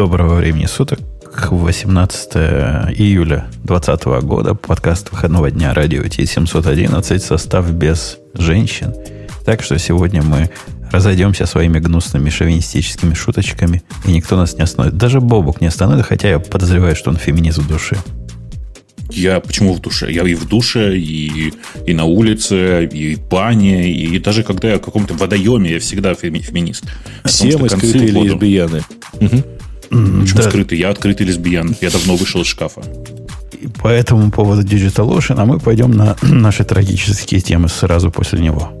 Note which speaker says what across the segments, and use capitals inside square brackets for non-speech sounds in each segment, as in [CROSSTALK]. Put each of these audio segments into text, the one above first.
Speaker 1: Доброго времени суток. 18 июля 2020 года. Подкаст выходного дня радио T711. Состав без женщин. Так что сегодня мы разойдемся своими гнусными шовинистическими шуточками, и никто нас не остановит. Даже Бобук не остановит, хотя я подозреваю, что он феминист в душе.
Speaker 2: Я почему в душе? Я и в душе, и, и на улице, и в бане, и даже когда я в каком-то водоеме, я всегда феминист.
Speaker 3: Все мы скрытые лесбияны.
Speaker 2: Угу. Почему да. скрытый? Я открытый лесбиян. Я давно вышел из шкафа.
Speaker 1: И по этому поводу DigitalOcean, а мы пойдем на [CLEARS THROAT] наши трагические темы сразу после него.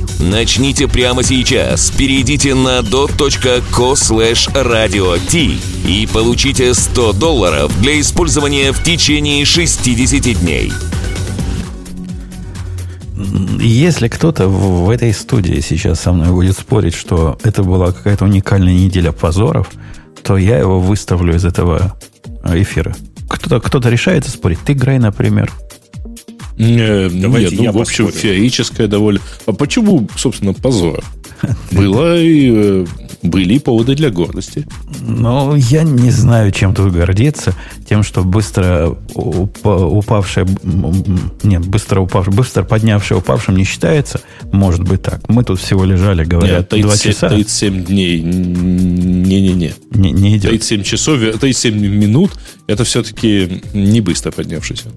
Speaker 4: Начните прямо сейчас. Перейдите на dot.co slash radio и получите 100 долларов для использования в течение 60 дней.
Speaker 1: Если кто-то в, в этой студии сейчас со мной будет спорить, что это была какая-то уникальная неделя позоров, то я его выставлю из этого эфира. Кто-то кто решается спорить. Ты, Грей, например.
Speaker 3: Э, Давайте нет, ну, в общем, поспорю. феерическое довольно. А почему, собственно, позор? [LAUGHS] Было и, э, были поводы для гордости.
Speaker 1: Ну, я не знаю, чем тут гордиться. Тем, что быстро упавшее... Нет, быстро упавшее... Быстро поднявшее упавшим не считается. Может быть так. Мы тут всего лежали, говорят, нет,
Speaker 3: 37, 2 часа. 37 дней. Не-не-не. Не, не идет. 37 часов, 37 минут. Это все-таки не быстро поднявшийся.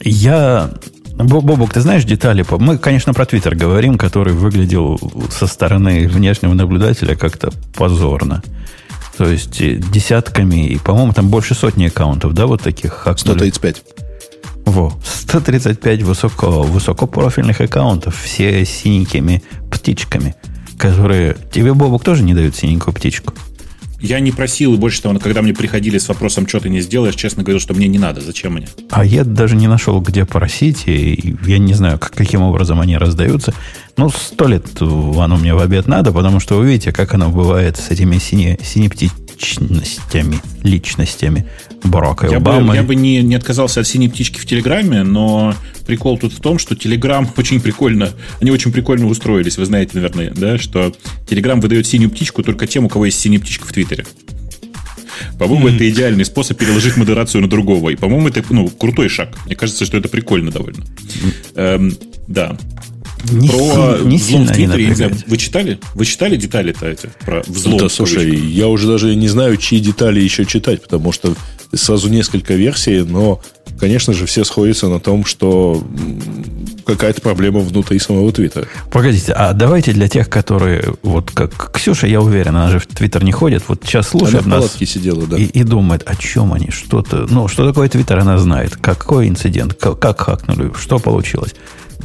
Speaker 1: Я... Бобок, ты знаешь детали? Мы, конечно, про Твиттер говорим, который выглядел со стороны внешнего наблюдателя как-то позорно. То есть э, десятками, и, по-моему, там больше сотни аккаунтов, да, вот таких
Speaker 3: хакнули? 135.
Speaker 1: Во, 135 высоко, высокопрофильных аккаунтов, все синенькими птичками, которые... Тебе, Бобок, тоже не дают синенькую птичку?
Speaker 2: Я не просил, и больше того, когда мне приходили с вопросом, что ты не сделаешь, честно говорил, что мне не надо, зачем мне?
Speaker 1: А я даже не нашел, где просить, и я не знаю, как, каким образом они раздаются. Ну, сто лет оно мне в обед надо, потому что вы видите, как оно бывает с этими сине, синептичностями, личностями. Барака
Speaker 2: я Обамы. Бы, я бы не, не отказался от синей птички в Телеграме, но прикол тут в том, что Телеграм [LAUGHS] очень прикольно, они очень прикольно устроились, вы знаете, наверное, да, что Телеграм выдает синюю птичку только тем, у кого есть синяя птичка в Твиттере. По-моему, mm-hmm. это идеальный способ переложить модерацию на другого. И, по-моему, это ну, крутой шаг. Мне кажется, что это прикольно довольно. Эм, да. Не про сильно, не взлом в Твиттере, не знаю, вы читали? Вы читали детали-то эти про взлом?
Speaker 3: Да, слушай, я уже даже не знаю, чьи детали еще читать, потому что сразу несколько версий, но, конечно же, все сходятся на том, что какая-то проблема внутри самого Твиттера.
Speaker 1: Погодите, а давайте для тех, которые, вот как Ксюша, я уверен, она же в Твиттер не ходит, вот сейчас слушает она нас
Speaker 3: сидела, да.
Speaker 1: и, и думает, о чем они, что-то, ну, что такое Твиттер, она знает, какой инцидент, как, как хакнули, что получилось.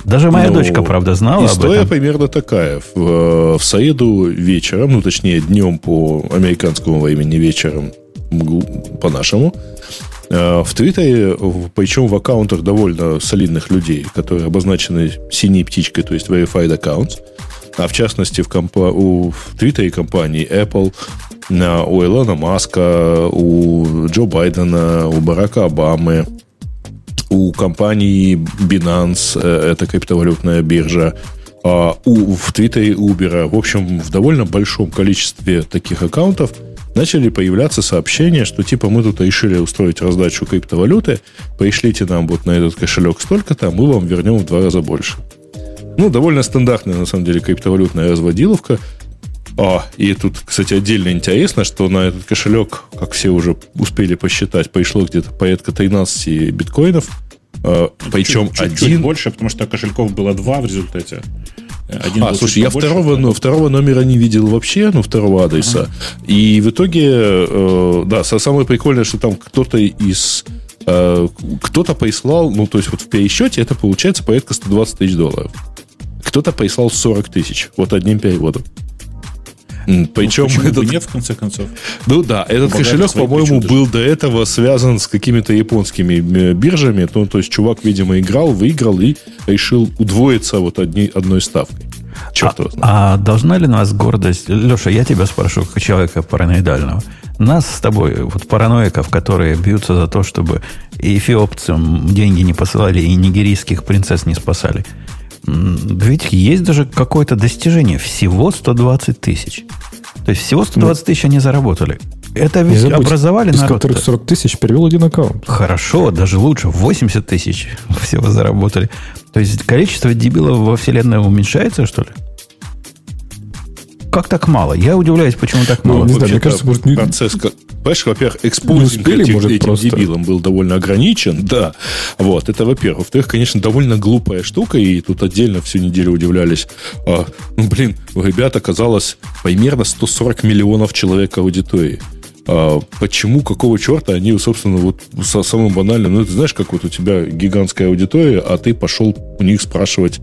Speaker 1: Даже моя ну, дочка, правда, знала
Speaker 3: история об этом. примерно такая. В, в среду вечером, ну, точнее, днем по американскому времени вечером, по-нашему, э, в Твиттере, причем в аккаунтах довольно солидных людей, которые обозначены синей птичкой, то есть verified accounts, а в частности в, компа- у, в Твиттере компании Apple, у Илона Маска, у Джо Байдена, у Барака Обамы, у компании Binance, э, это криптовалютная биржа, а у, в Твиттере Uber, в общем, в довольно большом количестве таких аккаунтов начали появляться сообщения, что типа мы тут решили устроить раздачу криптовалюты, пришлите нам вот на этот кошелек столько-то, мы вам вернем в два раза больше. Ну, довольно стандартная, на самом деле, криптовалютная разводиловка – а, и тут, кстати, отдельно интересно, что на этот кошелек, как все уже успели посчитать, пришло где-то порядка 13 биткоинов.
Speaker 2: А, причем чуть, один... Чуть больше, потому что кошельков было два в результате.
Speaker 3: Один а, слушай, я второго, но, второго номера не видел вообще, ну, второго адреса. Ага. И в итоге, э, да, самое прикольное, что там кто-то из... Э, кто-то прислал, ну, то есть вот в пересчете это получается порядка 120 тысяч долларов. Кто-то прислал 40 тысяч, вот одним переводом. Причем
Speaker 2: ну,
Speaker 3: этот...
Speaker 2: нет, в конце концов.
Speaker 3: Ну да, этот кошелек, по-моему, был до этого связан с какими-то японскими биржами. Ну, то есть чувак, видимо, играл, выиграл и решил удвоиться вот одни, одной ставкой.
Speaker 1: Черт а, а должна ли нас гордость... Леша, я тебя спрошу, как человека параноидального. Нас с тобой, вот параноиков, которые бьются за то, чтобы и эфиопцам деньги не посылали, и нигерийских принцесс не спасали. Ведь есть даже какое-то достижение. Всего 120 тысяч. То есть всего 120 тысяч они заработали. Это ведь забудь, образовали
Speaker 5: из народ. которых 40 тысяч перевел один аккаунт.
Speaker 1: Хорошо, даже лучше. 80 тысяч [LAUGHS] всего заработали. То есть количество дебилов во вселенной уменьшается, что ли? Как так мало? Я удивляюсь, почему так ну, мало. Ну,
Speaker 3: не знаю, мне кажется, может, не... процесс, понимаешь, во-первых, экспозинг этих, может, этим просто... дебилам был довольно ограничен, да. Вот, это во-первых. Во-вторых, конечно, довольно глупая штука, и тут отдельно всю неделю удивлялись. А, ну, блин, у ребят оказалось примерно 140 миллионов человек аудитории. А, почему, какого черта они, собственно, вот самым банальным, ну, ты знаешь, как вот у тебя гигантская аудитория, а ты пошел у них спрашивать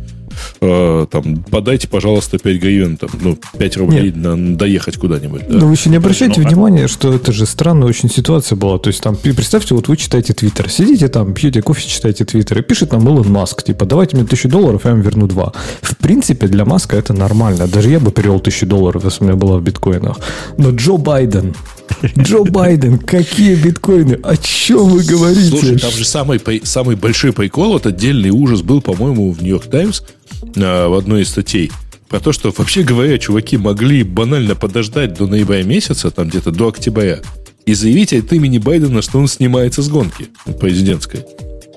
Speaker 3: э, там, подайте, пожалуйста, 5 гривен, там, ну, 5 рублей Нет. на доехать куда-нибудь. Да.
Speaker 5: Но вы еще не обращайте ну, внимания, что это же странная очень ситуация была. То есть, там, представьте, вот вы читаете Твиттер, сидите там, пьете кофе, читаете Твиттер, и пишет нам Илон Маск, типа, давайте мне тысячу долларов, я вам верну два. В принципе, для Маска это нормально. Даже я бы перевел тысячу долларов, если у меня было в биткоинах. Но Джо Байден, Джо [LAUGHS] Байден, какие биткоины? О чем вы говорите?
Speaker 3: Слушай, там же самый, самый большой прикол, вот отдельный ужас был, по-моему, в Нью-Йорк Таймс в одной из статей. Про то, что, вообще говоря, чуваки могли банально подождать до ноября месяца, там где-то до октября, и заявить от имени Байдена, что он снимается с гонки президентской.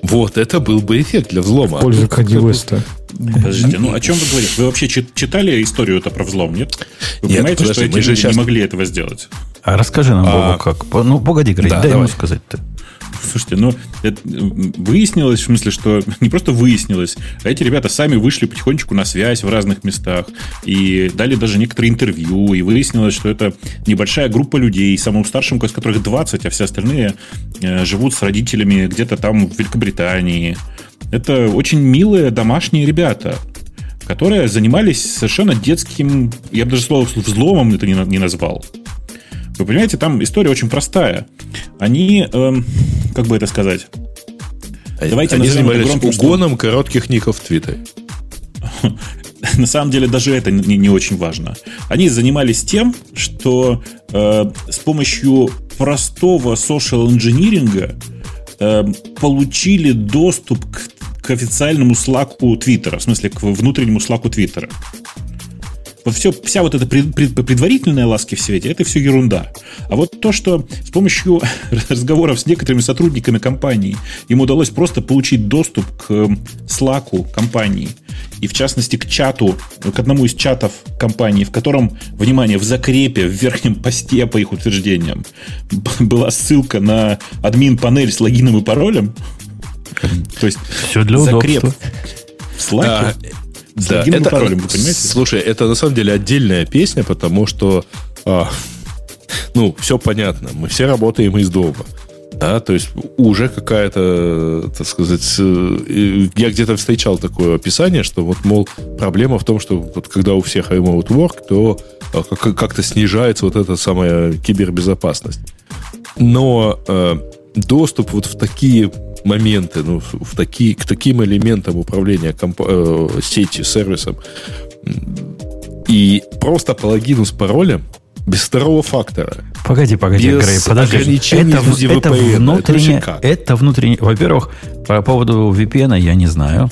Speaker 3: Вот это был бы эффект для взлома. В
Speaker 5: пользу Канди Уэста.
Speaker 2: Подождите, ну о чем вы говорите? Вы вообще читали историю это про взлом, нет? Вы нет, понимаете, подожди, что эти люди сейчас... не могли этого сделать?
Speaker 1: А расскажи нам, а... Бобу, как. Ну, погоди, Грей, да, дай давай. ему сказать-то.
Speaker 2: Слушайте, ну, это выяснилось, в смысле, что [LAUGHS] не просто выяснилось, а эти ребята сами вышли потихонечку на связь в разных местах и дали даже некоторые интервью, и выяснилось, что это небольшая группа людей, самым старшим из которых 20, а все остальные э, живут с родителями где-то там в Великобритании. Это очень милые домашние ребята, которые занимались совершенно детским, я бы даже слово взломом это не назвал. Вы понимаете, там история очень простая. Они, эм, как бы это сказать...
Speaker 3: Давайте Они занимались громким, угоном что... коротких ников в Твиттере. [LAUGHS]
Speaker 2: На самом деле даже это не, не очень важно. Они занимались тем, что э, с помощью простого social инжиниринга э, получили доступ к, к официальному слаку Твиттера, в смысле к внутреннему слаку Твиттера вот все, вся вот эта предварительная ласки в свете, это все ерунда. А вот то, что с помощью [LAUGHS] разговоров с некоторыми сотрудниками компании им удалось просто получить доступ к слаку компании, и в частности к чату, к одному из чатов компании, в котором, внимание, в закрепе, в верхнем посте по их утверждениям, [LAUGHS] была ссылка на админ-панель с логином и паролем. То есть
Speaker 1: все для закреп удобства.
Speaker 2: в Slack.
Speaker 3: Да, это, паролем, вы понимаете? Слушай, это на самом деле отдельная песня, потому что, а, [LAUGHS] ну, все понятно. Мы все работаем из дома. Да, то есть уже какая-то, так сказать, э, я где-то встречал такое описание, что вот, мол, проблема в том, что вот когда у всех remote work, то а, как-то снижается вот эта самая кибербезопасность. Но э, доступ вот в такие моменты, ну, в такие, к таким элементам управления комп- э, сетью, сервисом, и просто по логину с паролем, без второго фактора.
Speaker 1: Погоди, погоди,
Speaker 3: без
Speaker 1: Грей, подожди.
Speaker 3: Это,
Speaker 1: это, внутренне, это, это внутренне. Во-первых, по поводу VPN я не знаю.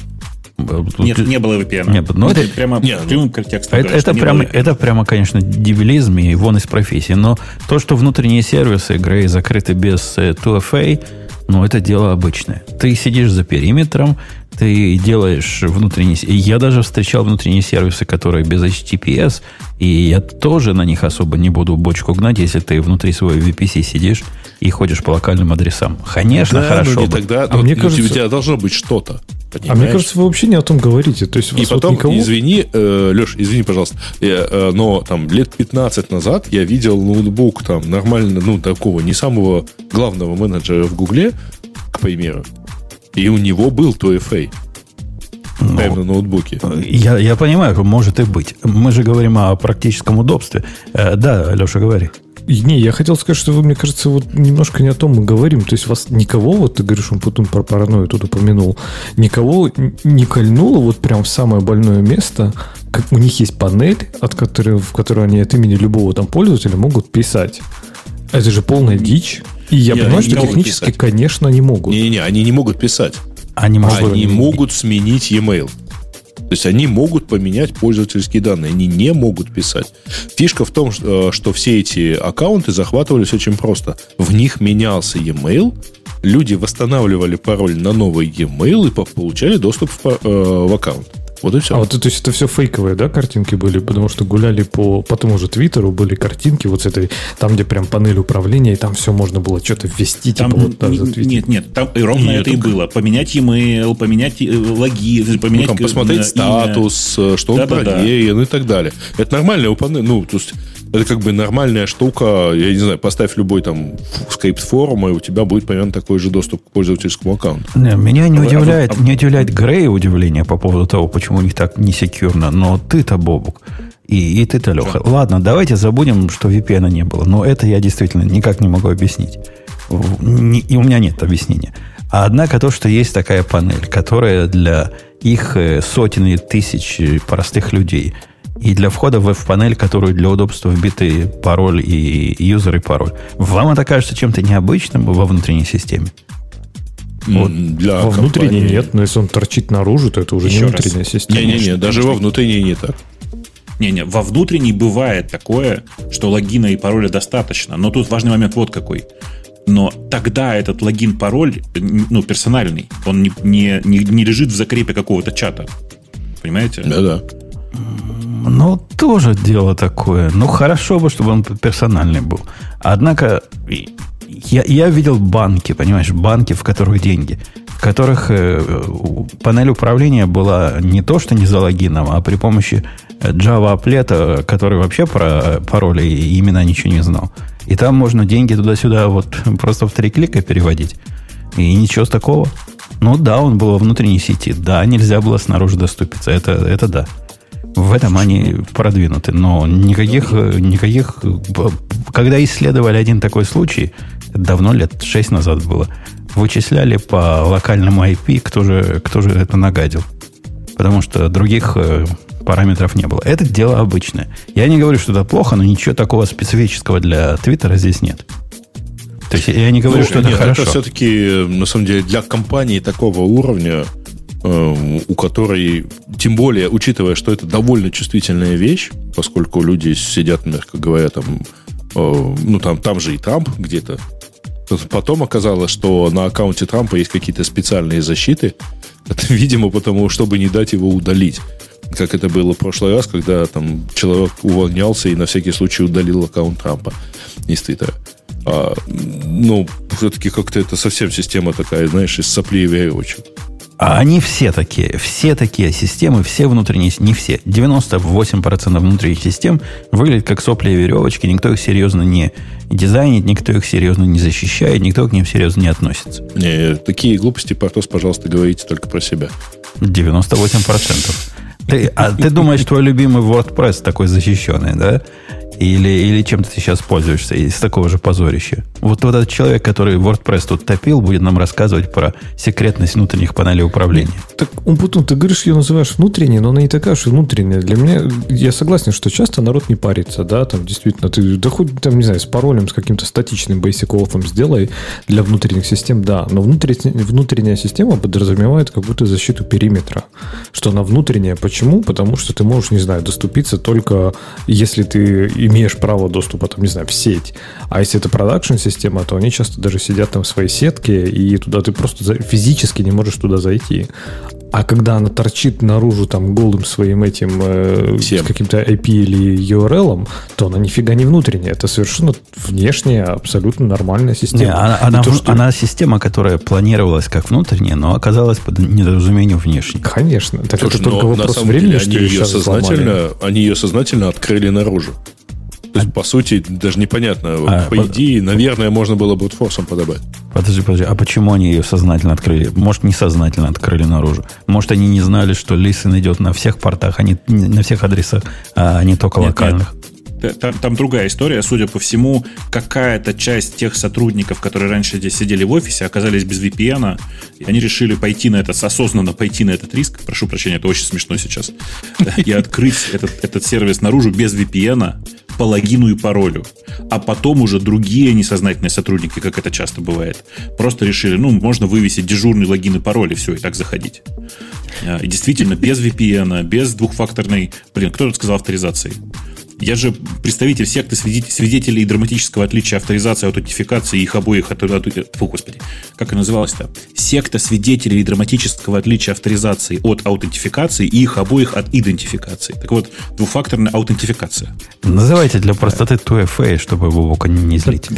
Speaker 2: Нет, не было VPN. Нет,
Speaker 1: ну, это прямо нет, прямым контекстом. Это, это, прямо, это прямо, конечно, дебилизм и вон из профессии. Но то, что внутренние сервисы Грей закрыты без 2FA, э, ну, это дело обычное. Ты сидишь за периметром, ты делаешь внутренние... Я даже встречал внутренние сервисы, которые без HTTPS, и я тоже на них особо не буду бочку гнать, если ты внутри своего VPC сидишь и ходишь по локальным адресам. Конечно, да, хорошо.
Speaker 3: Но не тогда, а мне кажется, у тебя должно быть что-то.
Speaker 5: Понимаешь? А мне кажется, вы вообще не о том говорите. То есть
Speaker 3: и потом, вот никого... извини, э, Леш, извини, пожалуйста, я, э, но там лет 15 назад я видел ноутбук там нормально, ну, такого, не самого главного менеджера в Гугле, к примеру, и у него был 2FA. Прямо на ноутбуке.
Speaker 1: Я, я понимаю, может и быть. Мы же говорим о практическом удобстве. Э, да, Леша, говори.
Speaker 5: Не, я хотел сказать, что вы, мне кажется, вот немножко не о том мы говорим. То есть вас никого, вот ты говоришь, он потом про паранойю тут упомянул, никого не кольнуло вот прям в самое больное место, как у них есть панель, от которой, в которой они от имени любого там пользователя могут писать. Это же полная дичь. И я
Speaker 3: Не,
Speaker 5: понимаю,
Speaker 3: они
Speaker 5: что технически,
Speaker 3: писать.
Speaker 5: конечно, не могут.
Speaker 3: Не-не, они не могут писать.
Speaker 1: Они могут...
Speaker 3: Они могут сменить e-mail. То есть они могут поменять пользовательские данные, они не могут писать. Фишка в том, что, э, все эти аккаунты захватывались очень просто. В них менялся e-mail, люди восстанавливали пароль на новый e-mail и по- получали доступ в, э, в аккаунт. Вот и все.
Speaker 5: А вот это, то есть это все фейковые, да, картинки были? Потому что гуляли по, по тому же Твиттеру, были картинки вот с этой, там, где прям панель управления, и там все можно было что-то ввести,
Speaker 2: Там,
Speaker 5: типа вот даже затвитить.
Speaker 2: нет, нет, там и ровно
Speaker 3: Нет,
Speaker 2: это и
Speaker 3: только-
Speaker 2: было. Поменять e-mail, поменять э, логи,
Speaker 3: Ну,
Speaker 2: поменять
Speaker 3: там,
Speaker 2: э,
Speaker 3: посмотреть
Speaker 2: имя.
Speaker 3: статус, э, что он
Speaker 2: Да-да-да.
Speaker 3: проверен и так далее. Это нормальная упаны- ну, то есть это как бы нормальная штука. Я не знаю, поставь любой там скрипт форума, и у тебя будет примерно такой же доступ к пользовательскому аккаунту.
Speaker 1: Не, меня не
Speaker 2: А а
Speaker 1: удивляет,
Speaker 2: а-
Speaker 1: не удивляет Грей удивление по поводу того, почему у них так не секьюрно, но ты-то, Бобук, и, и ты-то, Леха. Ладно, давайте забудем, что VPN не было, но это я действительно никак не могу объяснить. И у меня нет объяснения. А однако то, что есть такая панель, которая для их э, сотен и тысяч простых людей и для входа в панель, которую для удобства вбиты пароль и юзер и пароль. Вам это кажется чем-то необычным во внутренней системе?
Speaker 3: М, Для
Speaker 5: Во внутренней
Speaker 3: компании-
Speaker 5: нет, но если он торчит наружу, то это уже
Speaker 2: Еще
Speaker 5: не
Speaker 2: раз.
Speaker 5: внутренняя система.
Speaker 3: Не-не-не, даже во внутренней не так.
Speaker 2: Не-не, во внутренней бывает такое, что логина и пароля достаточно. Но тут важный момент вот какой. Но тогда этот логин-пароль, ну, персональный, он не, не, не, не лежит в закрепе какого-то чата. Понимаете?
Speaker 3: Да-да.
Speaker 1: Ну, тоже дело такое. Ну, хорошо бы, чтобы он персональный был. Однако, я, я видел банки, понимаешь, банки, в которых деньги, в которых э, панель управления была не то, что не за логином, а при помощи э, Java аплета, который вообще про пароли и имена ничего не знал. И там можно деньги туда-сюда вот просто в три клика переводить. И ничего с такого. Ну да, он был во внутренней сети. Да, нельзя было снаружи доступиться. Это, это да. В этом они продвинуты. Но никаких, э, никаких... э, Когда исследовали один такой случай, давно, лет 6 назад было, вычисляли по локальному IP, кто же, кто же это нагадил. Потому что других э, параметров не было. Это дело обычное. Я не говорю, что это плохо, но ничего такого специфического для Твиттера здесь нет. То есть я не говорю,
Speaker 3: Ну,
Speaker 1: что это
Speaker 3: нет,
Speaker 1: хорошо.
Speaker 3: это все-таки, на самом деле, для компании такого уровня, э, у которой, тем более, учитывая, что это довольно чувствительная вещь, поскольку люди сидят, мягко говоря, там, э, ну, там, там же и Трамп где-то. Потом оказалось, что на аккаунте Трампа есть какие-то специальные защиты, это, [LAUGHS] видимо, потому, чтобы не дать его удалить. Как это было в прошлый раз, когда там человек увольнялся и на всякий случай удалил аккаунт Трампа из Твиттера. А, ну, все-таки как-то это совсем система такая, знаешь, из соплей и веревочек.
Speaker 1: А они все такие, все такие системы, все внутренние, не все, 98% внутренних систем выглядят как сопли и веревочки, никто их серьезно не дизайнит, никто их серьезно не защищает, никто к ним серьезно не относится.
Speaker 3: Не, такие глупости, Портос, пожалуйста, говорите только про себя.
Speaker 1: 98%. Ты, а ты думаешь, твой любимый WordPress такой защищенный, да? Или, или чем ты сейчас пользуешься из такого же позорища? Вот, вот этот человек, который WordPress тут топил, будет нам рассказывать про секретность внутренних панелей управления.
Speaker 5: Так, Умпутун, ты говоришь, ее называешь внутренней, но она не такая уж и внутренняя. Для меня, я согласен, что часто народ не парится, да, там действительно, ты, да хоть там, не знаю, с паролем, с каким-то статичным basic auth сделай для внутренних систем, да, но внутренняя, внутренняя система подразумевает как будто защиту периметра, что она внутренняя. Почему? Потому что ты можешь, не знаю, доступиться только если ты имеешь право доступа, там, не знаю, в сеть. А если это продакшн-система, то они часто даже сидят там в своей сетке, и туда ты просто физически не можешь туда зайти. А когда она торчит наружу там голым своим этим э, каким-то IP или URL, то она нифига не внутренняя. Это совершенно внешняя, абсолютно нормальная система.
Speaker 1: Не, она, она,
Speaker 5: то, что-
Speaker 1: она система, которая планировалась как внутренняя, но оказалась под недоразумением внешней.
Speaker 5: Конечно. Так
Speaker 3: Слушай,
Speaker 5: это только вопрос
Speaker 3: самом
Speaker 5: времени,
Speaker 3: деле
Speaker 5: что
Speaker 3: они
Speaker 5: ее
Speaker 3: сознательно, они ее сознательно открыли наружу. То есть, по сути, даже непонятно.
Speaker 1: А,
Speaker 3: по
Speaker 1: под-
Speaker 3: идее, наверное, можно было брутфорсом подобрать.
Speaker 1: Подожди, подожди, а почему они ее сознательно открыли? Может, несознательно открыли наружу? Может, они не знали, что Listen идет на всех портах, а не на всех адресах, а не только
Speaker 2: Нет,
Speaker 1: локальных?
Speaker 2: Т- Там, там другая история. Судя по всему, какая-то часть тех сотрудников, которые раньше здесь сидели в офисе, оказались без VPN, и они решили пойти на это, осознанно пойти на этот риск. Прошу прощения, это очень смешно сейчас. [LAUGHS] И открыть этот, этот сервис наружу без VPN по логину и паролю. А потом уже другие несознательные сотрудники, как это часто бывает, просто решили, ну, можно вывесить дежурный логин и пароль, и все, и так заходить. А, И действительно, без VPN, без двухфакторной... Блин, кто тут сказал авторизации? Я же представитель секты свидетелей, драматического отличия авторизации, аутентификации и их обоих от, от, фу, господи, как она называлась-то? Секта свидетелей драматического отличия авторизации от аутентификации и их обоих от идентификации. Так вот, двухфакторная аутентификация.
Speaker 1: Называйте для простоты 2FA, чтобы Бобока не, не злить.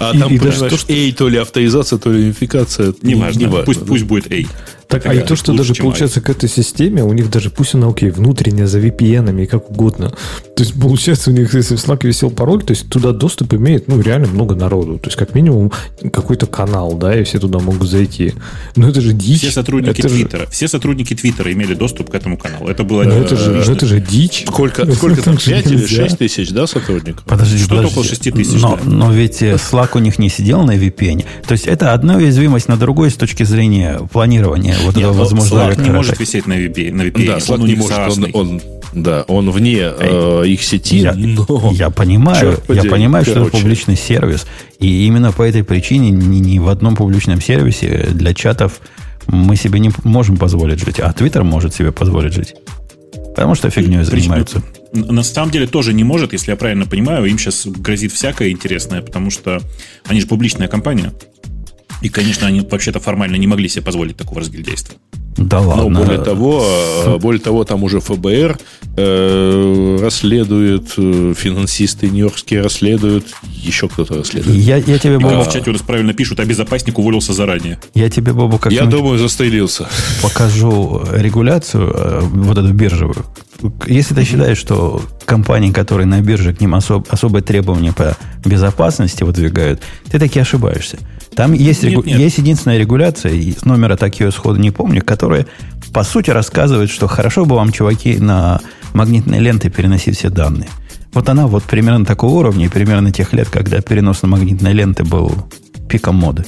Speaker 3: А
Speaker 5: И-
Speaker 3: там, понимаешь,
Speaker 5: то,
Speaker 3: эй, то ли авторизация, то ли идентификация.
Speaker 2: Неважно,
Speaker 3: неважно,
Speaker 2: пусть,
Speaker 3: да.
Speaker 2: пусть будет A.
Speaker 5: Так, а и то, что даже получается к этой системе, у них даже пусть она, окей, внутренняя, за VPN и как угодно. То есть, получается, у них, если в Slack висел пароль, то есть туда доступ имеет, ну, реально много народу. То есть, как минимум, какой-то канал, да, и все туда могут зайти. Но это же дичь.
Speaker 2: Все сотрудники
Speaker 5: это же-
Speaker 2: Твиттера, все сотрудники Твиттера имели доступ к этому каналу. Это было не-
Speaker 5: это, же,
Speaker 2: лично.
Speaker 5: это же дичь.
Speaker 3: Сколько, сколько там,
Speaker 5: Так же
Speaker 3: 5 или
Speaker 5: нельзя.
Speaker 3: 6 тысяч, да, сотрудников?
Speaker 1: Подожди,
Speaker 2: Что-то
Speaker 1: подожди.
Speaker 2: около 6 тысяч,
Speaker 1: Но,
Speaker 2: да.
Speaker 1: но ведь э, Slack у них не сидел на VPN. То есть это одна уязвимость на другой с точки зрения планирования вот
Speaker 3: Нет,
Speaker 1: этого
Speaker 3: но
Speaker 1: возможного
Speaker 2: Slack не может висеть на VPN. На VPN.
Speaker 3: Да, Slack
Speaker 2: у
Speaker 3: не может, он, он- да, он вне э, их сети,
Speaker 1: Я, [LAUGHS]
Speaker 3: но... [LAUGHS]
Speaker 1: я понимаю,
Speaker 3: Черт
Speaker 1: я
Speaker 3: подери,
Speaker 1: понимаю, что это
Speaker 3: короче.
Speaker 1: публичный сервис. И именно по этой причине ни, ни в одном публичном сервисе для чатов мы себе не можем позволить жить. А Twitter может себе позволить жить. Потому что фигней занимаются.
Speaker 2: Н- На самом деле тоже не может, если я правильно понимаю, им сейчас грозит всякое интересное, потому что они же публичная компания. И, конечно, они вообще-то формально не могли себе позволить такого разгильдейства.
Speaker 1: Да
Speaker 3: Но
Speaker 1: ладно.
Speaker 3: более того, э, более того, там уже ФБР э, расследует, э, финансисты нью-йоркские расследуют, еще кто-то расследует.
Speaker 1: Я, я тебе, Бобок,
Speaker 2: в чате у нас правильно пишут, а безопасник уволился заранее.
Speaker 1: я тебе, Бобок, как
Speaker 3: Я думаю, застрелился.
Speaker 1: покажу регуляцию, э, вот эту биржевую. Если ты считаешь, что компании, которые на бирже, к ним особ- особые требования по безопасности выдвигают, ты таки ошибаешься. Там есть,
Speaker 2: Нет,
Speaker 1: регу-
Speaker 2: нет.
Speaker 1: есть единственная регуляция, и с номера так ее сходу не помню, которая, по сути, рассказывает, что хорошо бы вам, чуваки, на магнитные ленты переносить все данные. Вот она вот примерно такого уровня примерно тех лет, когда перенос на магнитные ленты был пиком моды.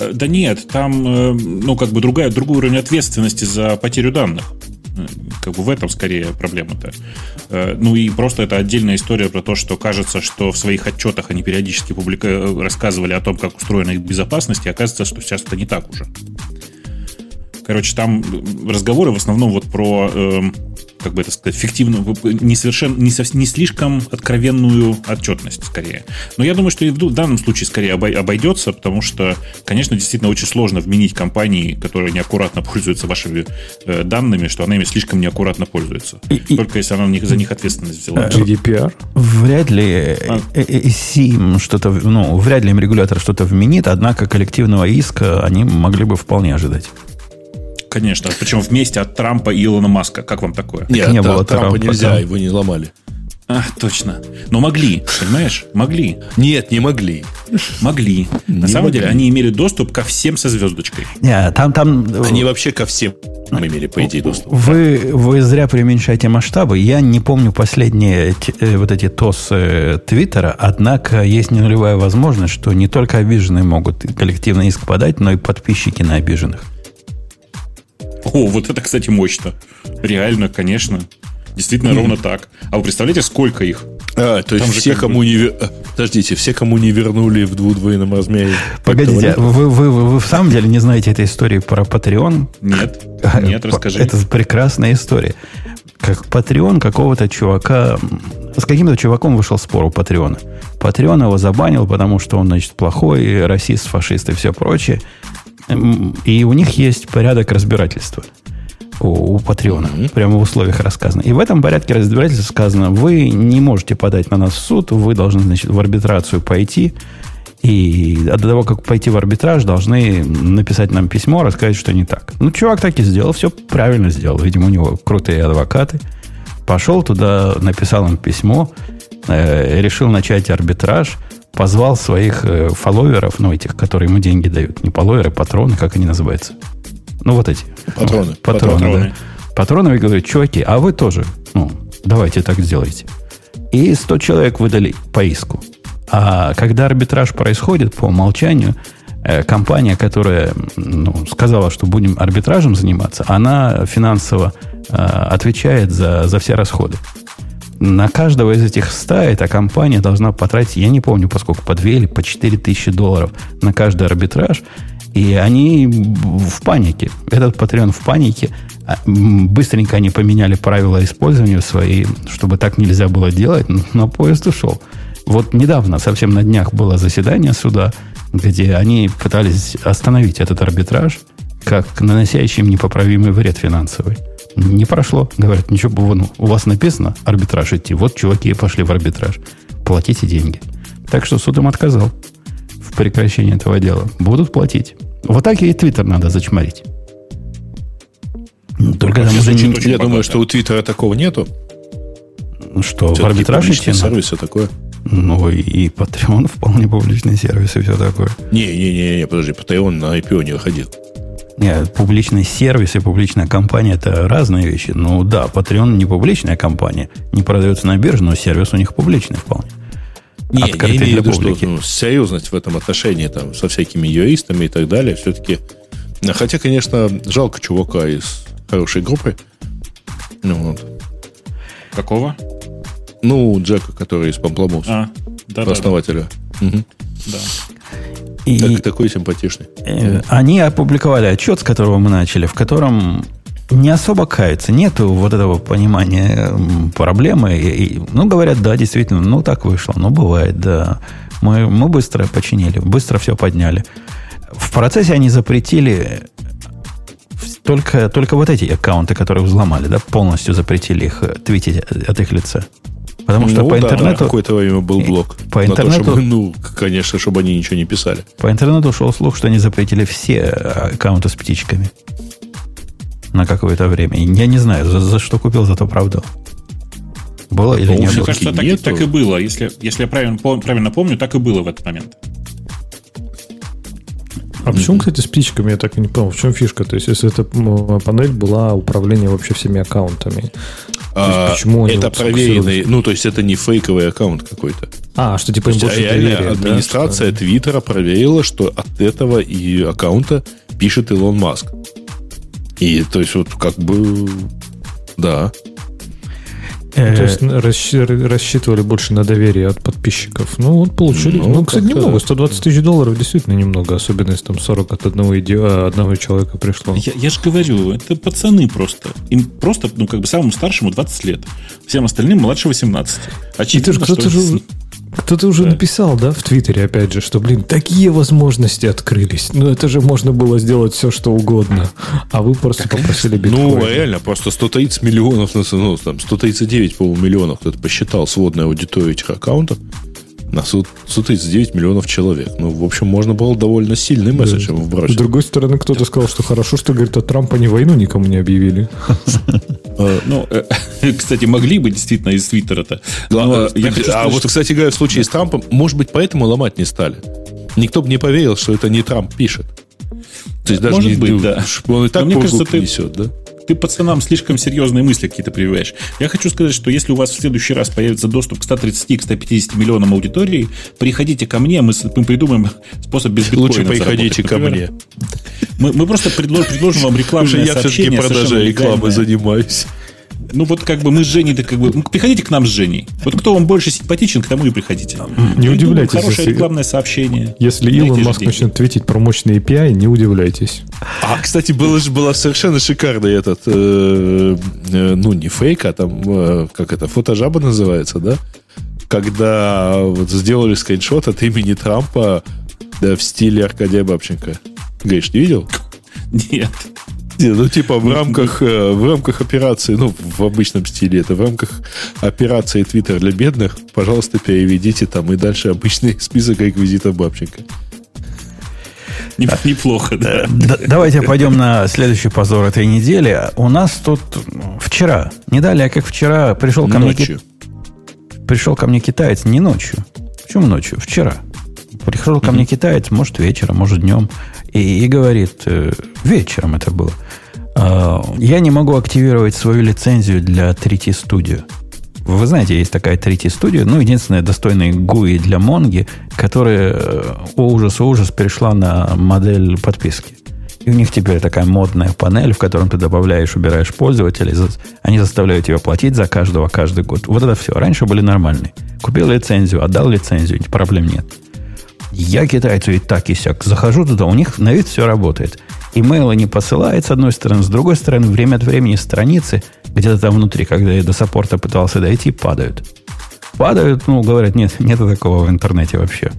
Speaker 2: Э, Да нет, там, э, ну, как бы другая, другой уровень ответственности за потерю данных. Как бы в этом скорее проблема-то. Э, Ну и просто это отдельная история про то, что кажется, что в своих отчетах они периодически публика... э, рассказывали о том, как устроена их безопасность, и оказывается, что сейчас это не так уже. Короче, там разговоры в основном вот про, эм, как бы это сказать, фиктивную, не, совершенно, не, сов- не слишком откровенную отчетность, скорее. Но я думаю, что и в данном случае скорее обой- обойдется, потому что, конечно, действительно очень сложно вменить компании, которые неаккуратно [LAUGHS] пользуются вашими э, данными, что она ими слишком неаккуратно пользуется.
Speaker 1: И-
Speaker 2: Только если она на них, за них ответственность взяла.
Speaker 5: GDPR.
Speaker 1: Вряд ли э, э, э, СИМ что-то, ну, вряд ли им регулятор что-то вменит, однако коллективного иска они могли бы вполне ожидать.
Speaker 2: Конечно, причем вместе от Трампа и Илона Маска. Как вам такое?
Speaker 3: Нет,
Speaker 1: не
Speaker 3: от
Speaker 1: было
Speaker 3: Трампа
Speaker 1: Трампа,
Speaker 3: нельзя,
Speaker 1: там.
Speaker 3: его не ломали.
Speaker 2: А, точно. Но могли, понимаешь? Могли.
Speaker 3: Нет, не могли.
Speaker 2: Могли. На
Speaker 3: Не
Speaker 2: самом
Speaker 3: могли.
Speaker 2: деле они имели доступ ко всем со звездочкой.
Speaker 1: Не, там, там э,
Speaker 3: Они вообще ко всем имели, по идее, доступ.
Speaker 1: вы, вы зря преуменьшаете масштабы. Я не помню последние э, вот эти ТОСы Твиттера, однако есть не нулевая возможность, что не только обиженные могут коллективный иск подать, но и подписчики на обиженных.
Speaker 2: О, вот это, кстати, мощно. Реально, конечно. Действительно, ровно так. А вы представляете, сколько их?
Speaker 3: А, то есть
Speaker 2: Там
Speaker 3: все,
Speaker 2: как бы-
Speaker 3: кому не... а, Подождите, все, кому не вернули в двудвоенном размере...
Speaker 1: Погодите, вы, вы, вы, вы в самом деле не знаете этой истории про Patreon?
Speaker 2: Нет. Нет, расскажи.
Speaker 1: Это прекрасная история. Как Patreon какого-то чувака... С каким-то чуваком вышел спор у Патреона. Патреон его забанил, потому что он, значит, плохой, расист, фашист и все прочее. И у них есть порядок разбирательства у, у Патреона. Прямо в условиях рассказано. И в этом порядке разбирательства сказано, вы не можете подать на нас в суд, вы должны, значит, в арбитрацию пойти. И до того, как пойти в арбитраж, должны написать нам письмо, рассказать, что не так. Ну, чувак так и сделал, все правильно сделал. Видимо, у него крутые адвокаты. Пошел туда, написал им письмо. э, решил начать арбитраж, позвал своих э, фолловеров, ну, этих, которые ему деньги дают. Не фолловеры, патроны, как они называются. Ну, вот эти.
Speaker 3: Патроны.
Speaker 1: Патроны,
Speaker 2: Патроны.
Speaker 1: да. Патроны, и говорят, чуваки, а вы тоже, ну, давайте так сделайте. И 100 человек выдали по иску. А когда арбитраж происходит по умолчанию, э, компания, которая ну, сказала, что будем арбитражем заниматься, она финансово э, отвечает за, за все расходы. На каждого из этих 100 эта компания должна потратить, я не помню, поскольку по 2 или по 4 тысячи долларов на каждый арбитраж. И они в панике. Этот Patreon в панике. А, Быстренько они поменяли правила использования свои, чтобы так нельзя было делать, но поезд ушел. Вот недавно, совсем на днях, было заседание суда, где они пытались остановить этот арбитраж, как наносящий им непоправимый вред финансовый. Не прошло. Говорят, ничего, вон, у вас написано арбитраж идти. Вот чуваки и пошли в арбитраж. Платите деньги. Так что суд им отказал в прекращении этого дела. Будут платить. Вот так и Твиттер надо зачморить. Ну, Только там уже не-
Speaker 3: Я думаю, что у Твиттера такого нету.
Speaker 1: что, в арбитраж идти
Speaker 3: публичный
Speaker 1: надо?
Speaker 3: сервис и такое.
Speaker 1: Ну, и, и Patreon [LAUGHS] вполне публичный сервис и все такое.
Speaker 3: Не-не-не, подожди, Patreon на IPO не выходил.
Speaker 1: Нет, публичный сервис и публичная компания это разные вещи. Ну да, Patreon не публичная компания, не продается на бирже, но сервис у них публичный вполне.
Speaker 3: Не, я имею в
Speaker 1: для
Speaker 3: виду, что ну, серьезность в этом отношении там, со всякими юристами и так далее, все-таки... Хотя, конечно, жалко чувака из хорошей группы. Ну, вот.
Speaker 2: Какого?
Speaker 3: ну Джека, который из Пампламус,
Speaker 2: А, да, да,
Speaker 3: основателя. Мгм.
Speaker 2: да.
Speaker 1: И
Speaker 3: Так- такой симпатичный.
Speaker 1: э, они опубликовали отчет, с которого мы начали, в котором не особо каются. Нету вот этого понимания проблемы. И, и, ну, говорят, да, действительно, ну, так вышло. Ну, бывает, да. Мы, мы быстро починили, быстро все подняли. В процессе они запретили только, только вот эти аккаунты, которые взломали, да, полностью запретили их э, твитить от их лица. Потому что
Speaker 3: Ну
Speaker 1: по
Speaker 3: да,
Speaker 1: интернету...
Speaker 3: какое-то время был блок.
Speaker 1: по
Speaker 3: На то,
Speaker 1: интернету-
Speaker 3: чтобы, ну, конечно, чтобы они ничего не писали.
Speaker 1: По интернету шел слух, что они запретили все э, аккаунты с птичками. На какое-то время. Я не знаю, за, за что купил, зато правда. Было или
Speaker 3: Ну,
Speaker 1: не было?
Speaker 2: кажется, так, так и было. Если, если я правильно, правильно помню, так и было в этот момент.
Speaker 5: А почему, кстати, с птичками, я так и не понял, в чем фишка? То есть, если эта панель была управление вообще всеми аккаунтами.
Speaker 3: А,
Speaker 5: почему
Speaker 3: это проверенный, ну, то есть это не фейковый аккаунт какой-то.
Speaker 5: А, что типа им больше
Speaker 3: реально
Speaker 5: доверия, да,
Speaker 3: администрация
Speaker 5: что-
Speaker 3: Твиттера проверила, что от этого и аккаунта пишет Илон Маск. И то есть вот как бы да.
Speaker 1: Э,
Speaker 5: То есть рассчитывали больше на доверие от подписчиков. Ну, вот получили.
Speaker 3: Ну,
Speaker 5: Ну, кстати, немного.
Speaker 3: да.
Speaker 5: 120 тысяч долларов действительно немного. Особенно если там 40 от одного, иди- а, одного человека пришло.
Speaker 2: Я, я же говорю, это пацаны просто. Им просто, ну, как бы самому старшему 20 лет. Всем остальным младше 18.
Speaker 5: И
Speaker 2: Очевидно,
Speaker 5: ты же кто-то
Speaker 2: что...
Speaker 5: же, кто-то уже
Speaker 2: Да.
Speaker 5: написал, да, в Твиттере, опять же, что, блин, такие возможности открылись. Ну, это же можно было сделать все, что угодно. А вы просто попросили биткоин.
Speaker 3: Ну, реально, просто 130 миллионов, на- ну, там, 139, по-моему, миллионов, кто-то посчитал сводную аудиторию этих аккаунтов, на 100 139 миллионов человек. Ну, в общем, можно было довольно сильный месседж ему
Speaker 5: С
Speaker 3: вбросить.
Speaker 5: другой стороны, кто-то сказал, что хорошо, что, говорит, от Трампа не войну никому не объявили. [LAUGHS]
Speaker 2: Ну, э, [LAUGHS] кстати, могли бы действительно из Твиттера-то.
Speaker 3: А,
Speaker 2: сказать,
Speaker 3: вот, кстати говоря, в случае с Трампом, может быть, поэтому ломать не стали. Никто бы не поверил, что это не Трамп пишет. То есть даже
Speaker 2: Может
Speaker 3: не,
Speaker 2: быть, да.
Speaker 3: Он и так
Speaker 2: мне кажется, ты-
Speaker 3: несет, да?
Speaker 2: Ты пацанам слишком серьезные мысли какие-то прививаешь. Я хочу сказать, что если у вас в следующий раз появится доступ к 130, к 150 миллионам аудитории, приходите ко мне, мы, мы придумаем способ без биткоина
Speaker 3: Лучше приходите ко мне.
Speaker 2: Мы, мы просто предло- предложим вам рекламное
Speaker 3: Потому что я все-таки продажей рекламы занимаюсь.
Speaker 2: Ну вот как бы мы с Женей, да как бы, ну, приходите к нам с Женей. Вот кто вам больше симпатичен, к тому и приходите.
Speaker 5: Не
Speaker 2: Придумаем
Speaker 5: удивляйтесь,
Speaker 2: Хорошее
Speaker 5: если-
Speaker 2: рекламное сообщение.
Speaker 5: Если
Speaker 2: Дайте
Speaker 5: Илон Маск
Speaker 2: деньги.
Speaker 5: начнет твитить про мощные API, не удивляйтесь.
Speaker 3: А, кстати, было же была совершенно шикарный этот, э, э, ну, не фейк, а там, э, как это, фотожаба называется, да? Когда вот сделали скриншот от имени Трампа да, в стиле Аркадия Бабченко. Гриш, не видел?
Speaker 2: Нет.
Speaker 3: Не, ну, типа, в рамках, э, в рамках операции, ну, в обычном стиле, это в рамках операции Twitter для бедных, пожалуйста, переведите там и дальше обычный список реквизитов Бабченко.
Speaker 2: Не- Неплохо, да.
Speaker 1: Д- Давайте пойдем на следующий позор этой недели. У нас тут ну, вчера, не далее, как вчера, пришел ко мне Пришел ко мне китаец не ночью. Почему ночью? Вчера. Пришел ко мне китаец, может, вечером, может, днем. И, и говорит, э, вечером это было. «А, я не могу активировать свою лицензию для 3T Studio. Вы знаете, есть такая 3T Studio, ну, единственная достойная GUI для Монги, которая, э, ужас, ужас, перешла на модель подписки. И у них теперь такая модная панель, в котором ты добавляешь, убираешь пользователей. Они заставляют тебя платить за каждого каждый год. Вот это все. Раньше были нормальные. Купил лицензию, отдал лицензию, проблем нет. Я китайцу и так и сяк. Захожу туда, у них на вид все работает. Имейлы не посылает, с одной стороны. С другой стороны, время от времени страницы, где-то там внутри, когда я до саппорта пытался дойти, падают. Падают, ну, говорят, нет, нет такого в интернете вообще.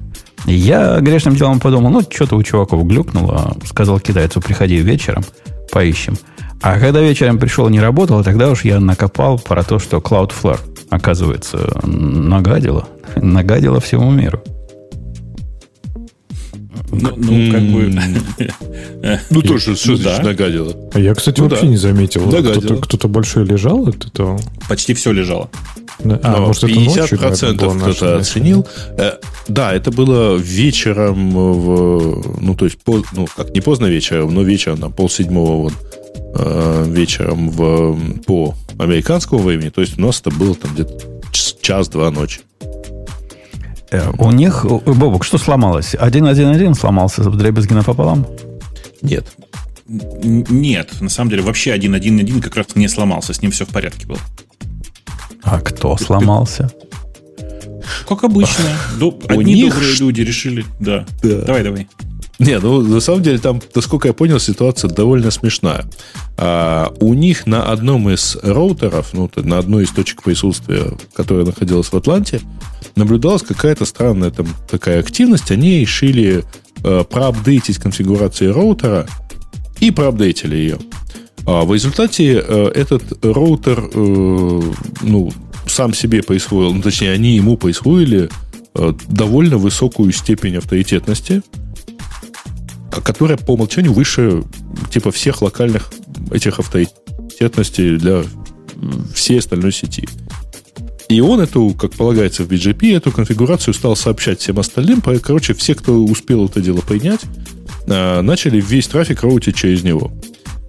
Speaker 1: Я грешным делом подумал, ну, что-то у чуваков глюкнуло. Сказал китайцу, приходи вечером, поищем. А когда вечером пришел не работало, тогда уж я накопал про то, что Cloudflare, оказывается, нагадила. Нагадила всему миру.
Speaker 2: Ну, ну как бы... [LAUGHS]
Speaker 3: Ну, тоже, что значит нагадило?
Speaker 5: А я, кстати, вообще не заметил. Кто-то большой лежал от этого?
Speaker 2: Почти все лежало.
Speaker 5: А, может, 50%
Speaker 3: кто-то оценил. Э, да, это было вечером, в, ну, то есть, ну, как не поздно вечером, но вечером, там, полседьмого вот, э, вечером в, по американскому времени. То есть, у нас это было там где-то час-два ночи.
Speaker 1: Э, у них, Бобок, что сломалось? 1.1.1 сломался в дребезги напополам?
Speaker 3: Нет.
Speaker 2: Нет, на самом деле вообще 1.1.1 как раз не сломался, с ним все в порядке было.
Speaker 1: А кто сломался?
Speaker 2: Как обычно. [LAUGHS] Одни добрые люди решили. Да. Давай, давай.
Speaker 3: Не, ну на самом деле там, насколько я понял, ситуация довольно смешная. А, у них на одном из роутеров, ну, на одной из точек присутствия, которая находилась в Атланте, наблюдалась какая-то странная там такая активность. Они решили э, проапдейтить конфигурацию роутера и проапдейтили ее. А в результате э, этот роутер э, ну, сам себе присвоил, ну, точнее, они ему присвоили э, довольно высокую степень авторитетности, которая по умолчанию выше типа всех локальных этих авторитетностей для всей остальной сети. И он эту, как полагается в BGP, эту конфигурацию стал сообщать всем остальным. Короче, все, кто успел это дело принять, начали весь трафик роутить через него.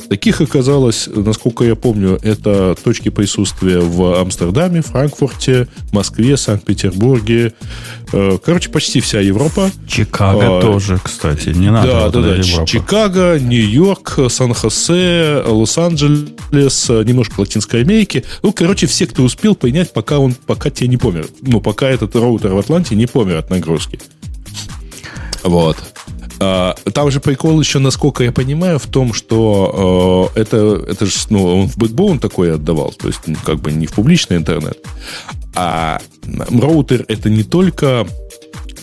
Speaker 3: Таких оказалось, насколько я помню, это точки присутствия в Амстердаме, Франкфурте, Москве, Санкт-Петербурге. Э, короче, почти вся Европа.
Speaker 1: Чикаго а, тоже, кстати, не надо.
Speaker 3: Да, да, да. Европа. Чикаго, Нью-Йорк, Сан-Хосе, Лос-Анджелес, немножко Латинской Америки. Ну, короче, все, кто успел принять, пока он, пока те не помер. Ну, пока этот роутер в Атланте не помер от нагрузки. Вот. А, там же прикол еще, насколько я понимаю, в том, что э, это, это же, ну, он в backbone такой отдавал, то есть ну, как бы не в публичный интернет. А роутер это не только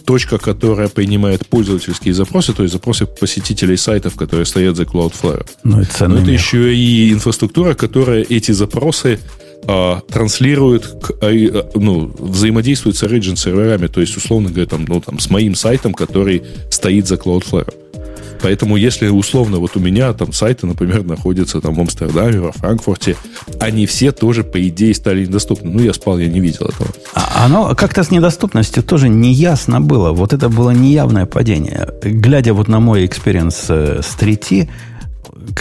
Speaker 3: точка, которая принимает пользовательские запросы, то есть запросы посетителей сайтов, которые стоят за Cloudflare.
Speaker 1: Ну, это
Speaker 3: Но это еще и инфраструктура, которая эти запросы а, транслирует, к, а, ну, взаимодействует с origin серверами, то есть, условно говоря, там, ну, там, с моим сайтом, который стоит за Cloudflare. Поэтому, если условно вот у меня там сайты, например, находятся там в Амстердаме, во Франкфурте, они все тоже, по идее, стали недоступны. Ну, я спал, я не видел этого.
Speaker 1: А оно как-то с недоступностью тоже неясно было. Вот это было неявное падение. Глядя вот на мой experience э, с 3T,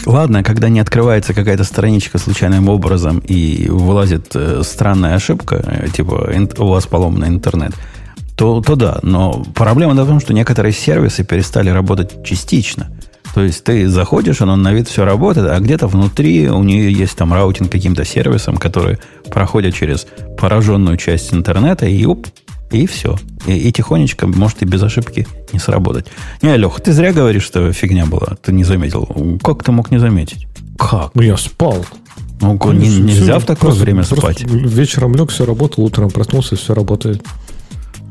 Speaker 1: ладно, когда не открывается какая-то страничка случайным образом и вылазит э, странная ошибка, э, типа у вас поломанный интернет, то, то да. Но проблема в том, что некоторые сервисы перестали работать частично. То есть ты заходишь, оно на вид все работает, а где-то внутри у нее есть там routing каким-то сервисом, который проходит через пораженную часть интернета, и оп, и все. И, и тихонечко может и без ошибки не сработать. Не, Леха, ты зря говоришь, что фигня была. Ты не заметил. Как ты мог не заметить?
Speaker 5: Как? Я спал.
Speaker 1: Ну, не, нельзя все, в такое просто, время спать.
Speaker 5: Вечером лег, все работало, утром проснулся, все работает.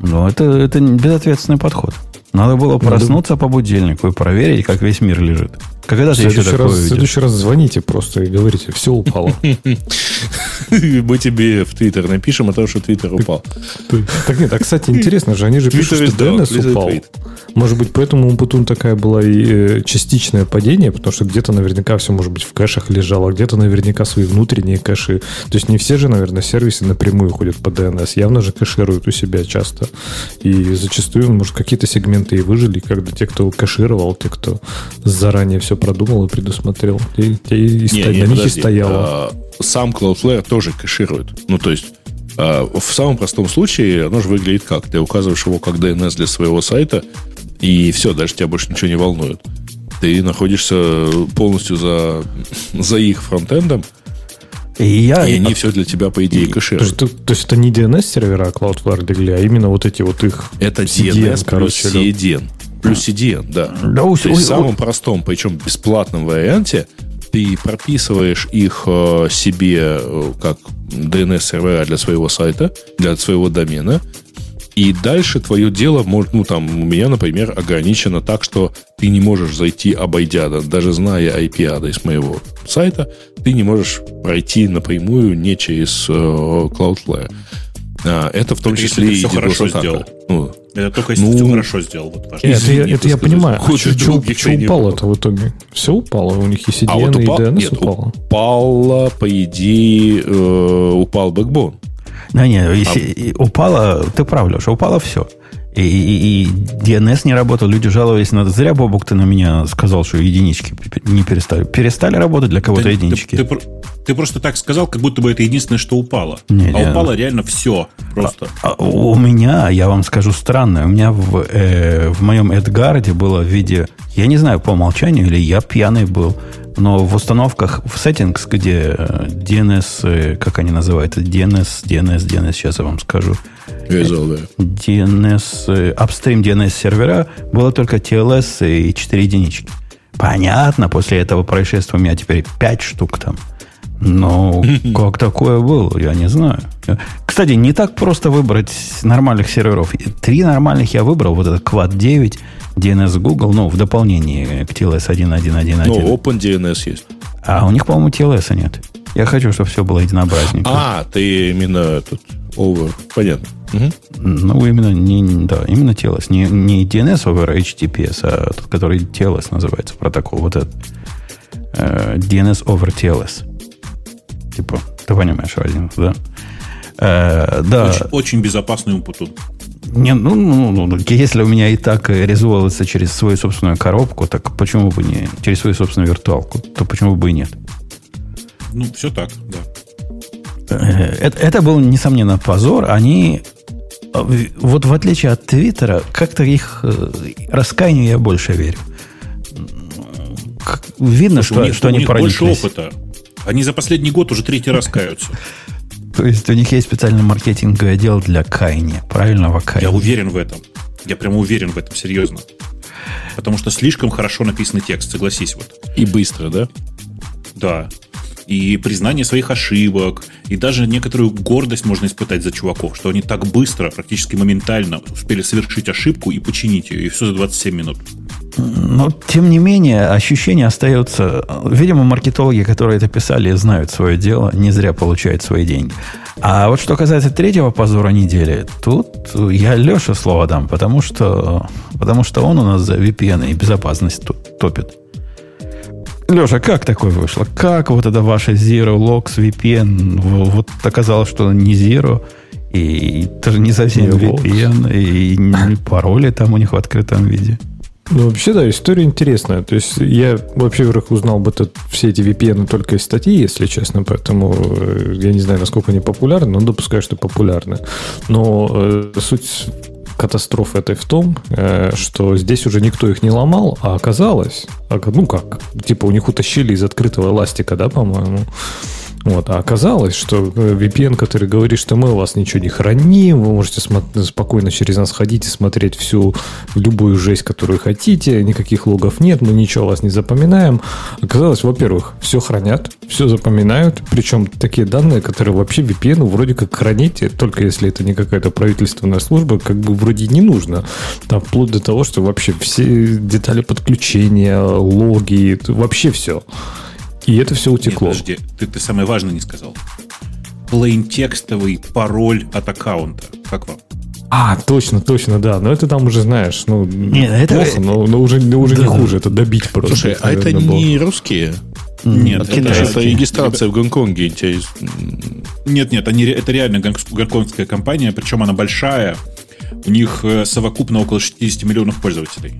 Speaker 1: Ну, это, это безответственный подход. Надо было проснуться Надо... по будильнику и проверить, как весь мир лежит. Когда ты еще такое
Speaker 5: раз, в следующий раз звоните просто и говорите, все упало. [LAUGHS]
Speaker 3: Мы тебе в Твиттер напишем о том, что Твиттер упал.
Speaker 5: Так нет, а кстати, интересно же, они же пишут, что DNS упал. Может быть, поэтому у Путун такая была и э, частичное падение, потому что где-то наверняка все, может быть, в кэшах лежало, где-то наверняка свои внутренние кэши. То есть не все же, наверное, сервисы напрямую ходят по DNS. Явно же кэшируют у себя часто. И зачастую, может, какие-то сегменты и выжили, когда те, кто кэшировал, те, кто заранее все продумал и предусмотрел, и ста- на них и
Speaker 3: подожди.
Speaker 5: стояло.
Speaker 3: А, Сам Cloudflare тоже кэширует. Ну, то есть, а, в самом простом случае оно же выглядит как? Ты указываешь его как DNS для своего сайта, и все, дальше тебя больше ничего не волнует. Ты находишься полностью за, [LAUGHS] за их фронтендом,
Speaker 1: И я...
Speaker 3: и они все для тебя, по идее,
Speaker 5: То
Speaker 3: кэшируют.
Speaker 5: есть, то, то есть это не DNS-сервера Cloudflare а именно вот эти вот их...
Speaker 3: Это
Speaker 5: CDN,
Speaker 3: DNS
Speaker 5: короче.
Speaker 3: CDN. Плюс CDN, да.
Speaker 1: Да, у-
Speaker 3: То есть в самом простом, причем бесплатном варианте, ты прописываешь их э, себе э, как DNS-сервера для своего сайта, для своего домена, и дальше твое дело, может, ну там, у меня, например, ограничено так, что ты не можешь зайти, обойдя, да, даже зная IP-адрес моего сайта, ты не можешь пройти напрямую не через э, Cloudflare. А, это в том
Speaker 2: если
Speaker 3: числе
Speaker 2: ты
Speaker 3: и
Speaker 2: всё хорошо сделал.
Speaker 3: Ну,
Speaker 2: Это только если
Speaker 3: Ну,
Speaker 2: ты все хорошо сделал. Вот.
Speaker 5: Это, я-
Speaker 3: Извини,
Speaker 5: это я
Speaker 3: сказать.
Speaker 5: понимаю. А что что упало-то в итоге? Все упало. У них и CDN,
Speaker 3: А вот
Speaker 5: и
Speaker 3: упал,
Speaker 5: DNS
Speaker 3: нет,
Speaker 5: упало.
Speaker 3: упало, по идее, э, упал бэкбон.
Speaker 1: Да не, если и упало, ты прав, Леша, упало все. И, и- и DNS не работал, люди жаловались на... Зря, Бобук, ты на меня сказал, что единички не перестали. Перестали работать для кого-то
Speaker 2: Ты-
Speaker 1: единички.
Speaker 2: Ты, ты ты просто так сказал, как будто бы это единственное, что упало.
Speaker 1: Не,
Speaker 2: а
Speaker 1: не.
Speaker 2: упало реально все. Просто.
Speaker 1: А у меня, я вам скажу странное, у меня в, э, в моем Эдгарде было в виде, я не знаю, по умолчанию, или я пьяный был, но в установках, в settings, где э, DNS, э, как они называются, DNS, DNS, DNS, сейчас я вам скажу,
Speaker 3: Resolver.
Speaker 1: DNS, э, upstream DNS сервера было только TLS и 4 единички. Понятно, после этого происшествия у меня теперь 5 штук там. Но [LAUGHS] как такое было, я не знаю. Кстати, не так просто выбрать нормальных серверов. Три нормальных я выбрал. Вот этот Quad 9, DNS Google, ну, в дополнение к TLS 1.1.1.1.
Speaker 3: Ну, OpenDNS есть.
Speaker 1: А у них, по-моему, TLS нет. Я хочу, чтобы все было единообразненько.
Speaker 3: А, ты именно этот over. Понятно.
Speaker 1: Ну, именно, не, да, именно TLS. Не, не DNS over HTTPS, а тот, который TLS называется, протокол. Вот этот. Э, DNS over TLS. Типа, ты понимаешь разницу, да? Э, да.
Speaker 2: Очень, очень безопасный Умпутун.
Speaker 1: Не, ну, ну, ну, ну, если у меня и так резолвится через свою собственную коробку, так почему бы не через свою собственную виртуалку, то почему бы и нет?
Speaker 2: Ну, все так, да.
Speaker 1: Э, Это, это был, несомненно, позор. Они, э, вот в отличие от Твиттера, как-то их э, раскаянию я больше верю. Видно,
Speaker 2: Слушай,
Speaker 1: что,
Speaker 2: у них,
Speaker 1: что
Speaker 2: у
Speaker 1: они
Speaker 2: них больше опыта. Они за последний год уже третий раз каются.
Speaker 1: То есть у них есть специальный маркетинговый отдел для каяния, правильного
Speaker 2: Я
Speaker 1: каяния.
Speaker 2: уверен в этом. Я прямо уверен в этом, серьезно. Потому что слишком хорошо написанный текст, согласись вот.
Speaker 3: И быстро, да?
Speaker 2: Да. И признание своих ошибок, и даже некоторую гордость можно испытать за чуваков, что они так быстро, практически моментально успели совершить ошибку и починить ее, и все за 27 минут.
Speaker 1: Но, тем не менее, ощущение остается... Видимо, маркетологи, которые это писали, знают свое дело, не зря получают свои деньги. А вот что касается третьего позора недели, тут я Леше слово дам, потому что, потому что он у нас за VPN и безопасность тут топит. Леша, как такое вышло? Как вот это ваше Zero Logs VPN вот оказалось, что не Zero, и тоже не совсем. VPN, и пароли там у них в открытом виде.
Speaker 5: Ну, вообще, да, история интересная. То есть я, вообще, во-первых, узнал бы это, все эти VPN только из статьи, если честно, поэтому э, я не знаю, насколько они популярны, но допускаю, что популярны. Но э, суть катастрофы этой в том, э, что здесь уже никто их не ломал, а оказалось, а, ну как, типа у них утащили из открытого эластика, да, по-моему, Вот. А оказалось, что э, VPN, который говорит, что мы у вас ничего не храним, вы можете спокойно через нас ходить и смотреть всю любую жесть, которую хотите, никаких логов нет, мы ничего о вас не запоминаем. Оказалось, во-первых, все хранят, все запоминают, причем такие данные, которые вообще VPN вроде как хранить, только если это не какая-то правительственная служба, как бы вроде не нужно. Там вплоть до того, что вообще все детали подключения, логи, вообще все. И это все утекло.
Speaker 2: Нет, подожди, ты, ты самое важное не сказал. Плейн-текстовый пароль от аккаунта. Как вам?
Speaker 5: А, точно, точно, да. Но это там уже знаешь, ну,
Speaker 1: Нет, это-
Speaker 5: плохо, но, но уже, но уже
Speaker 1: Да,
Speaker 5: не хуже. Это добить просто.
Speaker 3: Слушай, а это
Speaker 5: было.
Speaker 3: не русские?
Speaker 2: Нет,
Speaker 3: Это,
Speaker 2: это,
Speaker 3: это регистрация в Гонконге. Тебя-
Speaker 2: нет, нет, они, это реально гонк- гонконгская компания, причем она большая. У них э, совокупно около 60 миллионов пользователей.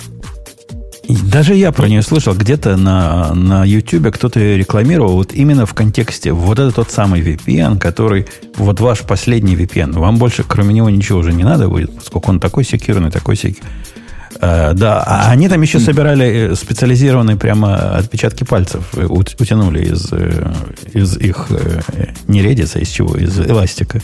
Speaker 1: Даже я про нее слышал. Где-то на, на YouTube кто-то ее рекламировал вот именно в контексте вот это тот самый VPN, который вот ваш последний VPN. Вам больше кроме него ничего уже не надо будет, поскольку он такой секьюрный, такой секьюрный. да, а они там еще собирали э, специализированные прямо отпечатки пальцев, э, ут- утянули из, э, из их, э, не редиса, из чего, из эластика.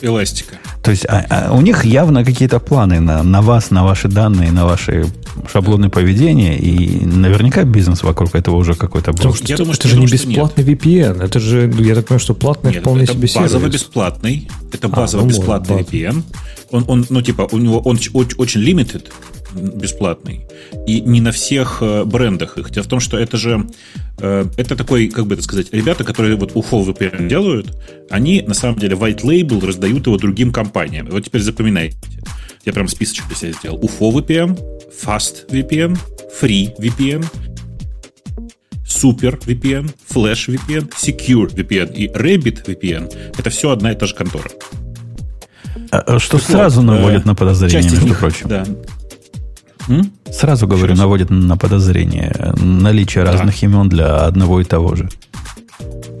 Speaker 2: Эластика.
Speaker 1: То есть а- а у них явно какие-то планы на, на вас, на ваши данные, на ваши шаблоны поведения, и наверняка бизнес вокруг этого уже какой-то был.
Speaker 5: Потому что
Speaker 2: Я
Speaker 5: это,
Speaker 2: думаю,
Speaker 5: это
Speaker 2: что-
Speaker 5: же
Speaker 2: я
Speaker 5: не
Speaker 2: думаю, что нет.
Speaker 5: бесплатный VPN. Это же, я так понимаю, что платный
Speaker 2: Нет,
Speaker 5: вполне
Speaker 2: это
Speaker 5: себе сервис.
Speaker 2: базово бесплатный. Это
Speaker 5: А,
Speaker 2: базово
Speaker 5: ну,
Speaker 2: бесплатный
Speaker 5: может,
Speaker 2: VPN. Он, он, ну, типа, у него он очень limited, бесплатный. И не на всех э, брендах их. Дело в том, что это же э, это такой, как бы это сказать, ребята, которые вот UFO VPN делают, они на самом деле white label раздают его другим компаниям. Вот теперь запоминайте. Я прям списочек для себя сделал. UFO VPN, Fast VPN, Free VPN, Super VPN, Flash VPN, Secure VPN и Rabbit VPN это все одна и та же контора.
Speaker 1: А, а что
Speaker 2: Так
Speaker 1: сразу
Speaker 2: вот,
Speaker 1: наводит
Speaker 2: э,
Speaker 1: на подозрение,
Speaker 2: часть
Speaker 1: между
Speaker 2: них,
Speaker 1: прочим.
Speaker 2: Да. М?
Speaker 1: Сразу говорю,
Speaker 2: раз.
Speaker 1: наводит на подозрение наличие
Speaker 2: Да.
Speaker 1: разных имен для одного и того же.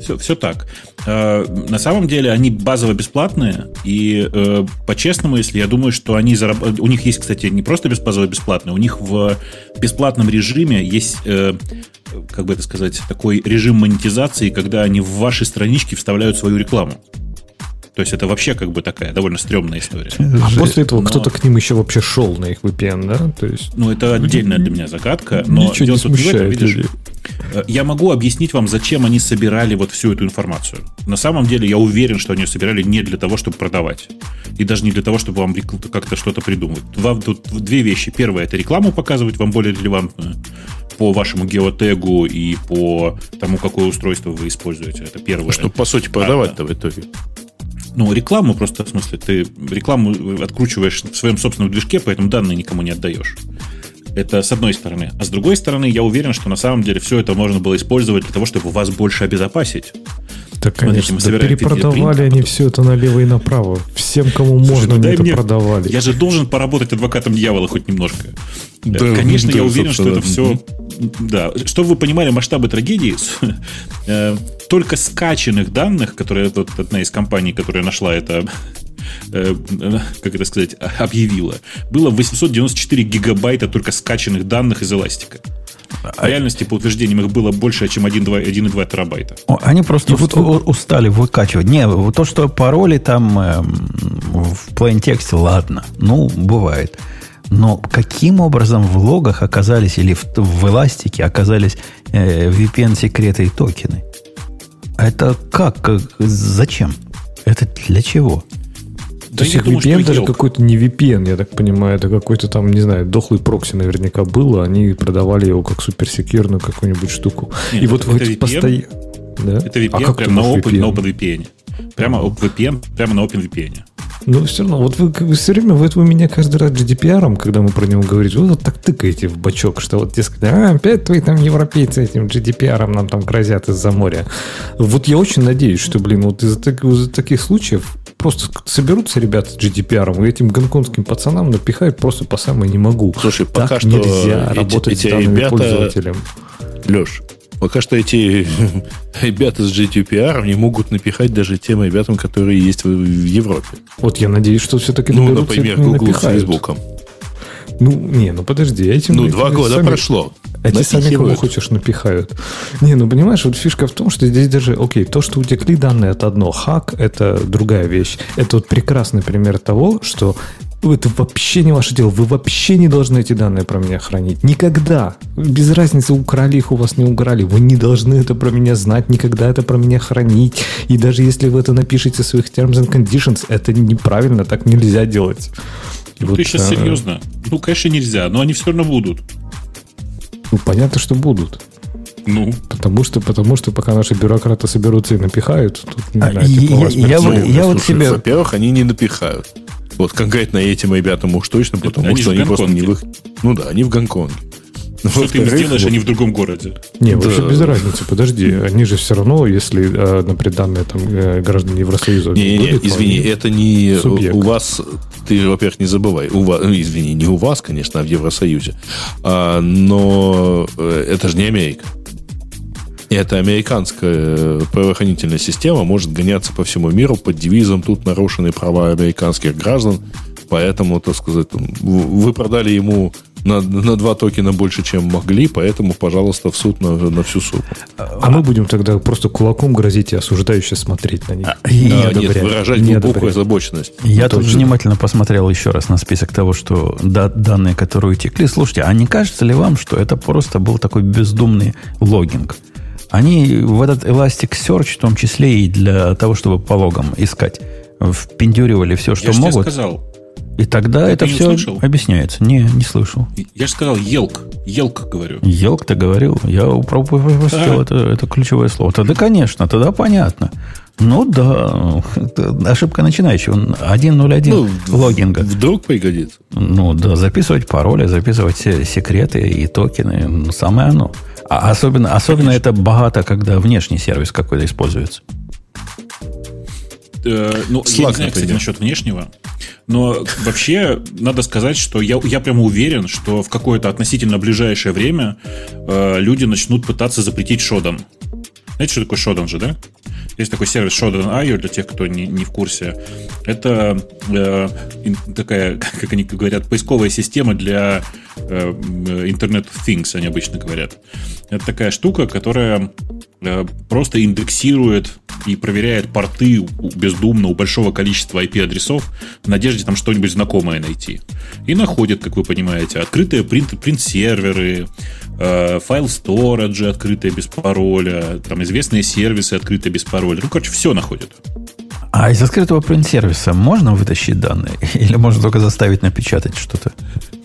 Speaker 2: Все, все так. Э, На самом деле они базово бесплатные, и э, по-честному, если я думаю, что они зараб- У них есть, кстати, не просто базово бесплатные, у них в бесплатном режиме есть, э, как бы это сказать, такой режим монетизации, когда они в ваши странички вставляют свою рекламу. То есть это вообще как бы такая довольно стрёмная история.
Speaker 5: А после этого
Speaker 2: Но-
Speaker 5: кто-то к ним еще вообще шел на их VPN, да? То есть
Speaker 2: Ну, это отдельная для меня загадка, но
Speaker 5: ничего не
Speaker 2: в этом,
Speaker 5: смущает
Speaker 2: видишь.
Speaker 5: людей.
Speaker 2: Э, Я могу объяснить вам, зачем они собирали вот всю эту информацию. На самом деле, я уверен, что они ее собирали не для того, чтобы продавать. И даже не для того, чтобы вам как-то что-то придумать. Вам тут две вещи. Первое, это рекламу показывать вам более релевантную по вашему геотегу и по тому, какое устройство вы используете. Это первое.
Speaker 3: Что, по сути, продавать-то в итоге.
Speaker 2: Ну, рекламу просто, в смысле, ты рекламу откручиваешь в своем собственном движке, поэтому данные никому не отдаешь. Это с одной стороны. А с другой стороны, я уверен, что на самом деле все это можно было использовать для того, чтобы вас больше обезопасить.
Speaker 5: Так,
Speaker 2: Смотрите,
Speaker 5: конечно,
Speaker 2: мы
Speaker 5: да перепродавали они все это налево и направо. Всем, кому
Speaker 2: Слушай,
Speaker 5: можно,
Speaker 2: ну
Speaker 5: они это
Speaker 2: мне-
Speaker 5: продавали.
Speaker 2: Я же должен поработать адвокатом дьявола хоть немножко.
Speaker 3: Да,
Speaker 2: Конечно,
Speaker 3: да,
Speaker 2: я уверен, что это
Speaker 3: собственно.
Speaker 2: все... Да, чтобы вы понимали масштабы трагедии, э, только скачанных данных, которые вот одна из компаний, которая нашла это, э, э, как это сказать, а- объявила, было 894 гигабайта только скачанных данных из эластика. В реальности, по утверждениям, их было больше, чем 1,2 1,2 терабайта.
Speaker 1: Они просто у- устали выкачивать. Не, вот то, что пароли там эм, в plain тексте, ладно. Ну, бывает. Но каким образом в логах оказались или в, в эластике оказались э, VPN-секреты и токены? Это как? Как? Зачем? Это для чего?
Speaker 5: То есть их
Speaker 2: думаю,
Speaker 5: VPN даже
Speaker 2: Yelp.
Speaker 5: какой-то не VPN, я так понимаю, это какой-то там, не знаю, дохлый прокси наверняка был, а они продавали его как суперсекьюрную какую-нибудь штуку.
Speaker 2: Нет,
Speaker 5: и вот
Speaker 2: это
Speaker 5: в эти
Speaker 2: VPN.
Speaker 5: постоянно... Да?
Speaker 2: Это VPN
Speaker 5: А как
Speaker 2: прямо на, Open, на
Speaker 5: VPN?
Speaker 2: OpenVPN. Прямо VPN, прямо на OpenVPN.
Speaker 5: Ну, все равно, вот вы бы все время, вот вы меня каждый раз GDPR, когда мы про него говорите, вы вот так тыкаете в бачок, что вот, дескать, а, опять твои там европейцы этим GDPR нам там грозят из-за моря. Вот я очень надеюсь, что, блин, вот из-за, так- из-за таких случаев просто соберутся ребята с GDPR и этим гонконгским пацанам напихают просто по самой не могу.
Speaker 3: Слушай,
Speaker 5: так
Speaker 3: пока что
Speaker 5: нельзя
Speaker 3: эти-
Speaker 5: работать
Speaker 3: эти
Speaker 5: с данными
Speaker 3: ребята-
Speaker 5: пользователем.
Speaker 3: Леш, пока что эти [LAUGHS] ребята с GDPR не могут напихать даже тем ребятам, которые есть в, в Европе.
Speaker 5: Вот я надеюсь, что все-таки
Speaker 3: Ну, например, Google с. Фейсбуком.
Speaker 5: Ну, не, ну подожди, этим
Speaker 3: Ну, два года
Speaker 5: сами-
Speaker 3: прошло.
Speaker 5: Эти сами кого хочешь напихают. Не, ну понимаешь, вот фишка в том, что здесь даже, окей, то, что утекли данные, это одно, хак – это другая вещь. Это вот прекрасный пример того, что это вообще не ваше дело. Вы вообще не должны эти данные про меня хранить. Никогда. Без разницы, украли их у вас, не украли. Вы не должны это про меня знать, никогда это про меня хранить. И даже если вы это напишете в своих terms and conditions, это неправильно, так нельзя делать.
Speaker 2: Вот, ты сейчас а... серьезно? Ну, конечно, нельзя, но они все равно будут.
Speaker 5: Ну, понятно, что будут.
Speaker 2: Ну.
Speaker 5: Потому что, потому что пока наши бюрократы соберутся и напихают, тут,
Speaker 3: а, знаю, типа, я, я, я, я вот себе... Во-первых, они не напихают. Вот конкретно этим ребятам уж точно, потому они что они просто не в их... Ну да, они в Гонконге.
Speaker 2: Что ты им сделаешь, вот... они в другом городе.
Speaker 5: Не, да. вообще без разницы. Подожди, они же все равно, если, э, например, данные там, э, граждане Евросоюза...
Speaker 3: Не, не, извини, это не субъект. у вас... Ты, во-первых, не забывай. У вас, ну, извини, не у вас, конечно, а в Евросоюзе. А, но э, это же не Америка. И эта американская правоохранительная система может гоняться по всему миру под девизом «Тут нарушены права американских граждан». Поэтому, так сказать, вы продали ему на, на два токена больше, чем могли, поэтому, пожалуйста, в суд на, на всю сумму.
Speaker 5: А мы будем тогда просто кулаком грозить и осуждающе смотреть на них. А,
Speaker 3: и а, нет, выражать не глубокую озабоченность.
Speaker 1: Я тут внимательно посмотрел еще раз на список того, что да, данные, которые утекли. Слушайте, а не кажется ли вам, что это просто был такой бездумный логинг? Они в этот Elasticsearch, в том числе и для того, чтобы по логам искать, впендюривали все, что
Speaker 2: Я
Speaker 1: могут.
Speaker 2: Я сказал.
Speaker 1: И тогда Ты это все слышал? объясняется. Не, не слышал.
Speaker 2: Я же сказал елк. Елк говорю.
Speaker 1: Елк ты говорил? Я пропустил это, это ключевое слово. Тогда, конечно, тогда понятно. Ну да, ошибка начинающего. 1.01 ну, логинга.
Speaker 3: Вдруг пригодится.
Speaker 1: Ну да, записывать пароли, записывать секреты и токены. Самое оно. А особенно, особенно это богато, когда внешний сервис какой-то используется.
Speaker 2: Э, ну, Slack, я не знаю, кстати, насчет внешнего. Но вообще, надо сказать, что я, я прямо уверен, что в какое-то относительно ближайшее время э, люди начнут пытаться запретить Shodan. Знаете, что такое Shodan же, да? Есть такой сервис Shodan.io для тех, кто не, не в курсе. Это э, такая, [LAUGHS] как они говорят, поисковая система для э, Internet Things, они обычно говорят. Это такая штука, которая э, просто индексирует и проверяет порты бездумно у большого количества IP-адресов в надежде там что-нибудь знакомое найти. И находит, как вы понимаете, открытые принт, принт-серверы, э, файл сториджи открытые без пароля, там известные сервисы открытые без пароля. Ну, короче, все находит.
Speaker 1: А из открытого принт-сервиса можно вытащить данные? [LAUGHS] Или можно только заставить напечатать что-то?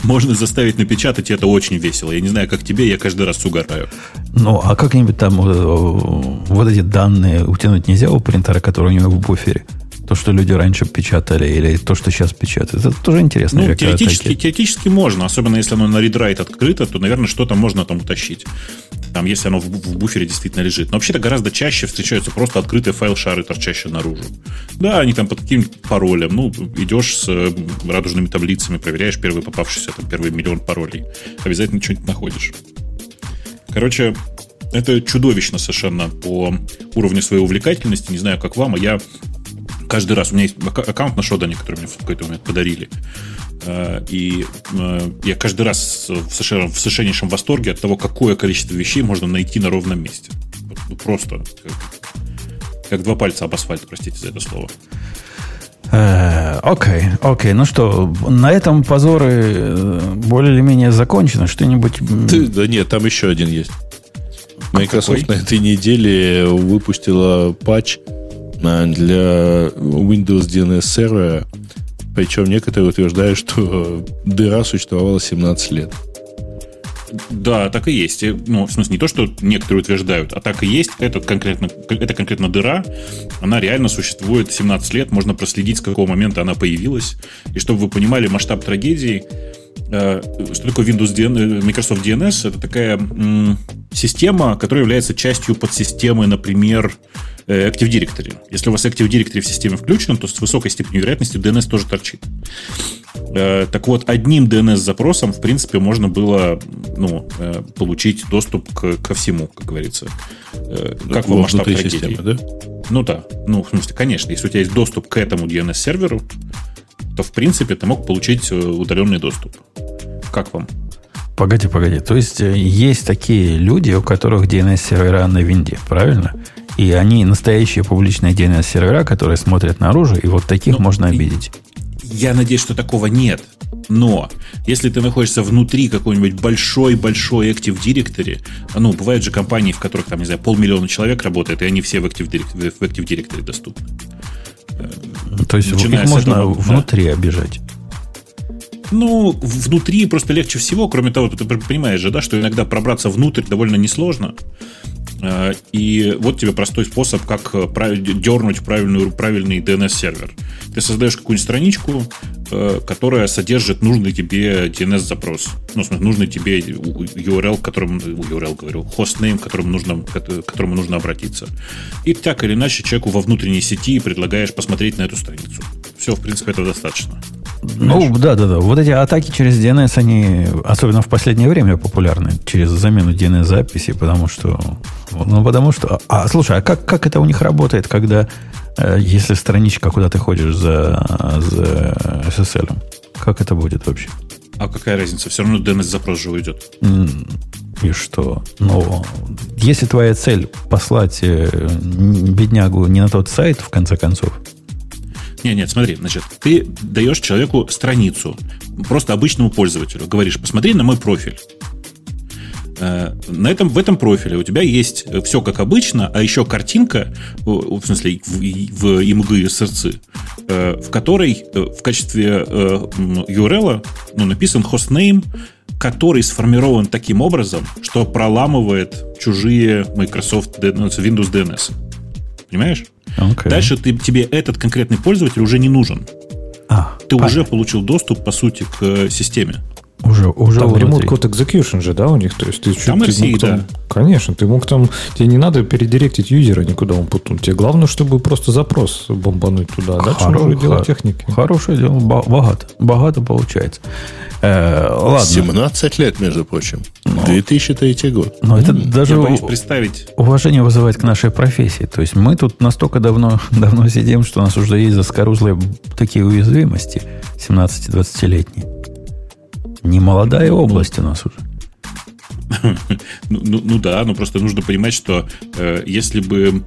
Speaker 2: Можно заставить напечатать, и это очень весело. Я не знаю, как тебе, я каждый раз угораю.
Speaker 1: Ну, а как-нибудь там э, вот эти данные утянуть нельзя у принтера, который у него в буфере? То, что люди раньше печатали, или то, что сейчас печатают. Это тоже интересно.
Speaker 2: Ну, теоретически, теоретически можно, особенно если оно на read-write открыто, то, наверное, что-то можно там утащить. Там, если оно в, в буфере действительно лежит. Но вообще-то гораздо чаще встречаются просто открытые файл-шары, торчащие наружу. Да, они там под каким паролем. Ну, идешь с э, радужными таблицами, проверяешь первый попавшийся, там, первый миллион паролей. Обязательно что-нибудь находишь. Короче, это чудовищно совершенно по уровню своей увлекательности. Не знаю, как вам, а я каждый раз, у меня есть аккаунт на Шодане, который мне в какой-то момент подарили. Э, и э, я каждый раз в, совершенно, в совершеннейшем восторге от того, какое количество вещей можно найти на ровном месте. Ну, просто как, как два пальца об асфальт, простите за это слово.
Speaker 1: Э, окей, okay, окей. Okay. Ну что, на этом позоры более или менее закончены. Что-нибудь...
Speaker 3: Ты, да нет, там еще один есть. Microsoft Какой? на этой неделе выпустила патч для Windows DNS сервера. Причем некоторые утверждают, что дыра существовала 17 лет.
Speaker 2: Да, так и есть. Ну, в смысле, не то, что некоторые утверждают, а так и есть. Это конкретно, это конкретно дыра. Она реально существует 17 лет. Можно проследить, с какого момента она появилась. И чтобы вы понимали масштаб трагедии, э, что такое Windows DNS, Microsoft DNS? Это такая система, которая является частью подсистемы, например, Э, Active Directory. Если у вас Active Directory в системе включен, то с высокой степенью вероятности DNS тоже торчит. Э, так вот, одним DNS-запросом, в принципе, можно было ну, э, получить доступ к, ко всему, как говорится. Как вам масштаб трагедии? Системы, да? Ну да. Ну, в смысле, конечно, если у тебя есть доступ к этому DNS-серверу, то, в принципе, ты мог получить удаленный доступ. Как вам?
Speaker 1: Погоди, погоди. То есть э, есть такие люди, у которых DNS-сервера на винде, правильно? И они настоящие публичные DNS-сервера, которые смотрят наружу, и вот таких
Speaker 2: Ну,
Speaker 1: можно обидеть.
Speaker 2: Я надеюсь, что такого нет. Но если ты находишься внутри какой-нибудь большой-большой Active Directory, ну, бывают же компании, в которых, там, не знаю, полмиллиона человек работает, и они все в Active Directory, в Active Directory доступны.
Speaker 1: То есть
Speaker 2: начиная
Speaker 1: их можно
Speaker 2: этого, да.
Speaker 1: внутри обижать.
Speaker 2: Ну, внутри просто легче всего, кроме того, ты понимаешь же, да, что иногда пробраться внутрь довольно несложно. Э, И вот тебе простой способ, как э, дернуть правильную, правильный DNS-сервер. Ты создаешь какую-нибудь страничку, э, которая содержит нужный тебе DNS-запрос. Ну, в смысле, нужный тебе URL, к которому, URL говорю, хостнейм, к которому нужно, к к которому нужно обратиться. И так или иначе человеку во внутренней сети предлагаешь посмотреть на эту страницу. Все, в принципе, этого достаточно.
Speaker 1: Ну, да, да, да. Вот эти атаки через DNS, они особенно в последнее время популярны, через замену DNS-записи, потому что... Ну, потому что... А, слушай, а как, как это у них работает, когда, э, если страничка, куда ты ходишь за, за SSL? Как это будет вообще?
Speaker 2: А какая разница? Все равно DNS-запрос же уйдет.
Speaker 1: И что? Ну, если твоя цель послать э, беднягу не на тот сайт, в конце концов,
Speaker 2: Нет, нет, смотри, значит, ты даешь человеку страницу, просто обычному пользователю, говоришь, посмотри на мой профиль. Э, На этом, в этом профиле у тебя есть все как обычно, а еще картинка, о, в смысле, в, в IMG SRC, э, в которой э, в качестве э, URL ну, написан хостнейм, который сформирован таким образом, что проламывает чужие Microsoft ну, Windows DNS. Понимаешь?
Speaker 1: Окей.
Speaker 2: Дальше ты, тебе этот конкретный пользователь уже не нужен.
Speaker 1: А,
Speaker 2: Ты
Speaker 1: понятно.
Speaker 2: уже получил доступ, по сути, к э, системе.
Speaker 1: Уже, уже
Speaker 5: Там. Remote Code Execution же, да, у них? То есть ты,
Speaker 2: Там
Speaker 5: ты
Speaker 2: RCE,
Speaker 5: мог там-
Speaker 2: да.
Speaker 5: Конечно, ты мог там... Тебе не надо передиректить юзера никуда он путнуть. Тебе главное, чтобы просто запрос бомбануть туда. Дальше
Speaker 1: Хоро-
Speaker 5: уже дело техники.
Speaker 1: Хорошее дело, богато. Богато получается. Э, ладно.
Speaker 3: 17 лет, между прочим. 2003 год.
Speaker 1: Но это
Speaker 2: Я
Speaker 1: даже
Speaker 2: боюсь
Speaker 1: у-
Speaker 2: представить.
Speaker 1: уважение вызывает к нашей профессии. То есть мы тут настолько давно, [LAUGHS] давно сидим, что у нас уже есть заскорузлые такие уязвимости 17-20-летние. Не молодая область у нас уже. [LAUGHS]
Speaker 2: Ну, ну- ну да, но просто нужно понимать, что э, если бы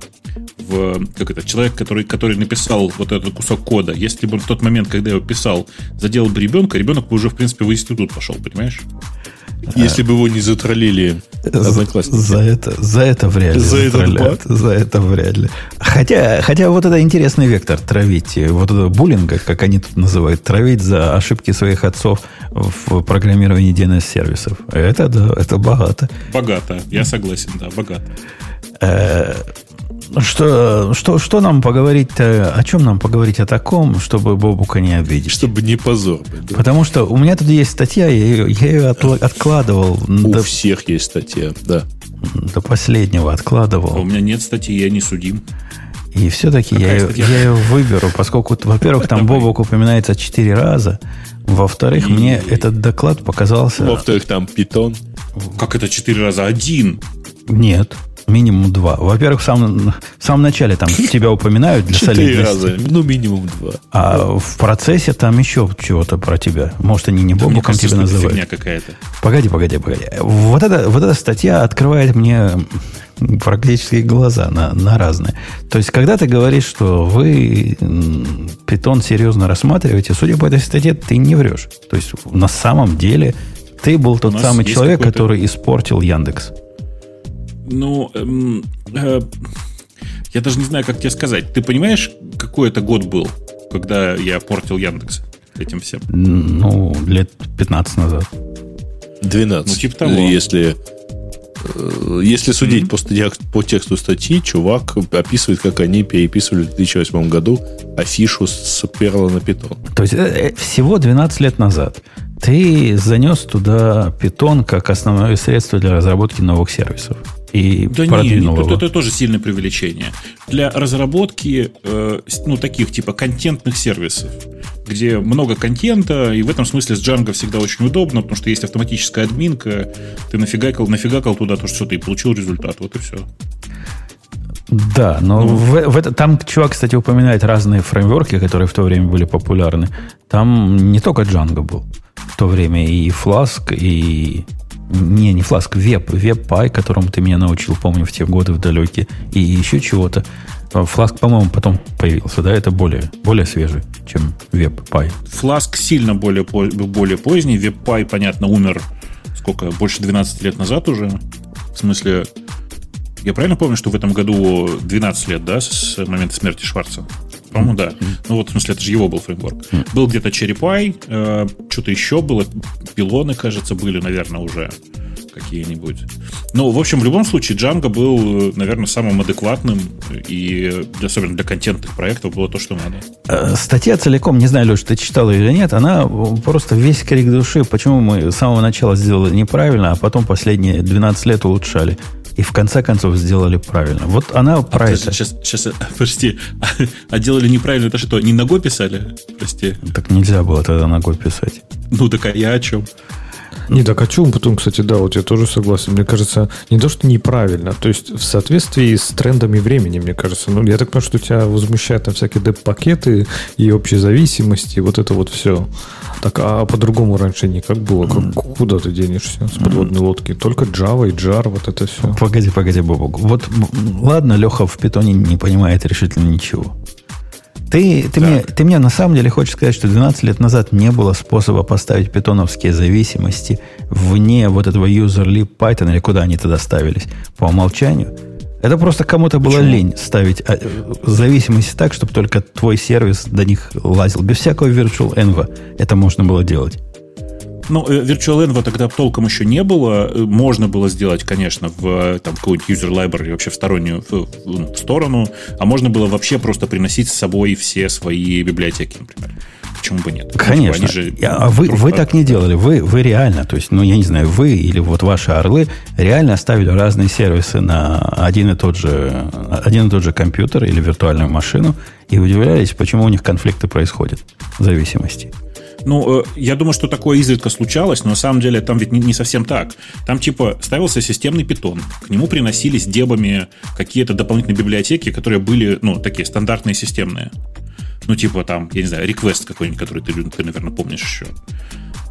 Speaker 2: в, как это, человек, который, который написал вот этот кусок кода, если бы он в тот момент, когда его писал, задел бы ребенка, ребенок бы уже, в принципе, в институт пошел, понимаешь?
Speaker 3: Если бы его не затроллили одноклассники.
Speaker 1: За это, за это вряд ли.
Speaker 3: За этот
Speaker 1: затролляют. За это вряд ли. Хотя, хотя вот это интересный вектор травить. э, Вот это буллинга, как они тут называют, травить за ошибки своих отцов в программировании DNS-сервисов. Это да, это богато.
Speaker 2: Богато, я согласен, да, богато.
Speaker 1: Что, что, что нам поговорить, о чем нам поговорить о таком, чтобы Бобука не обидеть?
Speaker 3: Чтобы не позор да.
Speaker 1: Потому что у меня тут есть статья, я ее, я ее отла- откладывал
Speaker 3: У
Speaker 1: до,
Speaker 3: всех есть статья, да.
Speaker 1: до последнего,
Speaker 2: А у
Speaker 1: откладывал.
Speaker 2: меня нет статьи, я не судим.
Speaker 1: И все-таки я,
Speaker 2: Какая
Speaker 1: ее-
Speaker 2: статья?
Speaker 1: я ее выберу, поскольку, во-первых, там. Бобок упоминается четыре раза. Во-вторых,
Speaker 2: И-
Speaker 1: мне этот доклад показался...
Speaker 3: Во-вторых, там питон.
Speaker 2: Как это четыре раза? Один.
Speaker 1: Нет, минимум два. Во-первых, в самом, в самом начале там [LAUGHS] тебя упоминают для
Speaker 3: Четыре
Speaker 1: солидности.
Speaker 3: раза. Ну, минимум два.
Speaker 1: А в процессе там еще чего-то про тебя. Может, они не
Speaker 2: Да,
Speaker 1: Бобуком тебя называют.
Speaker 2: фигня какая-то.
Speaker 1: Погоди, погоди, погоди. Вот эта, вот эта статья открывает мне практически глаза на, на разные. То есть, когда ты говоришь, что вы питон серьезно рассматриваете, судя по этой статье, ты не врешь. То есть, на самом деле, ты был тот самый человек, который испортил Яндекс.
Speaker 2: Ну, эм, э, я даже не знаю, как тебе сказать. Ты понимаешь, какой это год был, когда я портил Яндекс этим всем?
Speaker 1: Ну, лет 15 назад.
Speaker 3: 12.
Speaker 2: Ну, типа того.
Speaker 3: Если, э, если судить по, статьях- по тексту статьи, чувак описывает, как они переписывали в 2008 году афишу с перла на питон.
Speaker 1: То есть, э, э, всего 12 лет назад ты занес туда питон как основное средство для разработки новых сервисов. И
Speaker 2: Да
Speaker 1: продвинул
Speaker 2: нет,
Speaker 1: его.
Speaker 2: это, это тоже сильное преувеличение. Для разработки, э, ну, таких типа контентных сервисов, где много контента, и в этом смысле с Django всегда очень удобно, потому что есть автоматическая админка, ты нафигакал, нафигакал туда то, что ты получил результат, вот и все.
Speaker 1: Да, но ну. в, в это, там чувак, кстати, упоминает разные фреймворки, которые в то время были популярны. Там не только Django был в то время, и Flask, и... Не, не Flask, Web, WebPy, которому ты меня научил, помню, в те годы в далекие, и еще чего-то. Flask, по-моему, потом появился, да? Это более, более свежий, чем WebPy.
Speaker 2: Flask сильно более, более поздний. WebPy, понятно, умер сколько, больше 12 лет назад уже. В смысле, я правильно помню, что в этом году 12 лет, да, с момента смерти Шварца? По-моему, да. Ну вот, в смысле, это же его был фреймворк. Был где-то Pie, э, что-то еще было, пилоны, кажется, были, наверное, уже какие-нибудь. Ну, в общем, в любом случае, Django был, наверное, самым адекватным, и особенно для контентных проектов было то, что надо.
Speaker 1: Э, статья целиком, не знаю, Леш, ты читал ее или нет, она просто весь крик души, почему мы с самого начала сделали неправильно, а потом последние 12 лет улучшали и в конце концов сделали правильно. Вот она а, про это.
Speaker 2: Сейчас, сейчас, [LAUGHS] прости, а, [LAUGHS] а делали неправильно, это что, не ногой писали? Прости.
Speaker 1: Так нельзя было тогда ногой писать.
Speaker 2: Ну, так а я о чем?
Speaker 5: Не, так о чем потом, кстати, да, вот я тоже согласен. Мне кажется, не то, что неправильно, то есть в соответствии с трендами времени, мне кажется. Ну, я так понимаю, что тебя возмущают там всякие деп-пакеты и общие зависимости, вот это вот все. Так, а по-другому раньше никак было? Как, куда ты денешься с подводной лодки? Только Java и Jar, вот это все.
Speaker 1: Погоди, погоди, Бобок. Вот, ладно, Леха в питоне не понимает решительно ничего. Ты, ты, мне, ты мне на самом деле хочешь сказать, что 12 лет назад не было способа поставить питоновские зависимости вне вот этого user lib Python, или куда они тогда ставились, по умолчанию? Это просто кому-то было лень ставить а, зависимости так, чтобы только твой сервис до них лазил. Без всякого virtual env это можно было делать.
Speaker 2: Ну, э, Virtual Env тогда толком еще не было. Э, можно было сделать, конечно, в э, там, какой-нибудь user library вообще в стороннюю в, ну, в сторону, а можно было вообще просто приносить с собой все свои библиотеки, например. Почему бы нет?
Speaker 1: Конечно. же а вы, вы так не делали. Вы, вы реально, то есть, ну, я не знаю, вы или вот ваши орлы реально оставили разные сервисы на один и тот же, один и тот же компьютер или виртуальную машину и удивлялись, почему у них конфликты происходят в зависимости.
Speaker 2: Ну, э, я думаю, что такое изредка случалось, но на самом деле там ведь не, совсем так. Там типа ставился системный питон, к нему приносились дебами какие-то дополнительные библиотеки, которые были, ну, такие стандартные системные. Ну, типа там, я не знаю, request какой-нибудь, который ты, ты наверное, помнишь еще.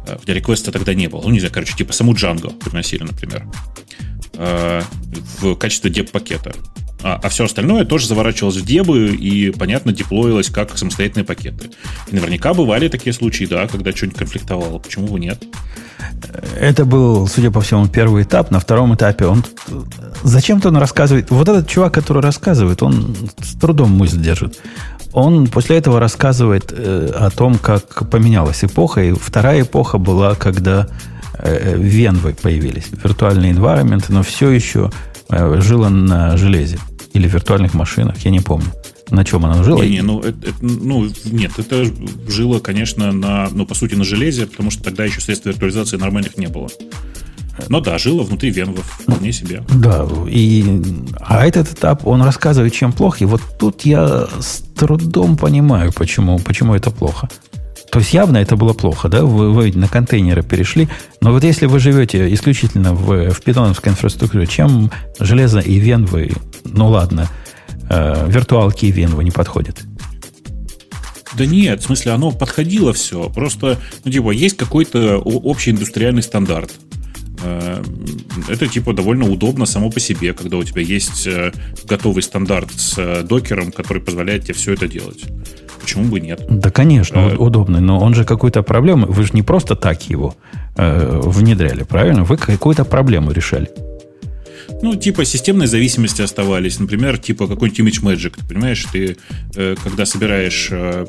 Speaker 2: Э, хотя реквеста тогда не было. Ну, не знаю, короче, типа саму Django приносили, например, э, в качестве деп-пакета. А, а все остальное тоже заворачивалось в дебы и, понятно, деплоилось как самостоятельные пакеты. И наверняка бывали такие случаи, да, когда что-нибудь конфликтовало. Почему бы нет?
Speaker 1: Это был, судя по всему, первый этап. На втором этапе он... Зачем-то он рассказывает... Вот этот чувак, который рассказывает, он с трудом мысль держит. Он после этого рассказывает э, о том, как поменялась эпоха. И вторая эпоха была, когда э, э венвы появились. Виртуальные environment, но все еще жила на железе или виртуальных машинах, я не помню. На чем она жила?
Speaker 2: Не, не, ну, это, это, ну, нет, это жило, конечно, на, ну, по сути, на железе, потому что тогда еще средств виртуализации нормальных не было. Но да, жило внутри венвов, вполне себе.
Speaker 1: Да, и, а этот этап, он рассказывает, чем плохо, и вот тут я с трудом понимаю, почему, почему это плохо. То есть явно это было плохо, да? Вы, вы на контейнеры перешли. Но вот если вы живете исключительно в, в питоновской инфраструктуре, чем железо и венвы, ну ладно, э, виртуалки и венвы не подходят?
Speaker 2: Да нет, в смысле, оно подходило все. Просто, ну, типа, есть какой-то общий индустриальный стандарт. Э, это, типа, довольно удобно само по себе, когда у тебя есть э, готовый стандарт с э, докером, который позволяет тебе все это делать. Почему бы нет?
Speaker 1: Да, конечно, а, удобный, но он же какую-то проблему, вы же не просто так его э, внедряли, правильно? Вы какую-то проблему решали.
Speaker 2: Ну, типа системные зависимости оставались. Например, типа какой-нибудь Image Magic. Ты понимаешь, ты э, когда собираешь э,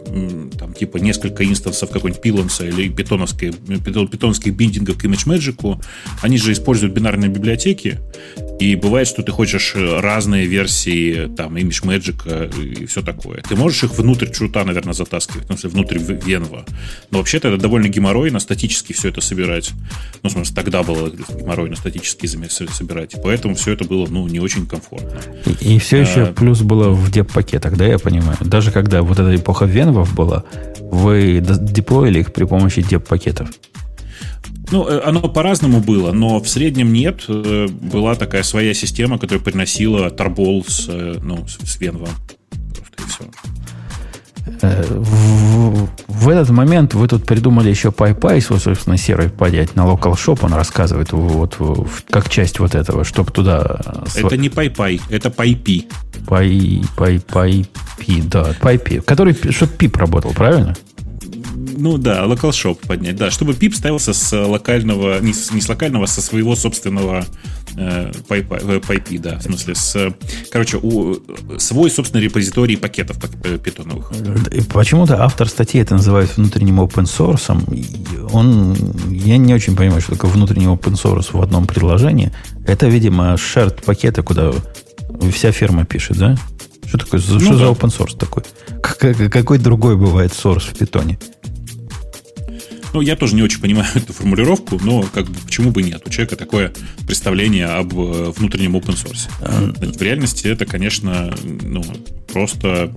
Speaker 2: там типа несколько инстансов какой-нибудь пиланса или питоновских биндингов к Image Magic, они же используют бинарные библиотеки, и бывает, что ты хочешь э, разные версии там Image Magic и все такое. Ты можешь их внутрь чута, наверное, затаскивать, в внутрь Венва. Но вообще-то это довольно геморройно статически все это собирать. Ну, в смысле, тогда было геморройно статически собирать. И поэтому все это было, ну, не очень комфортно.
Speaker 1: И, и все еще а, плюс было в деп-пакетах, да, я понимаю. Даже когда вот эта эпоха венвов была, вы деплоили их при помощи деп-пакетов.
Speaker 2: Ну, э, оно по-разному было, но в среднем нет. Э, была такая своя система, которая приносила торбол с, э, ну, с Венва. Просто и все.
Speaker 1: В, в этот момент вы тут придумали еще PyPy, свой, собственно, серый поднять на Local Shop. Он рассказывает вот, как часть вот этого, чтобы туда...
Speaker 2: Это не PyPy, это PyP.
Speaker 1: Py, Py, PyP, да, PyP. Который, чтобы PIP работал, правильно?
Speaker 2: Ну да, local shop поднять, да, чтобы пип ставился с локального, не с, не с локального, а со своего собственного э, пайпи, да, в смысле, с, короче, у, свой собственный репозиторий пакетов э, питоновых.
Speaker 1: Почему-то автор статьи это называет внутренним open source. Он, я не очень понимаю, что такое внутренний open source в одном предложении. Это, видимо, shared пакеты, куда вся фирма пишет, да? Что такое? Ну, что да. за open source такой? Какой другой бывает source в питоне?
Speaker 2: Ну, я тоже не очень понимаю [LAUGHS] эту формулировку, но как бы почему бы нет? У человека такое представление об э, внутреннем open source. В реальности это, конечно, ну, просто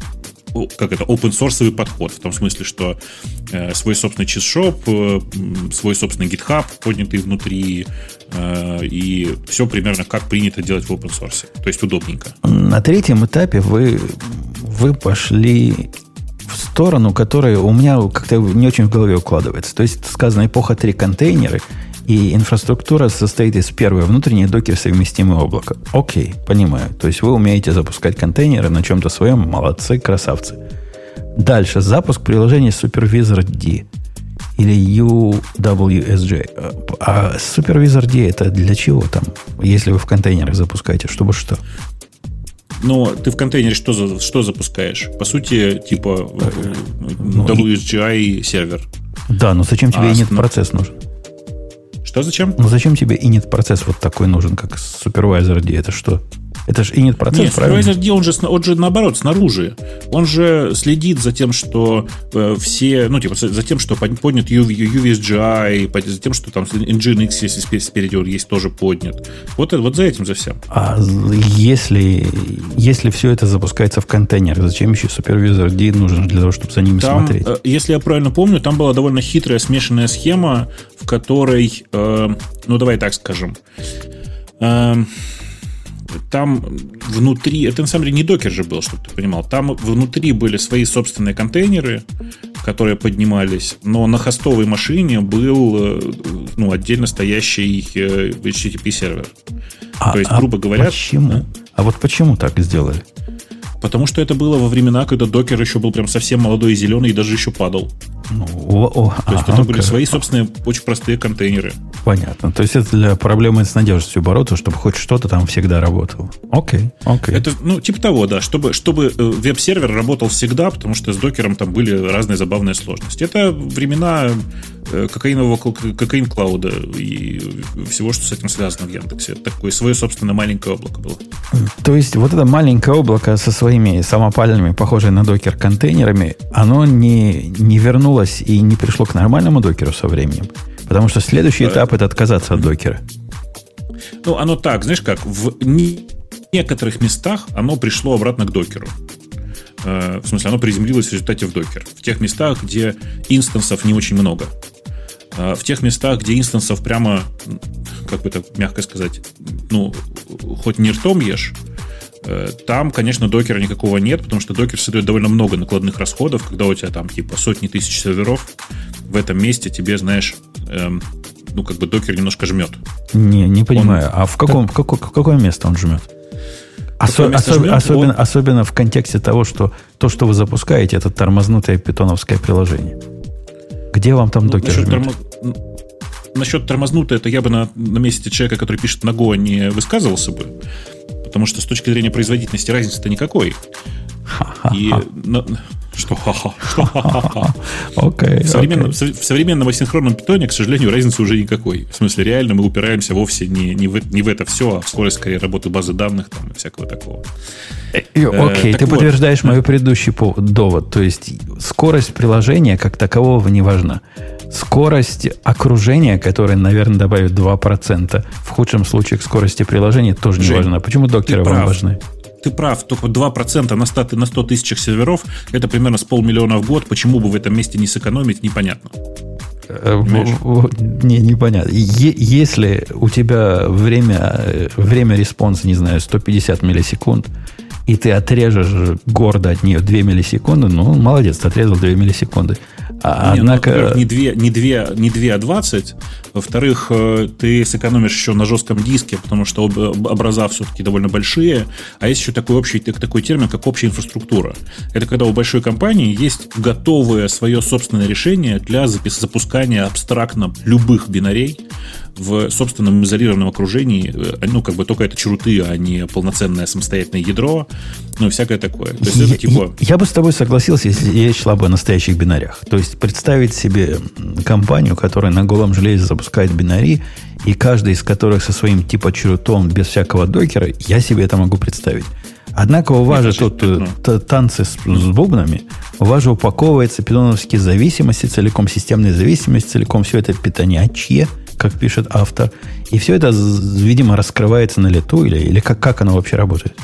Speaker 2: как это, open source подход, в том смысле, что э, свой собственный чизшоп, э, свой собственный GitHub, поднятый внутри, э, и все примерно как принято делать в open source. То есть удобненько.
Speaker 1: На третьем этапе вы, вы пошли в сторону, которая у меня как-то не очень в голове укладывается. То есть сказано эпоха 3 контейнеры, и инфраструктура состоит из первой внутренней докер совместимое облако. Окей, понимаю. То есть вы умеете запускать контейнеры на чем-то своем, молодцы, красавцы. Дальше запуск приложения Supervisor D или UWSJ. А Supervisor D это для чего там, если вы в контейнерах запускаете? Чтобы что?
Speaker 2: Но ты в контейнере что, за, что запускаешь? По сути, типа ну, WSGI сервер.
Speaker 1: Да, но зачем тебе а, нет процесс нужен?
Speaker 2: Что зачем?
Speaker 1: Ну зачем тебе init процесс вот такой нужен, как Supervisor D? Это что? Это же init процесс, Нет, правильно?
Speaker 2: Supervisor D, он же, он же наоборот, снаружи. Он же следит за тем, что э, все, ну, типа, за тем, что поднят UVSGI, за тем, что там Nginx, если спереди он есть, тоже поднят. Вот, вот за этим, за всем.
Speaker 1: А если, если все это запускается в контейнер, зачем еще Supervisor D нужен для того, чтобы за ними
Speaker 2: там,
Speaker 1: смотреть?
Speaker 2: Э, если я правильно помню, там была довольно хитрая смешанная схема, в которой, э, ну, давай так скажем, э, там внутри, это на самом деле не докер же был, чтобы ты понимал, там внутри были свои собственные контейнеры, которые поднимались, но на хостовой машине был э, ну, отдельно стоящий э, HTTP сервер.
Speaker 1: А, То есть, грубо а говоря... Почему? Да? А вот почему так сделали?
Speaker 2: Потому что это было во времена, когда докер еще был прям совсем молодой и зеленый и даже еще падал. Ну, о, о, То есть это были свои собственные очень простые контейнеры.
Speaker 1: Понятно. То есть это для проблемы с надежностью бороться, чтобы хоть что-то там всегда работало. Окей, окей.
Speaker 2: Это, ну, типа того, да, чтобы, чтобы э, веб-сервер работал всегда, потому что с докером там были разные забавные сложности. Это времена э, кокаинового кокаин клауда и всего, что с этим связано в Яндексе. Такое свое собственное маленькое облако было.
Speaker 1: То есть вот это маленькое облако со своими самопальными, похожими на докер контейнерами, оно не, не вернулось и не пришло к нормальному докеру со временем. Потому что следующий этап это отказаться от докера.
Speaker 2: Ну, оно так, знаешь как, в некоторых местах оно пришло обратно к докеру. Э, в смысле, оно приземлилось в результате в докер. В тех местах, где инстансов не очень много. Э, в тех местах, где инстансов прямо, как бы это мягко сказать, ну, хоть не ртом ешь, там, конечно, докера никакого нет, потому что докер создает довольно много накладных расходов, когда у тебя там типа сотни тысяч серверов, в этом месте тебе, знаешь, эм, ну, как бы докер немножко жмет.
Speaker 1: Не, не понимаю. Он... А в каком, в, какое, какое место он жмет? Осо- осо- жмет особенно, он... особенно в контексте того, что то, что вы запускаете, это тормознутое питоновское приложение. Где вам там ну, докер жмет? Тормо...
Speaker 2: Насчет тормознутое, это я бы на, на месте человека, который пишет на Go, не высказывался бы. Потому что с точки зрения производительности разницы-то никакой. И что ха-ха? Окей. В современном, асинхронном питоне, к сожалению, разницы уже никакой. В смысле, реально мы упираемся вовсе не, не, в, не в это все, а в скорость, скорее, работы базы данных там, и всякого такого.
Speaker 1: Э, окей, ты подтверждаешь мой предыдущий довод. То есть скорость приложения как такового не важна. Скорость окружения, которая, наверное, добавит 2%, в худшем случае к скорости приложения тоже не важна. Почему Docker ы вам важны?
Speaker 2: Ты прав, только 2% на 100, на 100 тысячах серверов, это примерно с полмиллиона в год. Почему бы в этом месте не сэкономить, непонятно.
Speaker 1: Э, не, непонятно. Если у тебя время, э, время response а, не знаю, 150 миллисекунд, и ты отрежешь гордо от нее 2 миллисекунды, ну, молодец, ты отрезал 2 миллисекунды.
Speaker 2: А, не, ну, однако... Ну, не, 2, не, 2, не 2, а 20. Во-вторых, э, ты сэкономишь еще на жестком диске, потому что образа все-таки довольно большие. А есть еще такой общий такой термин, как общая инфраструктура. Это когда у большой компании есть готовое свое собственное решение для запускания абстрактно любых бинарей в собственном изолированном окружении, э, ну, как бы только это чруты, а не полноценное самостоятельное ядро, ну, и всякое такое. То есть
Speaker 1: я, это типа... Я, я бы с тобой согласился, если речь шла бы о настоящих бинарях. То есть представить себе компанию, которая на голом железе запускает бинари, и каждый из которых со своим типа чрутом без всякого докера, я себе это могу представить. Однако у вас же тут э, танцы с, с бубнами, у вас же упаковывается питоновские зависимости, целиком системные зависимости, целиком все это питонячье – как пишет автор. И все это, видимо, раскрывается на лету, или, или как, как оно вообще работает?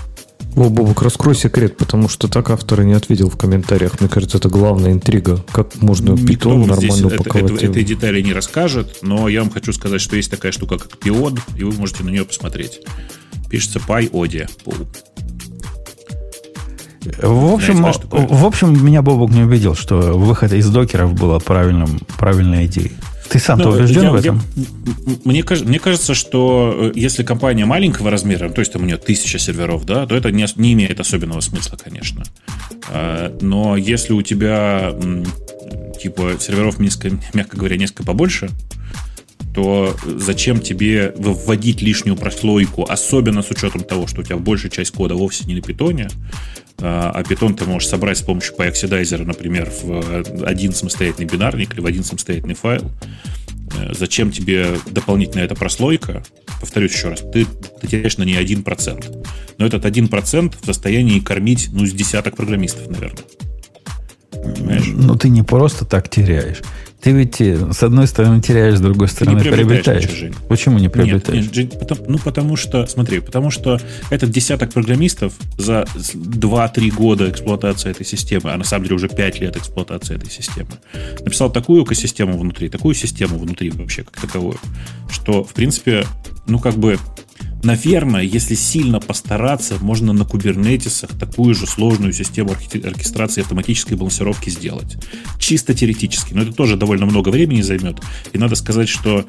Speaker 5: О, Бобок, раскрой секрет, потому что так автор и не ответил в комментариях. Мне кажется, это главная интрига. Как можно питон нормально упаковать?
Speaker 2: Это, это, этой детали не расскажет, но я вам хочу сказать, что есть такая штука, как Piod, и вы можете на нее посмотреть. Пишется PyOD.
Speaker 1: В общем, Знаете, в общем, меня Бобок не убедил, что выход из докеров была правильным, правильной идеей. Ты сам-то ну, убежден я, в этом?
Speaker 2: Я, мне, мне кажется, что э, если компания маленького размера, то есть там у нее тысяча серверов, да, то это не, не имеет особенного смысла, конечно. А, но если у тебя типа серверов, мягко говоря, несколько побольше, то зачем тебе вводить лишнюю прослойку, особенно с учетом того, что у тебя большая часть кода вовсе не на питоне, а, а питон ты можешь собрать с помощью PyOxidizer, например, в один самостоятельный бинарник или в один самостоятельный файл. Э, зачем тебе дополнительная эта прослойка? Повторюсь еще раз, ты, ты теряешь на ней 1%. Но этот 1% в состоянии кормить, ну, с десяток программистов, наверное.
Speaker 1: Понимаешь? Ну, ты не просто так теряешь. Ты ведь э, с одной стороны теряешь, с другой стороны ты не приобретаешь. приобретаешь. Почему не приобретаешь? Нет,
Speaker 2: нет, потому, ну, потому что, смотри, потому что этот десяток программистов за 2-3 года эксплуатации этой системы, а на самом деле уже 5 лет эксплуатации этой системы, написал такую экосистему внутри, такую систему внутри вообще как таковую, что, в принципе, ну, как бы Наверное, если сильно постараться, можно на кубернетисах такую же сложную систему оркестрации автоматической балансировки сделать. Чисто теоретически. Но это тоже довольно много времени займет. И надо сказать, что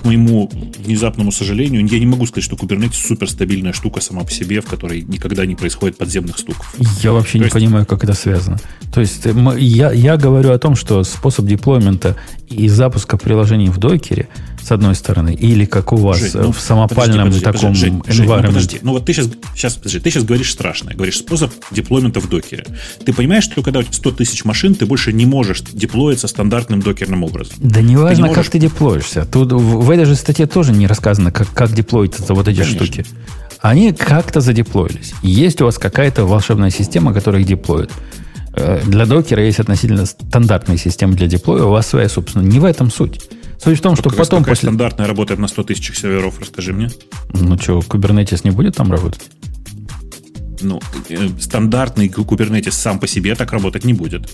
Speaker 2: к моему внезапному сожалению, я не могу сказать, что Kubernetes суперстабильная штука сама по себе, в которой никогда не происходит подземных стуков.
Speaker 1: Я вообще То не есть... понимаю, как это связано. То есть э, я, я говорю о том, что способ деплоймента и запуска приложений в докере – с одной стороны, или как у вас Жень, ну, в самопальном подожди, подожди, таком Жень, Жень,
Speaker 2: ну, подожди, ну вот ты сейчас, сейчас, подожди, ты сейчас говоришь страшное, говоришь способ деплоймента в докере. Ты понимаешь, что когда у тебя 100 тысяч машин, ты больше не можешь деплоиться стандартным докерным образом.
Speaker 1: Да не важно, не можешь... как ты деплоишься. Тут в, в этой же статье тоже не рассказано, как, как деплоиться вот эти Конечно. штуки. Они как-то задеплоились. Есть у вас какая-то волшебная система, которая их деплоит. Э, для докера есть относительно стандартные системы для деплоя, у вас своя, собственно. Не в этом суть. Суть в том, что потом...
Speaker 2: Какая после... стандартная работает на 100 тысяч серверов, расскажи мне.
Speaker 1: Ну что, Kubernetes не будет там работать?
Speaker 2: Ну, э, стандартный Kubernetes сам по себе так работать не будет.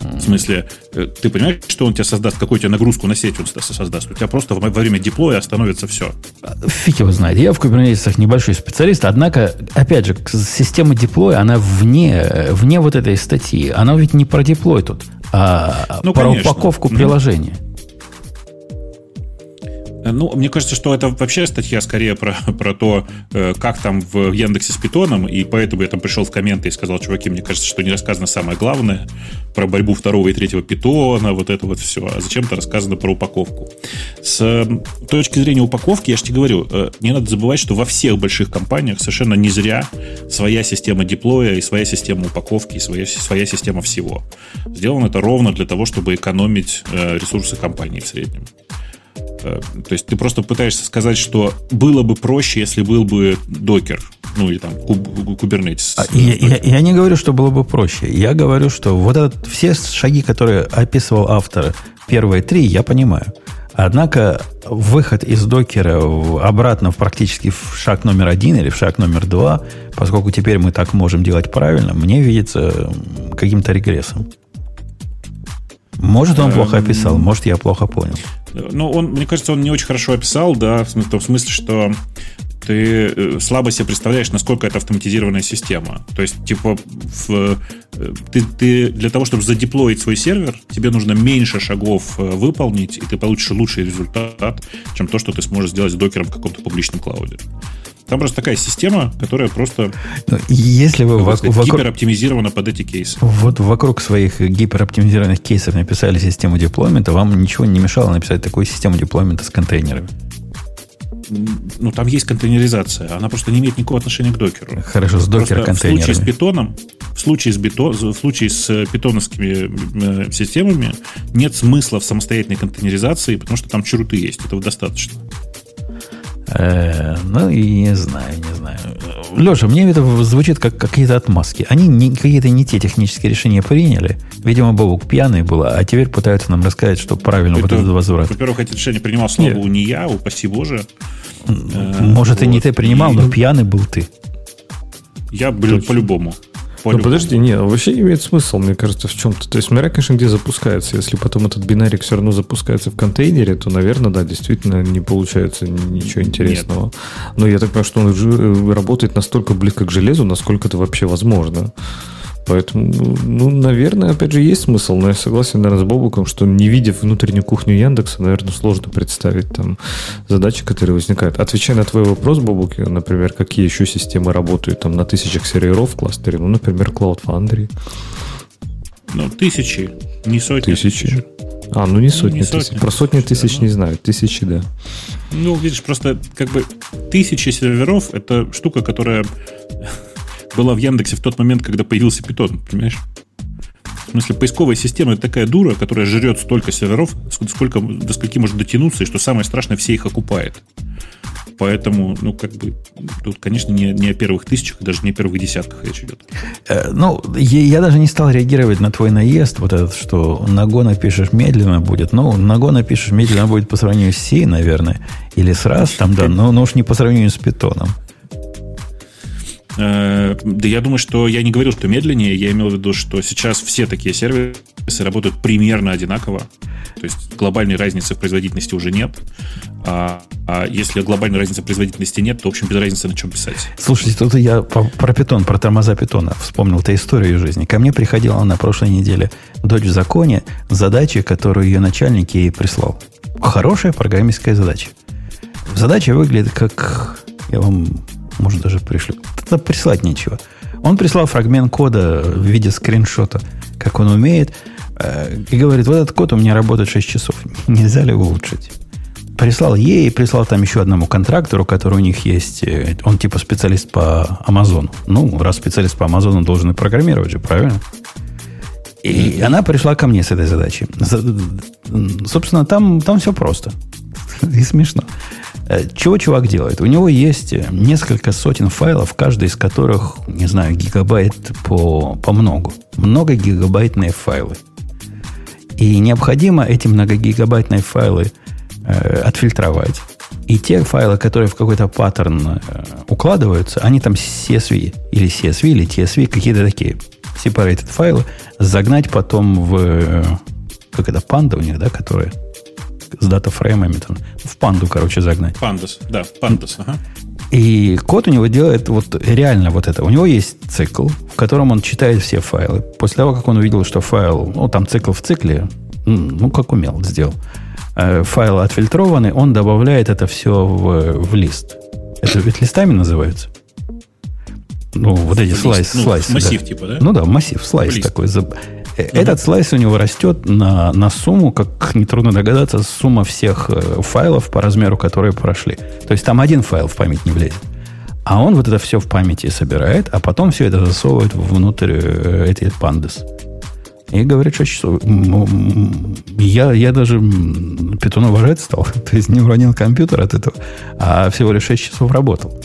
Speaker 2: В смысле, э, ты понимаешь, что он тебе создаст, какую тебе нагрузку на сеть он создаст? У тебя просто во время диплоя остановится все.
Speaker 1: Фиг его знает. Я в Kubernetes небольшой специалист, однако, опять же, система диплоя, она вне, вне вот этой статьи. Она ведь не про диплой тут, а ну, про конечно. упаковку приложения.
Speaker 2: Ну, мне кажется, что это вообще статья скорее про, про то, э, как там в Яндексе с питоном, и поэтому я там пришел в комменты и сказал, чуваки, мне кажется, что не рассказано самое главное про борьбу второго и третьего питона, вот это вот все, а зачем-то рассказано про упаковку. С точки зрения упаковки, я же тебе говорю, э, не надо забывать, что во всех больших компаниях совершенно не зря своя система диплоя и своя система упаковки, и своя, своя система всего. Сделано это ровно для того, чтобы экономить э, ресурсы компании в среднем. Э, то есть ты просто пытаешься сказать, что было бы проще, если был бы докер, ну или там Kubernetes. А,
Speaker 1: я, я, я не говорю, что было бы проще. Я говорю, что вот этот, все шаги, которые описывал автор, первые три, я понимаю. Однако выход из докера обратно в практически в шаг номер один или в шаг номер два, поскольку теперь мы так можем делать правильно, мне видится каким-то регрессом. Может, он плохо описал, может, я плохо понял.
Speaker 2: Ну, он, мне кажется, он не очень хорошо описал, да, в в смысле что ты э, слабо себе представляешь, насколько это автоматизированная система. То есть, типа, в, э, ты, ты для того, чтобы задеплоить свой сервер, тебе нужно меньше шагов э, выполнить, и ты получишь лучший результат, чем то, что ты сможешь сделать с докером в каком-то публичном клауде. Там просто такая система, которая просто
Speaker 1: ну, если вы
Speaker 2: вокруг, сказать, гипероптимизирована под эти кейсы.
Speaker 1: Вот вокруг своих гипероптимизированных кейсов написали систему деплоймента, вам ничего не мешало написать такую систему деплоймента с контейнерами
Speaker 2: ну, там есть контейнеризация, она просто не имеет никакого отношения к докеру.
Speaker 1: Хорошо, с докер контейнерами.
Speaker 2: В случае с питоном, в случае с, бито, в случае с питоновскими э, системами нет смысла в самостоятельной контейнеризации, потому что там чруты есть, этого достаточно.
Speaker 1: Э, ну, и не знаю, не знаю. Леша, мне это звучит как какие-то отмазки. Они не, какие-то не те технические решения приняли. Видимо, Бобук пьяный был, а теперь пытаются нам рассказать, что правильно это, вот этот возврат.
Speaker 2: Во-первых, эти решения принимал, слава богу, не я, упаси Боже.
Speaker 1: Может, и не ты принимал, но пьяный был ты.
Speaker 2: Я, блин, по-любому.
Speaker 5: Ну подожди, не, вообще имеет смысл, мне кажется, в чем-то. То есть Мира, конечно, где запускается. Если потом этот бинарик все равно запускается в контейнере, то, наверное, да, действительно не получается ничего интересного. Нет. Но я так понимаю, что он э, работает настолько близко к железу, насколько это вообще возможно. Поэтому, ну, наверное, опять же, есть смысл, но я согласен, наверное, с Бобуком, что не видя внутреннюю кухню Яндекса, наверное, сложно представить там задачи, которые возникают. Отвечая на твой вопрос, Бобук, например, какие еще системы работают там на тысячах серверов в кластере, ну, например, Cloud Foundry.
Speaker 2: Ну, тысячи, не сотни.
Speaker 5: Тысячи. тысяч. А, ну не сотни, не тысяч. Сотни, Про сотни тысяч, тысяч да, не знаю. Тысячи, да.
Speaker 2: Ну, видишь, просто как бы тысячи серверов это штука, которая была в Яндексе в тот момент, когда появился питон, понимаешь? В смысле, поисковая система это такая дура, которая жрет столько серверов, сколько, до скольки может дотянуться, и что самое страшное, все их окупает. Поэтому, ну, как бы, тут, конечно, не, не о первых тысячах, даже не о первых десятках речь идет.
Speaker 1: Э, ну, я, я даже не стал реагировать на твой наезд, вот этот, что на Go напишешь медленно будет. Ну, на Go напишешь медленно будет по сравнению с C, наверное, или с раз там, да, но, но уж не по сравнению с питоном.
Speaker 2: Э, да я думаю, что я не говорил, что медленнее, я имел в виду, что сейчас все такие сервисы работают примерно одинаково. То есть глобальной разницы в производительности уже нет. А, а если глобальной разницы в производительности нет, то, в общем, без разницы на чем писать.
Speaker 1: Слушайте, тут я про питон, про тормоза питона вспомнил эту историю жизни. Ко мне приходила на прошлой неделе дочь в законе задачи, которую ее начальник ей прислал. Хорошая программистская задача. Задача выглядит как... Я вам может, даже пришлю. Тогда прислать нечего. Он прислал фрагмент кода в виде скриншота, как он умеет, э, и говорит, вот этот код у меня работает 6 часов. [LAUGHS] Нельзя ли улучшить? Прислал ей, прислал там еще одному контрактору, который у них есть. Э, он типа специалист по Амазону. Ну, раз специалист по Амазону должен и программировать же, правильно? И она пришла ко мне с этой задачей. Собственно, там, там все просто. [LAUGHS] И смешно. Э, чего чувак делает? У него есть э, несколько сотен файлов, каждый из которых, не знаю, гигабайт по, по много. Многогигабайтные файлы. И необходимо эти многогигабайтные файлы э, отфильтровать. И те файлы, которые в какой-то паттерн э, укладываются, они там CSV или CSV или TSV, какие-то такие separated файлы, загнать потом в... Э, как это, панда у них, да, которые с датафреймами, там, в панду, короче, загнать.
Speaker 2: Пандас, да, пандас, ага.
Speaker 1: И код у него делает вот реально вот это. У него есть цикл, в котором он читает все файлы. После того, как он увидел, что файл, ну, там цикл в цикле, ну, как умел, сделал. Э, файлы отфильтрованы, он добавляет это все в, в лист. Это ведь листами называется? Ну, вот эти слайсы. Ну, слайсы
Speaker 2: массив
Speaker 1: да.
Speaker 2: типа, да?
Speaker 1: Ну да, массив, слайс Лист. такой. Этот слайс у него растет на, на сумму, как нетрудно догадаться, сумма всех э, файлов по размеру, которые прошли. То есть там один файл в память не влезет. А он вот это все в памяти собирает, а потом все это засовывает внутрь э, этой пандес. И говорит, что часов. Я, я даже питон уважать стал. [LAUGHS] То есть не уронил компьютер от этого, а всего лишь 6 часов работал.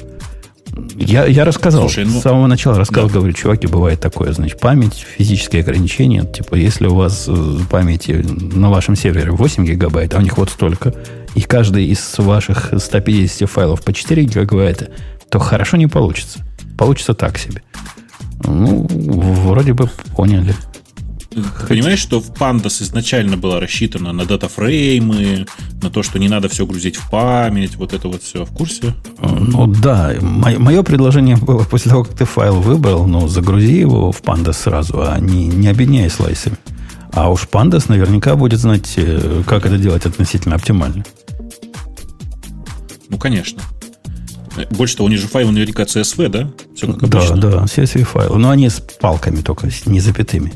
Speaker 1: Я, я рассказал, Слушай, ну, с самого начала рассказал, да. говорю, чуваки, бывает такое, значит, память, физические ограничения, типа, если у вас э, памяти на вашем сервере 8 гигабайт, а у них вот столько, и каждый из ваших 150 файлов по 4 гигабайта, то хорошо не получится. Получится так себе. Ну, вроде бы поняли.
Speaker 2: Ты понимаешь, что в Pandas изначально была рассчитана на датафреймы, на то, что не надо все грузить в память, вот это вот все в курсе?
Speaker 1: Ну да, мое предложение было после того, как ты файл выбрал, ну загрузи его в Pandas сразу, а не, не объединяй слайсами. А уж Pandas наверняка будет знать, э, как это делать относительно оптимально.
Speaker 2: Ну, конечно. Больше того, у них же файлы наверняка CSV, да?
Speaker 1: Все как обычно. Да, да, CSV файлы. Но они с палками только, не запятыми.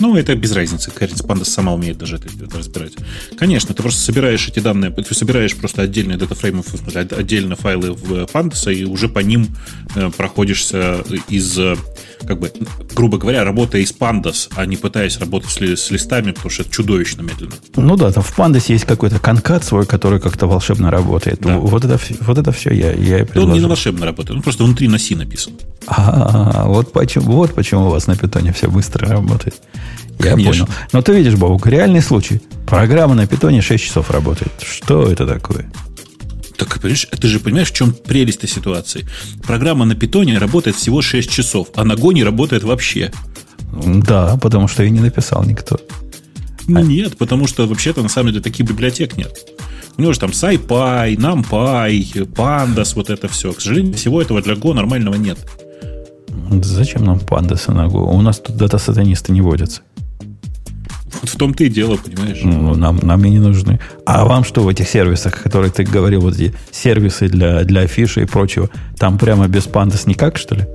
Speaker 2: Ну, это без разницы. Кажется, Pandas сама умеет даже это, это разбирать. Конечно, ты просто собираешь эти данные, ты собираешь просто отдельные датафреймы, в смысле, отдельно файлы в Pandas, и уже по ним э, проходишься из, э, как бы, грубо говоря, работая из Pandas, а не пытаясь работать с, ли, с листами, потому что это чудовищно медленно.
Speaker 1: Ну да, там в Pandas есть какой-то конкат свой, который как-то волшебно работает. Да. Вот, это, вот это все я, я и
Speaker 2: предложил. Он не на волшебно работает, он просто внутри на C написан.
Speaker 1: А, вот почему, вот почему у вас на питоне все быстро работает. Я Конечно. понял. Но ты видишь, Бобук, реальный случай. Программа на питоне 6 часов работает. Что это такое?
Speaker 2: Так, понимаешь, ты же понимаешь, в чем прелесть этой ситуации? Программа на питоне работает всего 6 часов, а на Гоне работает вообще.
Speaker 1: Да, потому что ее не написал никто.
Speaker 2: А... Нет, потому что вообще-то на самом деле таких библиотек нет. У него же там SciPy, NumPy, Pandas, вот это все. К сожалению, всего этого для Go нормального нет.
Speaker 1: Зачем нам Pandas на Go? У нас тут дата-сатанисты не водятся.
Speaker 2: Вот в том-то и дело, понимаешь?
Speaker 1: Ну, нам, нам и не нужны. А вам что в этих сервисах, которые ты говорил, вот эти сервисы для, для афиши и прочего, там прямо без пандас никак, что ли?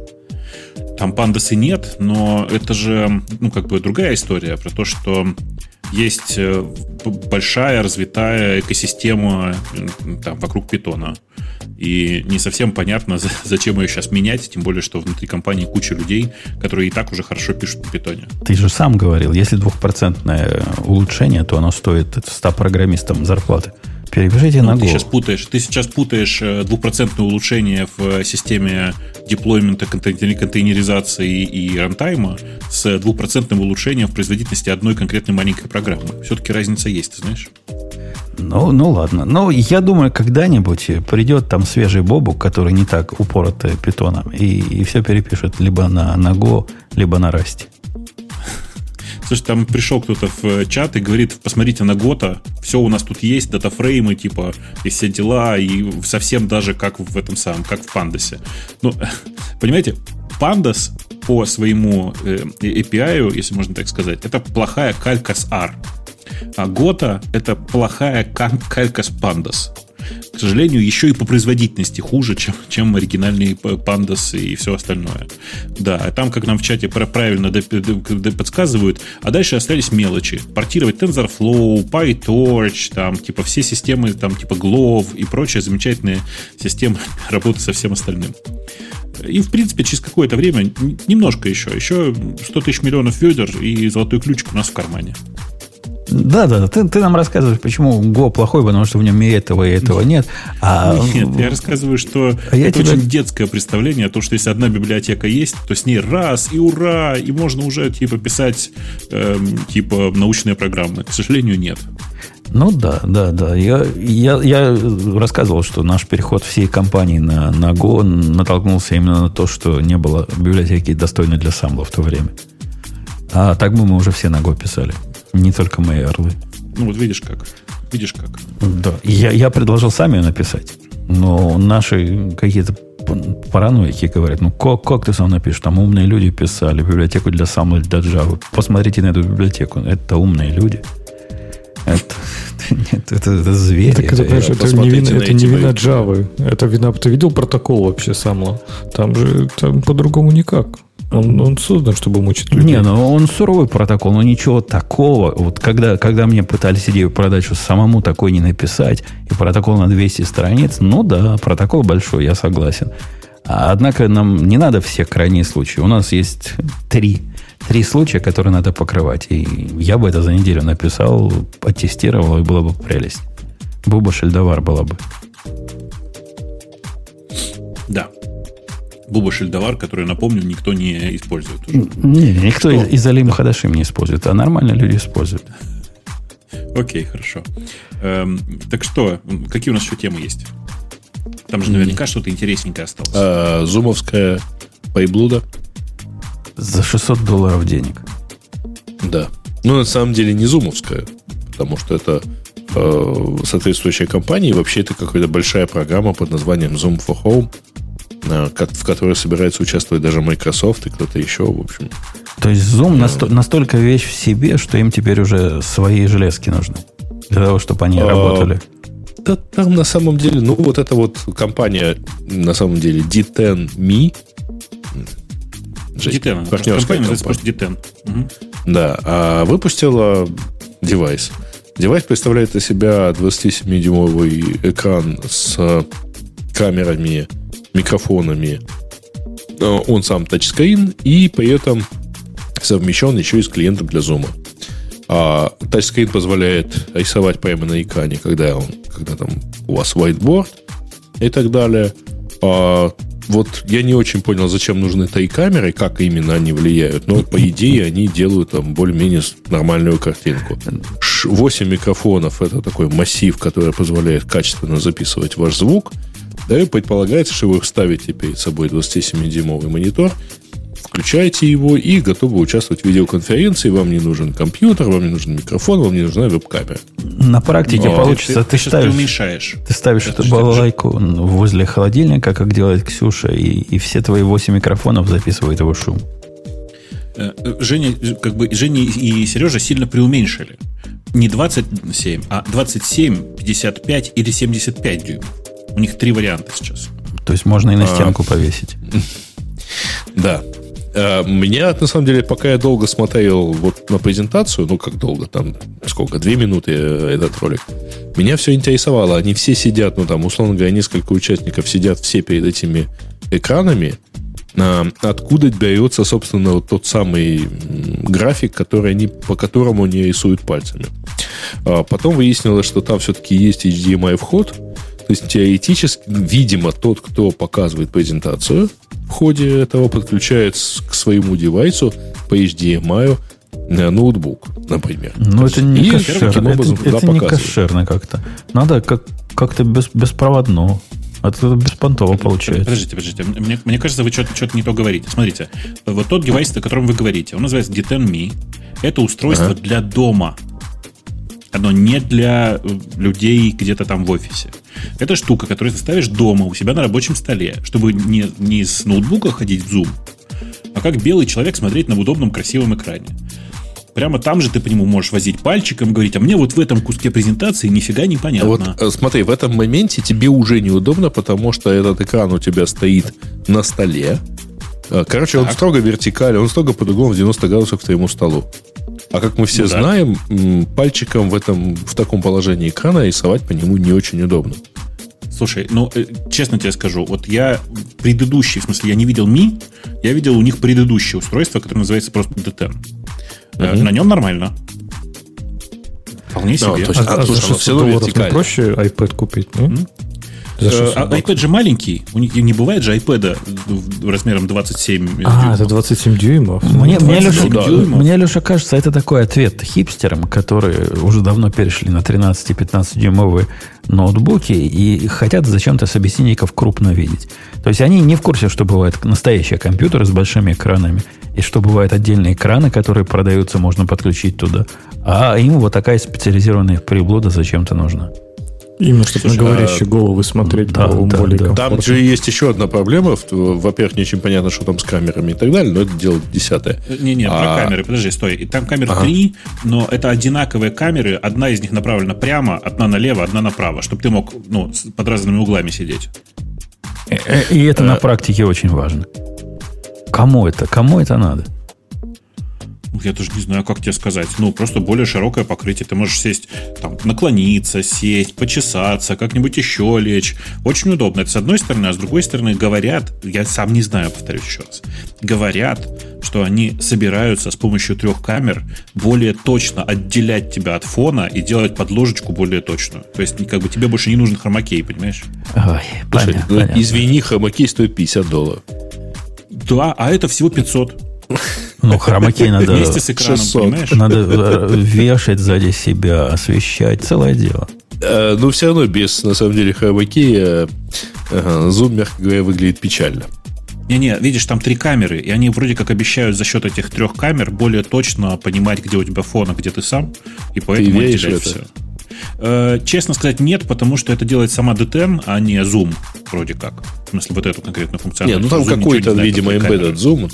Speaker 2: Там пандасы нет, но это же, ну, как бы другая история про то, что есть э, большая развитая экосистема там, вокруг питона. И не совсем понятно, зачем ее сейчас менять, тем более, что внутри компании куча людей, которые и так уже хорошо пишут на питоне.
Speaker 1: Ты же сам говорил, если двухпроцентное улучшение, то оно стоит 100 программистам зарплаты. Перепишите ну, на Go.
Speaker 2: Ты сейчас путаешь, ты сейчас путаешь э, двухпроцентное улучшение в системе деплоймента, контейнеризации и рантайма с двухпроцентным улучшением в производительности одной конкретной маленькой программы. Все-таки разница есть, ты знаешь?
Speaker 1: Ну, ну ладно. Но я думаю, когда-нибудь придет там свежий бобук, который не так упорот питоном, и, и все перепишет либо на, на Go, либо на Расте.
Speaker 2: Слушай, там пришел кто-то в чат и говорит, посмотрите на Гота, все у нас тут есть, датафреймы, типа, и все дела, и совсем даже как в этом самом, как в Пандасе. Ну, [LAUGHS] понимаете, Pandas по своему э, API, если можно так сказать, это плохая калька с R. А Гота — это плохая калька с Pandas к сожалению, еще и по производительности хуже, чем, чем оригинальные Pandas и все остальное. Да, а там, как нам в чате правильно подсказывают, а дальше остались мелочи. Портировать TensorFlow, PyTorch, там, типа, все системы, там, типа, Glove и прочие замечательные системы [LAUGHS] работы со всем остальным. И, в принципе, через какое-то время, немножко еще, еще 100 тысяч миллионов ведер и золотой ключик у нас в кармане.
Speaker 1: Да, да, ты, ты нам рассказываешь, почему Go плохой, потому что в нем и этого, и этого нет.
Speaker 2: А... Нет, я рассказываю, что а это тебя... очень детское представление, о том, что если одна библиотека есть, то с ней раз и ура, и можно уже типа писать эм, типа научные программы. К сожалению, нет.
Speaker 1: Ну да, да, да. Я, я, я рассказывал, что наш переход всей компании на, на Go натолкнулся именно на то, что не было библиотеки достойной для самбла в то время. А так бы мы уже все на Go писали. Не только мои орлы.
Speaker 2: Ну вот видишь как. Видишь как.
Speaker 1: Да. Я, я предложил сами ее написать. Но наши какие-то параноики говорят, ну как, как ты сам напишешь? Там умные люди писали библиотеку для самой для Java. Посмотрите на эту библиотеку. Это умные люди. Это, нет, это, это звери. Так
Speaker 5: это, это, это, не вина, это не вина Java. Это вина... Ты видел протокол вообще самого? Там же там по-другому никак. Он, он создан, чтобы мучить людей.
Speaker 1: Не, ну он суровый протокол, но ничего такого. Вот когда, когда мне пытались идею продать, что самому такой не написать, и протокол на 200 страниц, ну да, протокол большой, я согласен. А, однако нам не надо все крайние случаи. У нас есть три, три случая, которые надо покрывать. И я бы это за неделю написал, оттестировал, и было бы прелесть. Буба Шельдовар была бы.
Speaker 2: Да. Буба Шельдовар, который, напомню, никто не использует уже.
Speaker 1: Не, никто из, из Алима Хадашим не использует, а нормально люди используют.
Speaker 2: Окей, хорошо. Эм, так что, какие у нас еще темы есть? Там же наверняка что-то интересненькое осталось.
Speaker 3: А, зумовская пайблуда.
Speaker 1: За 600 долларов денег.
Speaker 3: Да. Ну, на самом деле не зумовская, потому что это э, соответствующая компания, и вообще это какая-то большая программа под названием Zoom for Home, в которой собирается участвовать даже Microsoft и кто-то еще, в общем.
Speaker 1: То есть Zoom насто- настолько вещь в себе, что им теперь уже свои железки нужны для того, чтобы они а, работали.
Speaker 3: Да, там на самом деле, ну вот эта вот компания, на самом деле, DTEN
Speaker 2: ME, DTEN. Партнерская компания просто DTEN. Угу.
Speaker 3: Да, а выпустила девайс. Девайс представляет из себя 27-дюймовый экран с камерами, микрофонами. Он сам тачскрин и при этом совмещен еще и с клиентом для зума. А тачскрин позволяет рисовать прямо на экране, когда, он, когда там у вас whiteboard и так далее. А вот я не очень понял, зачем нужны три камеры, как именно они влияют, но по идее они делают там более-менее нормальную картинку. 8 микрофонов это такой массив, который позволяет качественно записывать ваш звук. Да и предполагается, что вы ставите перед собой 27-дюймовый монитор, включаете его и готовы участвовать в видеоконференции. Вам не нужен компьютер, вам не нужен микрофон, вам не нужна веб-камера.
Speaker 1: На практике Но получится, ты, ты, ты ставишь,
Speaker 2: уменьшаешь.
Speaker 1: Ты ставишь эту балалайку возле холодильника, как делает Ксюша, и, и все твои 8 микрофонов записывают его шум.
Speaker 2: Э, Женя, как бы, Женя и Сережа сильно преуменьшили. Не 27, а 27, 55 или 75 дюймов. У них три варианта сейчас.
Speaker 1: То есть можно и на а. стенку [LAUGHS] а, повесить.
Speaker 3: Да. Меня, на самом деле, пока я долго смотрел вот на презентацию, ну, как долго, там, сколько, две минуты э, этот ролик, меня все интересовало. Они все сидят, ну, там, условно говоря, несколько участников сидят все перед этими экранами, а, откуда берется, собственно, вот тот самый график, который они, по которому они рисуют пальцами. А потом выяснилось, что там все-таки есть HDMI вход, то есть теоретически, видимо, тот, кто показывает презентацию, в ходе этого подключает к своему девайсу по HDMI ноутбук, например.
Speaker 1: Ну, это не кошерно. Это, это не кошерно как-то. Надо как, как-то без, беспроводно. А это беспонтово получается.
Speaker 2: Подождите, подождите. Мне, мне кажется, вы что-то, что-то не то говорите. Смотрите, вот тот девайс, о котором вы говорите, он называется D10Me. Это устройство ага. для дома. Оно не для э, людей где-то там в офисе. Это штука, которую ты ставишь дома у себя на рабочем столе, чтобы не, не с ноутбука ходить в Zoom, а как белый человек смотреть на удобном красивом экране. Прямо там же ты по нему можешь возить пальчиком, говорить, а мне вот в этом куске презентации нифига не понятно.
Speaker 3: Вот э, смотри, в этом моменте тебе уже неудобно, потому что этот экран у тебя стоит на столе. Э, короче, так. он строго вертикален, он строго под углом в 90 градусов к твоему столу. А как мы все ну, знаем, да. пальчиком в, этом, в таком положении экрана рисовать по нему не очень удобно.
Speaker 2: Слушай, ну, э, честно тебе скажу, вот я предыдущий, в смысле, я не видел Ми, я видел у них предыдущее устройство, которое называется просто D10. Mm-hmm. На нем нормально. Вполне себе.
Speaker 5: Да, то есть, а, а, слушай, 600 долларов не проще iPad купить, ну? Mm-hmm.
Speaker 2: За а, iPad же маленький. У них не бывает же iPad размером 27
Speaker 5: А, дюймов. это 27 дюймов.
Speaker 1: Мне, мне, Леша, дюймов. мне, Леша, кажется, это такой ответ хипстерам, которые уже давно перешли на 13-15 дюймовые ноутбуки и хотят зачем-то собеседников крупно видеть. То есть они не в курсе, что бывают настоящие компьютеры с большими экранами, и что бывают отдельные экраны, которые продаются, можно подключить туда. А им вот такая специализированная приблуда зачем-то нужна.
Speaker 5: Именно, чтобы Слушай, на говорящие а... головы смотреть да, было да, более
Speaker 3: да. Там же есть еще одна проблема. Во-первых, не очень понятно, что там с камерами и так далее, но это дело десятое.
Speaker 2: Не-не, а... про камеры, подожди, стой. И там камер ага. три, но это одинаковые камеры. Одна из них направлена прямо, одна налево, одна направо, чтобы ты мог ну, под разными углами сидеть.
Speaker 1: Э, э, и это на практике очень важно. Кому это? Кому это надо?
Speaker 2: Я даже не знаю, как тебе сказать, ну, просто более широкое покрытие. Ты можешь сесть, там, наклониться, сесть, почесаться, как-нибудь еще лечь. Очень удобно. Это с одной стороны, а с другой стороны говорят, я сам не знаю, повторюсь еще раз, говорят, что они собираются с помощью трех камер более точно отделять тебя от фона и делать подложечку более точную. То есть, как бы тебе больше не нужен хромакей, понимаешь?
Speaker 3: Ой, Слушай, понятно, ну, понятно. извини, хромакей стоит 50 долларов.
Speaker 2: Да, а это всего 500.
Speaker 1: Ну, хромакей надо...
Speaker 2: Вместе с экраном, 600. понимаешь?
Speaker 1: Надо э, вешать сзади себя, освещать. Целое дело.
Speaker 3: Э, Но ну, все равно без, на самом деле, хромакея Zoom, мягко говоря, выглядит печально.
Speaker 2: Не-не, видишь, там три камеры, и они вроде как обещают за счет этих трех камер более точно понимать, где у тебя фон, а где ты сам, и поэтому
Speaker 3: веришь в
Speaker 2: отделять
Speaker 3: это?
Speaker 2: все. Э, честно сказать, нет, потому что это делает сама D10, а не Zoom, вроде как. В смысле, вот эту конкретную
Speaker 3: Не,
Speaker 2: функциональность.
Speaker 3: ну там какой-то,
Speaker 2: не знает
Speaker 3: видимо, embedded zoom.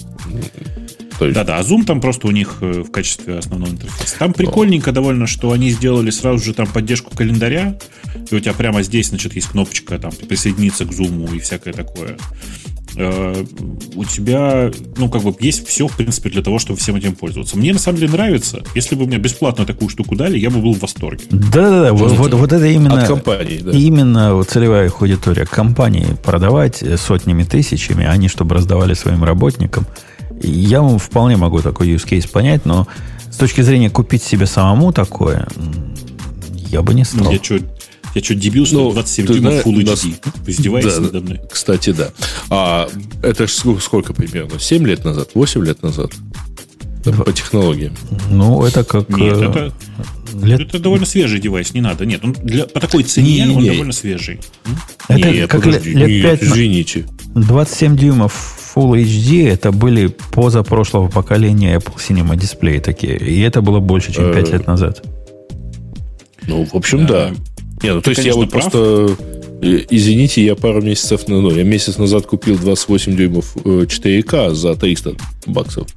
Speaker 3: То есть,
Speaker 2: Да-да, а Zoom там просто у них э, в качестве основного интерфейса. Там прикольненько довольно, что они сделали сразу же там поддержку календаря, и у тебя прямо здесь, значит, есть кнопочка там присоединиться к Zoom и всякое такое. Э, У тебя, ну, как бы есть все, в принципе, для того, чтобы всем этим пользоваться. Мне на самом деле нравится. Если бы мне бесплатно такую штуку дали, я бы был в восторге.
Speaker 1: Да-да-да, вот, вот, вот это именно...
Speaker 3: От компаний, да.
Speaker 1: Именно вот целевая аудитория компании продавать э, сотнями тысячами, а не чтобы раздавали своим работникам. Я вам вполне могу такой use case понять, но с точки зрения купить себе самому такое, я бы не стал.
Speaker 2: Я что, я что, дебил, что
Speaker 3: Ну,
Speaker 2: ли, 27
Speaker 3: ты
Speaker 2: дюймов Full
Speaker 3: нас-
Speaker 2: HD? Вы издеваетесь
Speaker 3: Да,
Speaker 2: надо мной?
Speaker 3: Кстати, да. А это ж ск- сколько примерно? 7 лет назад? 8 лет назад? По технологиям.
Speaker 1: Ну, это как...
Speaker 2: Нет,
Speaker 1: э,
Speaker 2: это,
Speaker 1: лет-
Speaker 2: это довольно свежий девайс, не надо. Нет, он для, по такой цене он
Speaker 3: Не-не-не.
Speaker 2: довольно свежий.
Speaker 1: Это
Speaker 3: Не,
Speaker 1: как
Speaker 3: подожди,
Speaker 1: лет,
Speaker 3: нет,
Speaker 1: 5
Speaker 3: извините.
Speaker 1: 27 дюймов Full HD это были позапрошлого поколения Apple Cinema дисплеи такие. И это было больше, чем 5
Speaker 3: Э,
Speaker 1: лет назад.
Speaker 3: Ну, в общем, да. Не, ну то есть я вот просто... э, Извините, я пару месяцев, ну, ну, я месяц назад купил 28 дюймов э, 4К за 300 баксов.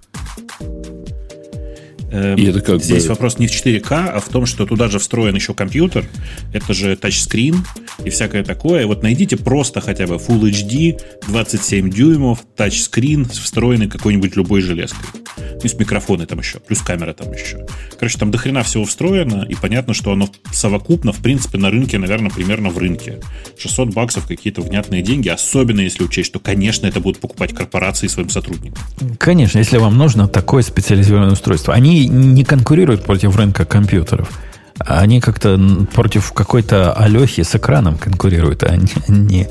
Speaker 2: Эм,
Speaker 3: И это как
Speaker 2: Здесь
Speaker 3: бы-
Speaker 2: вопрос не в 4К, а в том, что туда же встроен еще компьютер. Это же тачскрин и всякое такое. Вот найдите просто хотя бы Full HD, 27 дюймов, тачскрин, встроенный какой-нибудь любой железкой. Ну, и с микрофоны там еще, плюс камера там еще. Короче, там дохрена всего встроено, и понятно, что оно совокупно, в принципе, на рынке, наверное, примерно в рынке. 600 баксов какие-то внятные деньги, особенно если учесть, что, конечно, это будут покупать корпорации своим сотрудникам.
Speaker 1: Конечно, если вам нужно такое специализированное устройство. Они не конкурируют против рынка компьютеров. Они как-то против какой-то Алехи с экраном конкурируют, а не, не,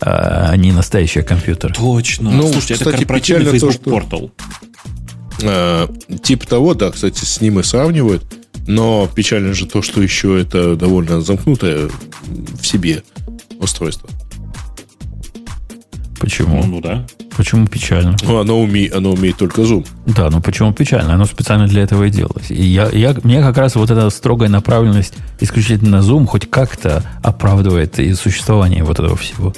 Speaker 1: а не настоящий компьютер.
Speaker 2: Точно.
Speaker 3: Ну,
Speaker 2: Слушайте,
Speaker 3: кстати,
Speaker 2: это корпоративный
Speaker 3: печально то,
Speaker 2: Facebook
Speaker 3: что-
Speaker 2: портал.
Speaker 3: А, типа того, да, кстати, с ним и сравнивают. Но печально же то, что еще это довольно замкнутое в себе устройство.
Speaker 1: Почему?
Speaker 2: Ну, ну да.
Speaker 1: Почему печально?
Speaker 3: Ну, Оно, уме- оно умеет только Zoom.
Speaker 1: Да, ну почему печально? Оно специально для этого и делалось. И я, я, мне как раз вот эта строгая направленность исключительно на Zoom хоть как-то оправдывает и существование вот этого всего.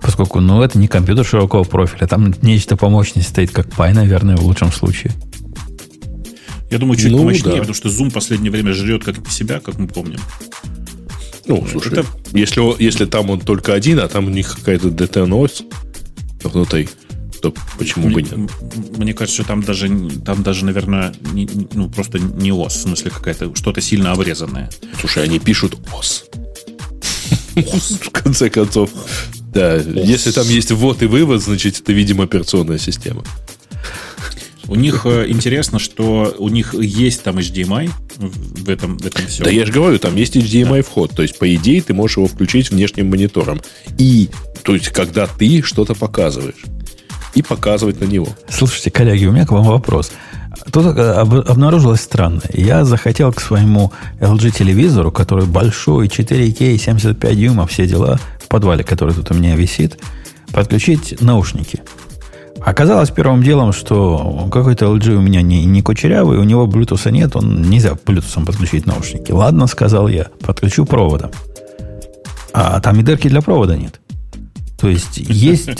Speaker 1: Поскольку, ну, это не компьютер широкого профиля, там нечто по мощности стоит, как Pi, наверное, в лучшем случае.
Speaker 2: Я думаю, чуть
Speaker 3: Ну,
Speaker 2: помощнее,
Speaker 3: да.
Speaker 2: потому что Zoom в последнее время жрет как себя, как мы помним.
Speaker 3: Ну, слушай,
Speaker 2: Это-
Speaker 3: если, если там он только один, а там у них какая-то DTNOS внутри, то почему бы
Speaker 2: Мне,
Speaker 3: нет?
Speaker 2: м- мне кажется, что там даже, там даже, наверное, не- ну, просто не ОС, в смысле какая-то что-то сильно обрезанное.
Speaker 3: Слушай, они пишут ОС. ОС, в конце концов. Да, если там есть ввод и вывод, значит, это, видимо, операционная система.
Speaker 2: У них э, интересно, что у них есть там HDMI в этом, в этом всем.
Speaker 3: Да я же говорю, там есть HDMI вход. То есть, по идее, ты можешь его включить внешним монитором. И, то есть, когда ты что-то показываешь. И показывать на него.
Speaker 1: Слушайте, коллеги, у меня к вам вопрос. Тут э, об- обнаружилось странное. Я захотел к своему LG-телевизору, который большой, 4К, 75 дюймов, все дела, в подвале, который тут у меня висит, подключить наушники. Оказалось первым делом, что какой-то LG у меня не, не кучерявый, у него Bluetooth нет, он нельзя Bluetooth подключить наушники. Ладно, сказал я, подключу проводом. А там и дырки для провода нет. То есть есть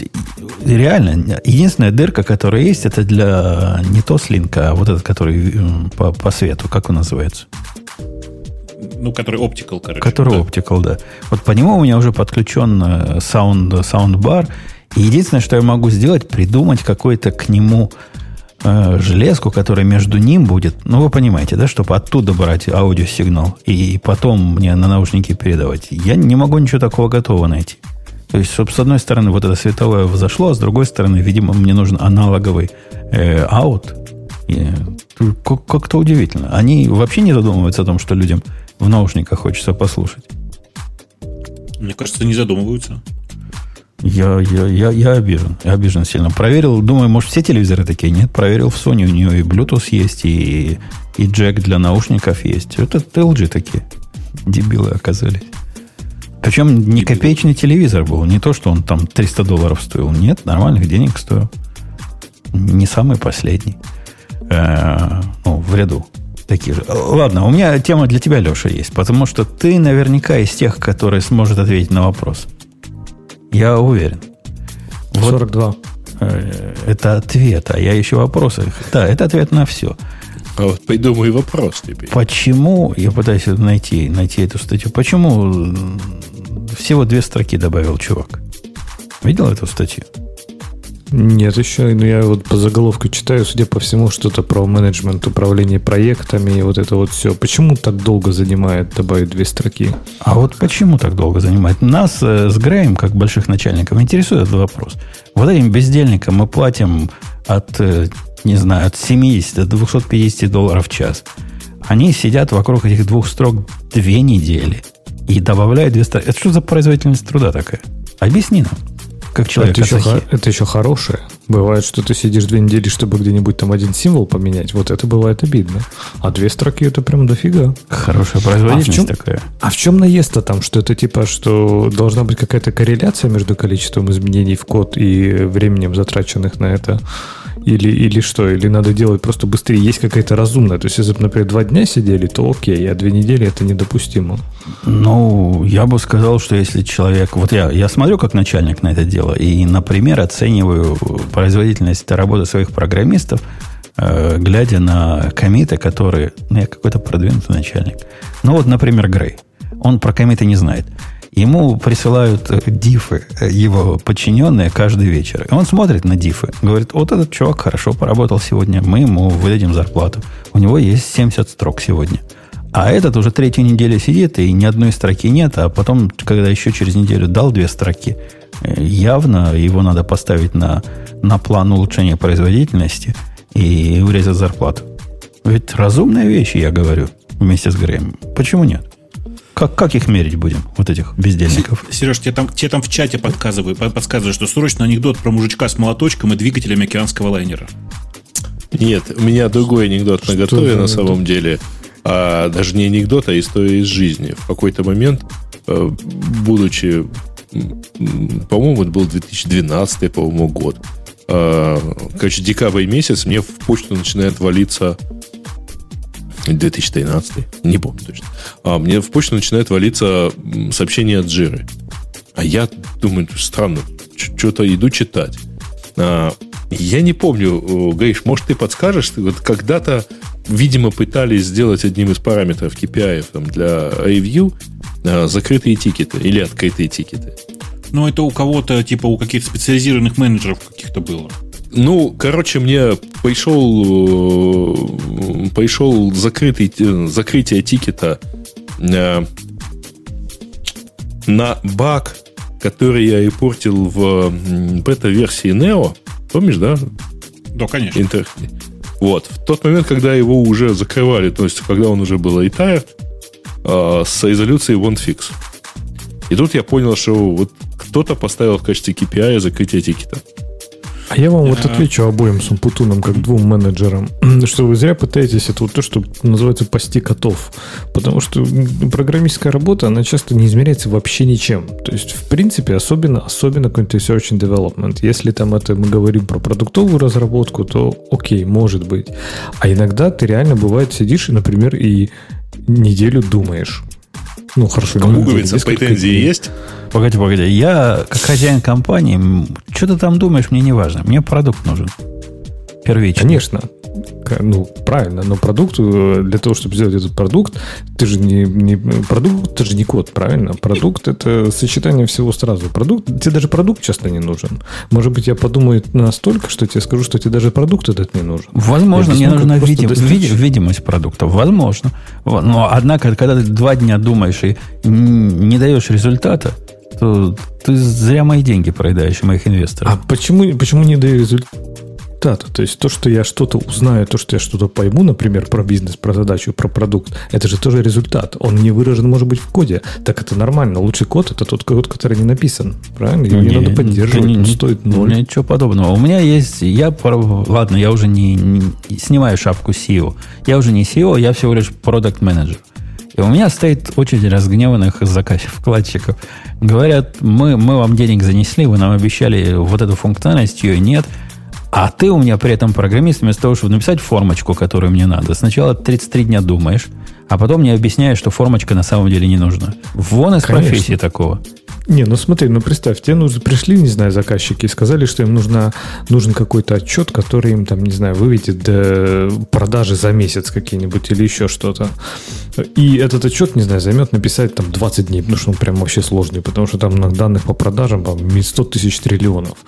Speaker 1: реально единственная дырка, которая есть, это для не то слинка, а вот этот, который по, по свету, как он называется?
Speaker 2: Ну, который optical, короче.
Speaker 1: Который
Speaker 2: да.
Speaker 1: optical, да. Вот по нему у меня уже подключен э, саунд, саундбар. И единственное, что я могу сделать, придумать какой-то к нему э, железку, которая между ним будет. Ну, вы понимаете, да, чтобы оттуда брать аудиосигнал и потом мне на наушники передавать. Я не могу ничего такого готового найти. То есть, чтобы с одной стороны вот это световое взошло, а с другой стороны, видимо, мне нужен аналоговый э, аут. И, как- как-то удивительно. Они вообще не задумываются о том, что людям в наушниках хочется послушать.
Speaker 2: Мне кажется, не задумываются.
Speaker 1: Я, я, я, я обижен. Я обижен сильно. Проверил, думаю, может, все телевизоры такие? Нет, проверил в Sony. У нее и Bluetooth есть, и, и джек для наушников есть. Это LG такие. Дебилы оказались. Причем не копеечный телевизор был. Не то, что он там 300 долларов стоил. Нет, нормальных денег стоил. Не самый последний. Э, ну, в ряду. Такие же. Ладно, у меня тема для тебя, Леша, есть. Потому что ты наверняка из тех, которые сможет ответить на вопрос. Я уверен.
Speaker 5: Вот, 42.
Speaker 1: Э, это ответ, а я еще вопросы. Да, это ответ на все.
Speaker 3: А вот придумай вопрос теперь.
Speaker 1: Почему, я пытаюсь найти, найти эту статью, почему всего две строки добавил чувак? Видел эту статью?
Speaker 5: Нет, еще, ну я вот по заголовку читаю, судя по всему, что-то про менеджмент, управление проектами и вот это вот все. Почему так долго занимает добавить две строки?
Speaker 1: А вот почему так долго занимает? Нас э, с Греем, как больших начальников, интересует этот вопрос. Вот этим бездельникам мы платим от э, не знаю, от 70 до 250 долларов в час. Они сидят вокруг этих двух строк две недели и добавляют две строки. Это что за производительность труда такая? Объясни нам, как человек.
Speaker 5: Это еще, это еще хорошее. Бывает, что ты сидишь две недели, чтобы где-нибудь там один символ поменять. Вот это бывает обидно. А две строки это прям дофига.
Speaker 1: Хорошая производительность а в чем, такая.
Speaker 5: А в чем наезд-то там? Что это типа, что должна быть какая-то корреляция между количеством изменений в код и временем, затраченных на это? Или, или что? Или надо делать просто быстрее? Есть какая-то разумная? То есть, если бы, например, два дня сидели, то окей, а две недели это недопустимо.
Speaker 1: Ну, я бы сказал, что если человек... Вот я, я смотрю как начальник на это дело, и, например, оцениваю производительность работы своих программистов, э, глядя на комиты, которые... Ну, я какой-то продвинутый начальник. Ну, вот, например, Грей. Он про комиты не знает. Ему присылают э, дифы э, его подчиненные каждый вечер. И он смотрит на дифы. Говорит, вот этот чувак хорошо поработал сегодня, мы ему выдадим зарплату. У него есть 70 строк сегодня. А этот уже третью неделю сидит, и ни одной строки нет, а потом, когда еще через неделю дал две строки, э, явно его надо поставить на, на план улучшения производительности и урезать зарплату. Ведь разумная вещь, я говорю, вместе с Греем. Почему нет? Как, как их мерить будем, вот этих бездельников? [LAUGHS]
Speaker 2: Сереж, тебе там, тебе там в чате подсказывают, подсказывают, что срочно анекдот про мужичка с молоточком и двигателями океанского лайнера.
Speaker 3: Нет, у меня другой анекдот на готове на самом деле. А, даже не анекдот, а история из жизни. В какой-то момент, э, будучи, по-моему, это был 2012, по-моему, год. А, короче, декабрь месяц, мне в почту начинает валиться 2013, не помню точно. А мне в почту начинает валиться сообщение от Жиры. А я думаю, странно, что-то иду читать. А, я не помню, Гриш, может, ты подскажешь? Вот когда-то, видимо, пытались сделать одним из параметров KPI там, для ревью а, закрытые тикеты или открытые тикеты.
Speaker 2: Ну, это у кого-то, типа, у каких-то специализированных менеджеров каких-то было.
Speaker 3: Ну, короче, мне пришел, э, пришел закрытый, э, закрытие тикета э, на баг, который я репортил в бета-версии Neo. Помнишь, да?
Speaker 2: Да, конечно.
Speaker 3: Интер... Вот. В тот момент, когда его уже закрывали, то есть, когда он уже был retired, с резолюцией OneFix. И тут я понял, что вот кто-то поставил в качестве KPI закрытие тикета.
Speaker 5: А я вам вот отвечу обоим сумпутунам, как двум менеджерам, [CLEARS THROAT] что вы зря пытаетесь это вот то, что называется пасти котов. Потому что программистская работа, она часто не измеряется вообще ничем. То есть, в принципе, особенно, особенно какой-то research and development. Если там это мы говорим про продуктовую разработку, то окей, может быть. А иногда ты реально бывает сидишь и, например, и неделю думаешь.
Speaker 3: Ну, хорошо. Кому говорится, претензии есть?
Speaker 1: Погоди, погоди. Я, как хозяин компании, что ты там думаешь, мне не важно. Мне продукт нужен.
Speaker 5: Первично. Конечно. Ну, правильно, но продукт, э, для того, чтобы сделать этот продукт, ты же не, не продукт, это же не код, правильно? Продукт это сочетание всего сразу. Продукт, тебе даже продукт часто не нужен. Может быть, я подумаю настолько, что тебе скажу, что тебе даже продукт этот не нужен.
Speaker 1: Возможно, мне нужна видим, видим, видимость продукта. Возможно. Но однако, когда ты два дня думаешь и не даешь результата, то ты зря мои деньги проедаешь, моих инвесторов.
Speaker 5: А почему, почему не даю результата? То есть то, что я что-то узнаю, то, что я что-то пойму, например, про бизнес, про задачу, про продукт, это же тоже результат. Он не выражен, может быть, в коде. Так это нормально. Лучший код это тот код, который не написан. Правильно? Его не, не надо поддерживать, не, он стоит ноль.
Speaker 1: Ничего подобного. У меня есть... Я, ладно, я уже не, не снимаю шапку SEO. Я уже не SEO, я всего лишь продукт менеджер И у меня стоит очередь разгневанных заказчиков, вкладчиков. Говорят, мы, мы вам денег занесли, вы нам обещали вот эту функциональность, ее нет. А ты у меня при этом программист, вместо того, чтобы написать формочку, которую мне надо, сначала 33 дня думаешь, а потом мне объясняешь, что формочка на самом деле не нужна. Вон из Конечно. профессии такого.
Speaker 5: Не, ну смотри, ну представь, тебе нужно, пришли, не знаю, заказчики и сказали, что им нужна, нужен какой-то отчет, который им там, не знаю, выведет до продажи за месяц какие-нибудь или еще что-то. И этот отчет, не знаю, займет написать там 20 дней, потому что он прям вообще сложный, потому что там на данных по продажам там 100 тысяч триллионов.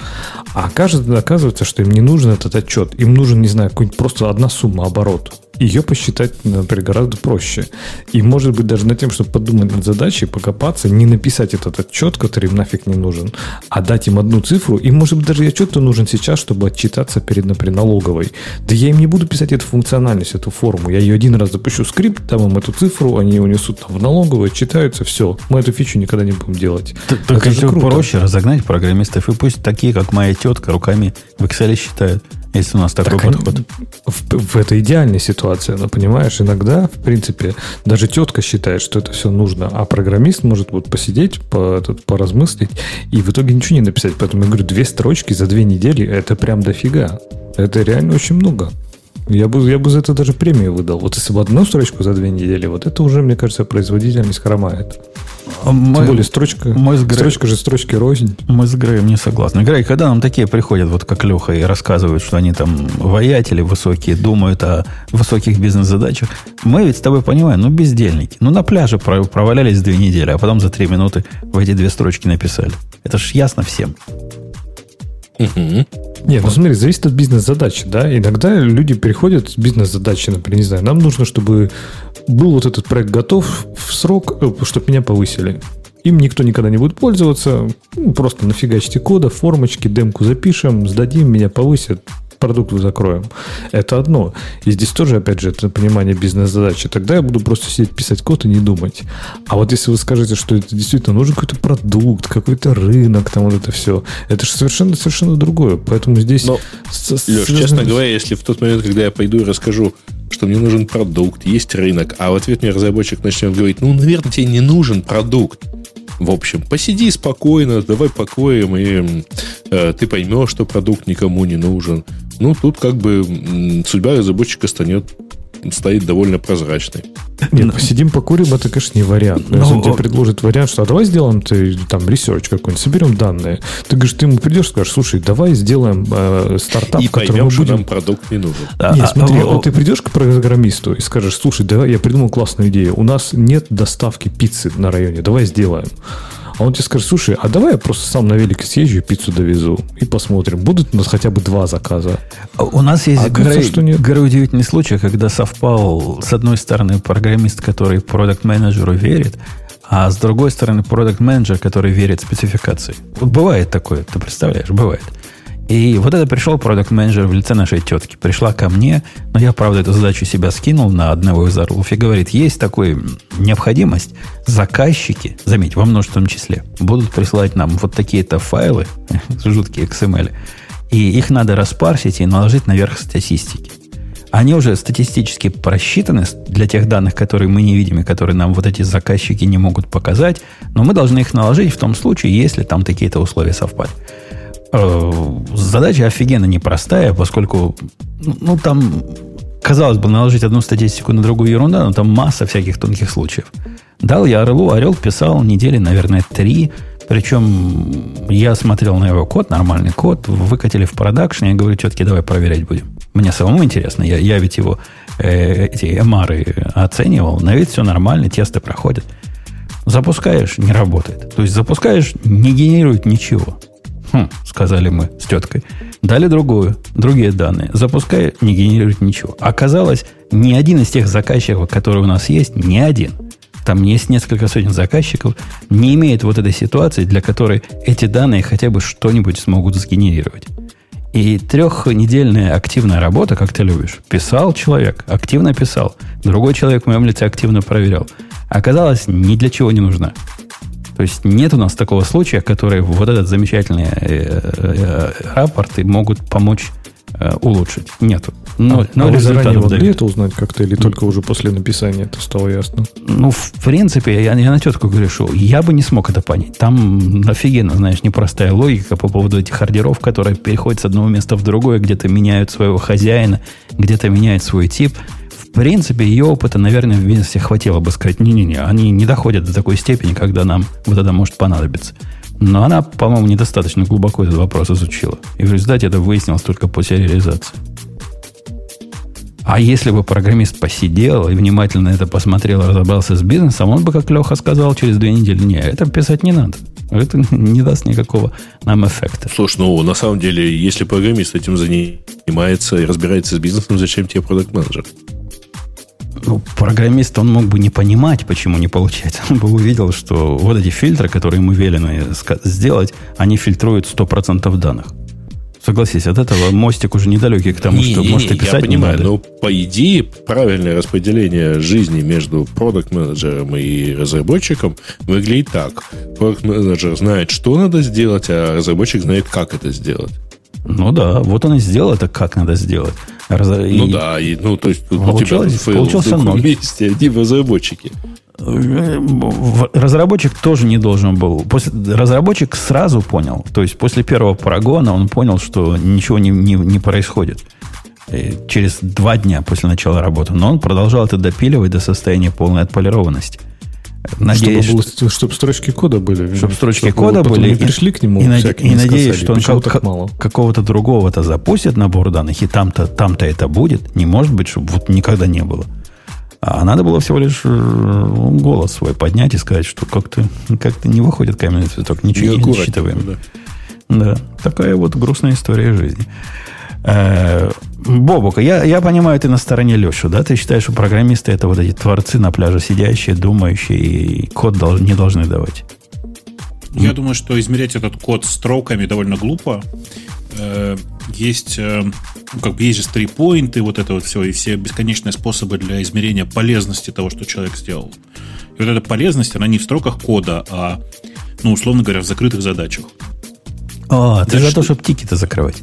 Speaker 5: А окажется, оказывается, что им не нужен этот отчет, им нужен, не знаю, просто одна сумма оборот ее посчитать, например, гораздо проще. И, может быть, даже над тем, чтобы подумать над задачей, покопаться, не написать этот отчет, который им нафиг не нужен, а дать им одну цифру. И, может быть, даже отчет-то нужен сейчас, чтобы отчитаться перед, например, налоговой. Да я им не буду писать эту функциональность, эту форму. Я ее один раз запущу скрипт, дам им эту цифру, они унесут там в налоговую, отчитаются, все. Мы эту фичу никогда не будем делать.
Speaker 1: Так, это проще разогнать программистов, и пусть такие, как моя тетка, руками в Excel считают если у нас такой так подход.
Speaker 5: В, в этой идеальной ситуации, но понимаешь, иногда, в принципе, даже тетка считает, что это все нужно, а программист может вот посидеть, по, тут, поразмыслить и в итоге ничего не написать. Поэтому я говорю, две строчки за две недели это прям дофига. Это реально очень много. Я бы, я бы за это даже премию выдал. Вот если бы одну строчку за две недели, вот это уже, мне кажется, производительность хромает. Мы, Тем более строчка, мы с Грей, строчка же строчки рознь.
Speaker 1: Мы с Греем не согласны. Грей, когда нам такие приходят, вот как Леха, и рассказывают, что они там воятели высокие, думают о высоких бизнес-задачах, мы ведь с тобой понимаем, ну, бездельники. Ну, на пляже провалялись две недели, а потом за три минуты в эти две строчки написали. Это ж ясно всем.
Speaker 5: Угу. Нет, ну смотри, зависит от бизнес-задачи, да. Иногда люди переходят с бизнес-задачи, например, не знаю, нам нужно, чтобы был вот этот проект готов в срок, э, чтобы меня повысили. Им никто никогда не будет пользоваться. Ну, просто нафигачьте кода, формочки, демку запишем, сдадим, меня повысят продукт закроем. Это одно. И здесь тоже, опять же, это понимание бизнес-задачи. Тогда я буду просто сидеть, писать код и не думать. А вот если вы скажете, что это действительно нужен какой-то продукт, какой-то рынок, там вот это все, это же совершенно, совершенно другое. Поэтому здесь... Но,
Speaker 3: с, Леш, связано... честно говоря, если в тот момент, когда я пойду и расскажу, что мне нужен продукт, есть рынок, а в ответ мне разработчик начнет говорить, ну, наверное, тебе не нужен продукт. В общем, посиди спокойно, давай покоем, и э, ты поймешь, что продукт никому не нужен. Ну, тут как бы судьба разработчика станет стоит довольно прозрачной.
Speaker 5: Нет, посидим, покурим, это, конечно, не вариант. Но, Но если он тебе предложит вариант, что а давай сделаем ты, там research какой-нибудь, соберем данные. Ты говоришь, ты ему придешь, скажешь, слушай, давай сделаем э, стартап,
Speaker 3: и в котором поймем, мы будем... нам продукт не нужен.
Speaker 5: А, Нет, а, смотри, а, вот ты придешь к программисту и скажешь, слушай, давай, я придумал классную идею. У нас нет доставки пиццы на районе, давай сделаем. А он тебе скажет, слушай, а давай я просто сам на велике съезжу, пиццу довезу и посмотрим, будут у нас хотя бы два заказа.
Speaker 1: У нас есть а горы, что нет. горы удивительный случай, когда совпал, с одной стороны, программист, который продукт-менеджеру верит, а с другой стороны, продукт-менеджер, который верит спецификации. Вот бывает такое, ты представляешь, бывает. И вот это пришел продукт менеджер в лице нашей тетки. Пришла ко мне, но я, правда, эту задачу себя скинул на одного из орлов и говорит, есть такая необходимость. Заказчики, заметь, во множественном числе, будут присылать нам вот такие-то файлы, [LAUGHS] жуткие XML, и их надо распарсить и наложить наверх статистики. Они уже статистически просчитаны для тех данных, которые мы не видим и которые нам вот эти заказчики не могут показать, но мы должны их наложить в том случае, если там такие-то условия совпадают. Э, задача офигенно непростая, поскольку, ну, ну, там, казалось бы, наложить одну статистику на другую ерунда, но там масса всяких тонких случаев. Дал я Орлу, Орел писал недели, наверное, три, причем я смотрел на его код, нормальный код, выкатили в продакшн, я говорю, тетки, давай проверять будем. Мне самому интересно, я, я ведь его, э, эти MR оценивал, на вид все нормально, тесты проходят. Запускаешь, не работает. То есть запускаешь, не генерирует ничего. Хм, сказали мы с теткой. Дали другую, другие данные. Запускай, не генерирует ничего. Оказалось, ни один из тех заказчиков, которые у нас есть, ни один. Там есть несколько сотен заказчиков, не имеет вот этой ситуации, для которой эти данные хотя бы что-нибудь смогут сгенерировать. И трехнедельная активная работа, как ты любишь, писал человек, активно писал. Другой человек в моем лице активно проверял. Оказалось, ни для чего не нужна. То есть нет у нас такого случая, который вот этот замечательный э, э, рапорты могут помочь э, улучшить. Нету. Но,
Speaker 5: а,
Speaker 1: но
Speaker 5: а вы заранее могли
Speaker 1: дают.
Speaker 5: это узнать как-то или только уже после написания это стало ясно?
Speaker 1: Ну, в принципе, я, я на тетку грешу. Я бы не смог это понять. Там офигенно, знаешь, непростая логика по поводу этих ордеров, которые переходят с одного места в другое, где-то меняют своего хозяина, где-то меняют свой тип. Принципе, ее опыта, наверное, в бизнесе хватило бы сказать, не-не-не, они не доходят до такой степени, когда нам вот это может понадобиться. Но она, по-моему, недостаточно глубоко этот вопрос изучила. И в результате это выяснилось только после реализации. А если бы программист посидел и внимательно это посмотрел, разобрался с бизнесом, он бы, как Леха сказал, через две недели, не, это писать не надо. Это [LAUGHS] не даст никакого нам эффекта.
Speaker 3: Слушай, ну, на самом деле, если программист этим занимается и разбирается с бизнесом, зачем тебе продукт менеджер
Speaker 1: Ну, программист, он мог бы не понимать, почему не получается. Он бы увидел, что вот эти фильтры, которые ему велено сделать, они фильтруют 100% данных. Согласись, от этого мостик уже недалекий к тому,
Speaker 3: не,
Speaker 1: что
Speaker 3: не,
Speaker 1: может и писать
Speaker 3: я понимаю,
Speaker 1: не надо.
Speaker 3: но по идее правильное распределение жизни между продукт менеджером и разработчиком выглядит так. Продукт менеджер знает, что надо сделать, а разработчик знает, как это сделать.
Speaker 1: Ну да, вот он и сделал это, как надо сделать.
Speaker 3: Раз... Ну и... да, и, ну то есть
Speaker 1: получилось, у тебя fail получился
Speaker 3: в другом месте, одни разработчики.
Speaker 1: Разработчик тоже не должен был. После, разработчик сразу понял, то есть после первого прогона он понял, что ничего не, не, не происходит. Через два дня после начала работы. Но он продолжал это допиливать до состояния полной отполированности.
Speaker 5: Надеюсь, чтобы, было, чтобы строчки кода были.
Speaker 1: Чтобы строчки чтобы кода были.
Speaker 5: Не пришли к нему
Speaker 1: и, наде, и надеюсь, что он как, мало? какого-то другого-то запустит набор данных, и там-то там это будет. Не может быть, чтобы вот никогда не было. А надо было всего лишь э, голос свой поднять и сказать, что как-то как не выходит каменный цветок, ничего не, не считываем. Да. да, такая вот грустная история жизни. Э, Бобука, я, я понимаю, ты на стороне Лешу, да? Ты считаешь, что программисты это вот эти творцы на пляже сидящие, думающие, и код долж, не должны давать?
Speaker 2: Я думаю, что измерять этот код строками довольно глупо. Э, есть, э, ну, как бы есть же стрипоинты, вот это вот все, и все бесконечные способы для измерения полезности того, что человек сделал. И вот эта полезность, она не в строках кода, а, ну, условно говоря, в закрытых задачах.
Speaker 1: А, ты за то, чтобы тикеты закрывать.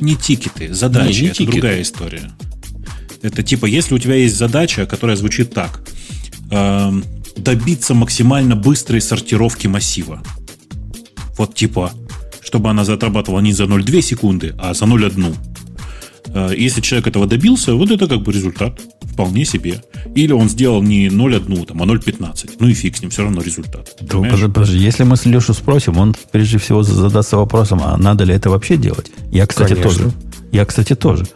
Speaker 2: Не тикеты, задачи. Не, не это тикеты. другая история. Это типа, если у тебя есть задача, которая звучит так. Э, добиться максимально быстрой сортировки массива. Вот типа, чтобы она отрабатывала не за 0,2 секунды, а за 0,1. Э, если человек этого добился, вот это как бы результат. Вполне себе. Или он сделал не 0,1, там, а 0,15. Ну и фиг с ним, все равно результат.
Speaker 1: Да, подожди, подожди, если мы с Лешу спросим, он прежде всего задастся вопросом, а надо ли это вообще делать? Я, кстати, Конечно. тоже. Я, кстати, тоже.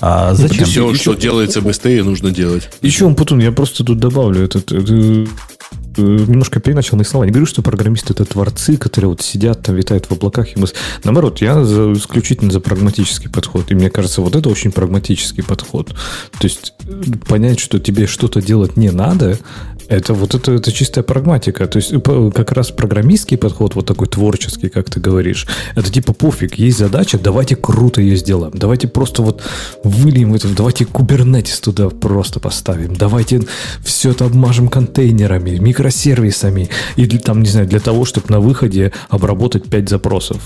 Speaker 1: А зачем?
Speaker 3: Все, что делается быстрее, нужно делать.
Speaker 5: Еще, он Путун, я просто тут добавлю. этот это, Э, немножко переначал мои слова. Не говорю, что программисты это творцы, которые вот сидят там, витают в облаках. И мы... Наоборот, я за, исключительно за прагматический подход. И мне кажется, вот это очень прагматический подход. То есть э, понять, что тебе что-то делать не надо, это вот это, это чистая прагматика. То есть как раз программистский подход, вот такой творческий, как ты говоришь, это типа пофиг, есть задача, давайте круто ее сделаем. Давайте просто вот выльем это, давайте кубернетис туда просто поставим. Давайте все это обмажем контейнерами, микросервисами. И там, не знаю, для того, чтобы на выходе обработать 5 запросов.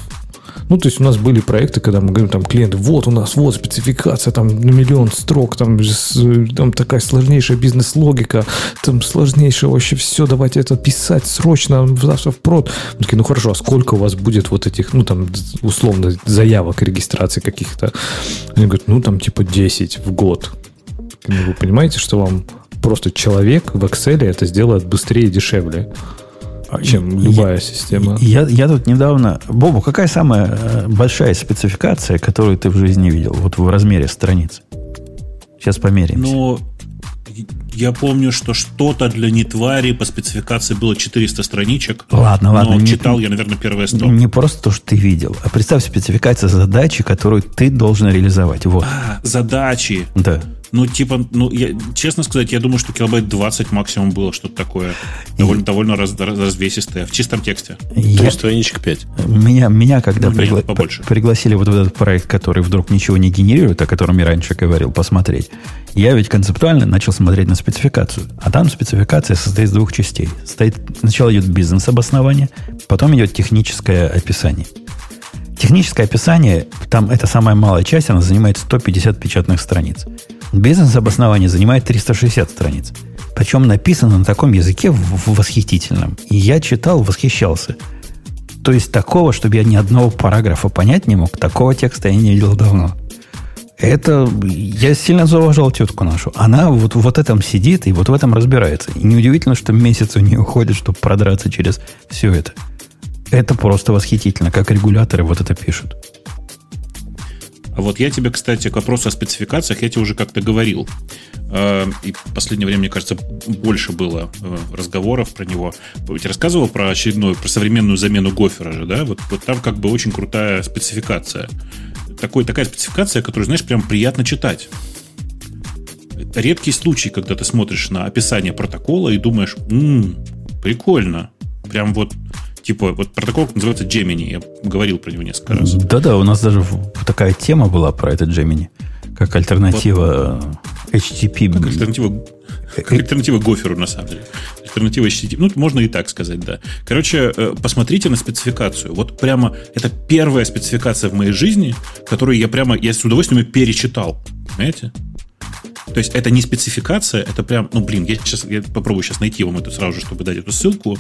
Speaker 5: Ну, то есть у нас были проекты, когда мы говорим, там, клиенты, вот у нас, вот спецификация, там, на миллион строк, там, там такая сложнейшая бизнес-логика, там, сложнейшее вообще все, давайте это писать срочно, завтра в прод. Мы такие, ну, хорошо, а сколько у вас будет вот этих, ну, там, условно, заявок регистрации каких-то? Они говорят, ну, там, типа, 10 в год. Ну, вы понимаете, что вам просто человек в Excel это сделает быстрее и дешевле чем любая
Speaker 1: я,
Speaker 5: система.
Speaker 1: Я, я тут недавно... Бобу, какая самая э, большая спецификация, которую ты в жизни видел? Вот в размере страниц. Сейчас померяемся.
Speaker 2: Ну, я помню, что что-то для нетвари по спецификации было 400 страничек.
Speaker 1: Ладно, ладно.
Speaker 2: Но читал я, наверное, первые 100.
Speaker 1: Не просто то, что ты видел, а представь спецификацию задачи, которую ты должен реализовать. Вот. А,
Speaker 2: задачи.
Speaker 1: Да.
Speaker 2: Ну, типа, ну, я, честно сказать, я думаю, что килобайт 20 максимум было что-то такое. Довольно, и... довольно раз, развесистое. В чистом тексте.
Speaker 3: Я... То есть страничек 5.
Speaker 1: Меня, меня когда ну, пригла... побольше. пригласили вот в этот проект, который вдруг ничего не генерирует, о котором я раньше говорил, посмотреть, я ведь концептуально начал смотреть на спецификацию. А там спецификация состоит из двух частей. Стоит, сначала идет бизнес-обоснование, потом идет техническое описание. Техническое описание, там это самая малая часть, она занимает 150 печатных страниц. Бизнес-обоснование занимает 360 страниц. Причем написано на таком языке восхитительном. И я читал, восхищался. То есть такого, чтобы я ни одного параграфа понять не мог, такого текста я не видел давно. Это я сильно зауважал тетку нашу. Она вот, вот этом сидит и вот в этом разбирается. И неудивительно, что месяц у нее уходит, чтобы продраться через все это. Это просто восхитительно, как регуляторы вот это пишут.
Speaker 2: А вот я тебе, кстати, к вопросу о спецификациях, я тебе уже как-то говорил. Э, и в последнее время, мне кажется, больше было э, разговоров про него. Тебе рассказывал про очередную, про современную замену Гофера же, да? Вот, вот там как бы очень крутая спецификация. Такой, такая спецификация, которую, знаешь, прям приятно читать. Редкий случай, когда ты смотришь на описание протокола и думаешь, м-м, прикольно. Прям вот Типа, вот протокол называется Gemini. Я говорил про него несколько раз.
Speaker 1: Да-да, у нас даже такая тема была про этот Gemini. Как альтернатива вот. HTTP.
Speaker 2: Как альтернатива, как альтернатива Гоферу, на самом деле. Альтернатива HTTP. Ну, можно и так сказать, да. Короче, э, посмотрите на спецификацию. Вот прямо это первая спецификация в моей жизни, которую я прямо, я с удовольствием перечитал. Понимаете? То есть это не спецификация, это прям, ну блин, я сейчас я попробую сейчас найти вам это сразу же, чтобы дать эту ссылку,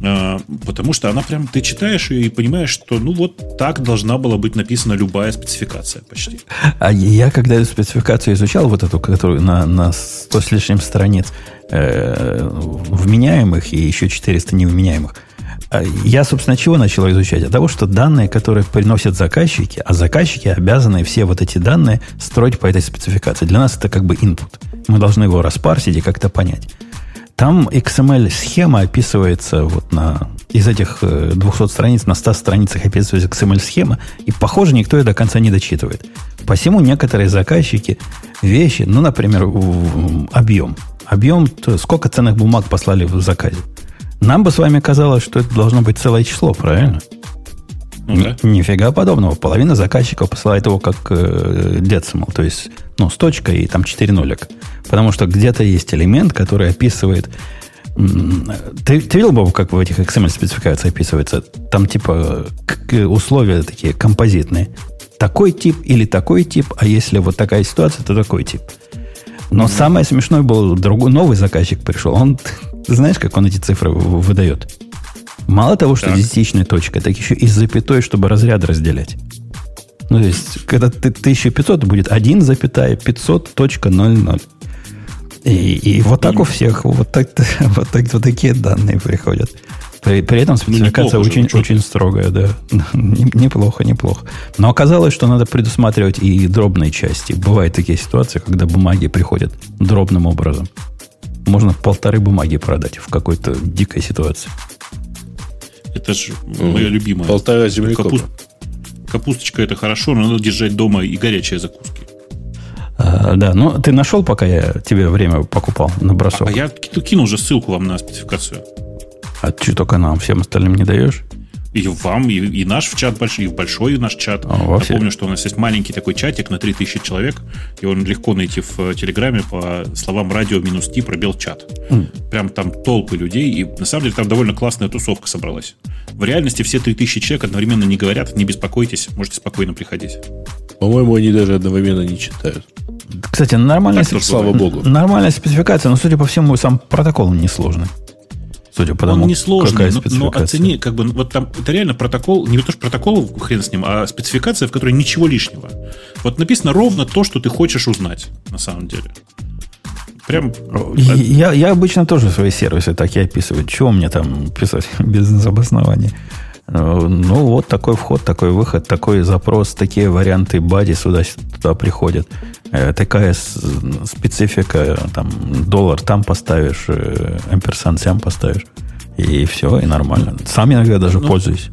Speaker 2: э, потому что она прям, ты читаешь и понимаешь, что ну вот так должна была быть написана любая спецификация почти.
Speaker 1: А я когда эту спецификацию изучал, вот эту, которую на, на 100 с лишним страниц э, вменяемых и еще 400 невменяемых, а я, собственно, чего начал изучать? От того, что данные, которые приносят заказчики, а заказчики обязаны все вот эти данные строить по этой спецификации. Для нас это как бы input. Мы должны его распарсить и как-то понять. Там XML-схема описывается вот на, из этих 200 э, страниц на 100 страницах описывается XML-схема, и, похоже, никто ее до конца не дочитывает. Посему некоторые заказчики вещи, ну, например, объем. Объем, сколько ценных бумаг послали в заказе. Нам бы с вами казалось, что это должно быть целое число, правильно? Ну, да. Нифига подобного. Половина заказчиков посылает его как э, decimal, то есть ну, с точкой и там 4 нолик. Потому что где-то есть элемент, который описывает... Ты, ты видел, Боб, как в этих XML-спецификациях описывается? Там типа условия такие композитные. Такой тип или такой тип, а если вот такая ситуация, то такой тип. Но mm-hmm. самое смешное было, другой новый заказчик пришел. Он ты знаешь, как он эти цифры выдает? Мало того, что так. десятичная точка, так еще и запятой, чтобы разряд разделять. Ну, то есть, когда ты 1500, будет 1,500.00. И, и вот так у всех, вот, так, [LAUGHS] вот, так, вот такие данные приходят. При, при этом спецификация ну, очень, очень строгая, да. [LAUGHS] неплохо, неплохо. Но оказалось, что надо предусматривать и дробные части. Бывают такие ситуации, когда бумаги приходят дробным образом можно полторы бумаги продать в какой-то дикой ситуации.
Speaker 2: Это же mm. моя любимая.
Speaker 3: Полтора землекопа. Капуст...
Speaker 2: Капусточка это хорошо, но надо держать дома и горячие закуски.
Speaker 1: А, да, ну ты нашел, пока я тебе время покупал на бросок.
Speaker 2: А, а я кинул уже ссылку вам на спецификацию.
Speaker 1: А что только нам, всем остальным не даешь?
Speaker 2: И вам, и, и наш в чат большой, и в большой наш чат. А, Я помню, что у нас есть маленький такой чатик на 3000 человек, и он легко найти в э, Телеграме по словам радио минус Ти пробел чат. Mm. Прям там толпы людей, и на самом деле там довольно классная тусовка собралась. В реальности все 3000 человек одновременно не говорят, не беспокойтесь, можете спокойно приходить.
Speaker 3: По-моему, они даже одновременно не читают.
Speaker 1: Кстати, нормальная, так, слава богу. нормальная спецификация, но, судя по всему, сам протокол несложный. Судя по тому,
Speaker 2: Он несложный, какая но, но оцени, как бы, вот там, это реально протокол, не то, что протокол, хрен с ним, а спецификация, в которой ничего лишнего. Вот написано ровно то, что ты хочешь узнать, на самом деле. Прям...
Speaker 1: Я, я обычно тоже свои сервисы так и описываю. Чего мне там писать [LAUGHS] без обоснования? Ну, вот такой вход, такой выход, такой запрос, такие варианты бади сюда, сюда приходят. Э, такая специфика, там, доллар там поставишь, э, амперсант сям поставишь. И все, и нормально. Сам иногда даже ну, пользуюсь.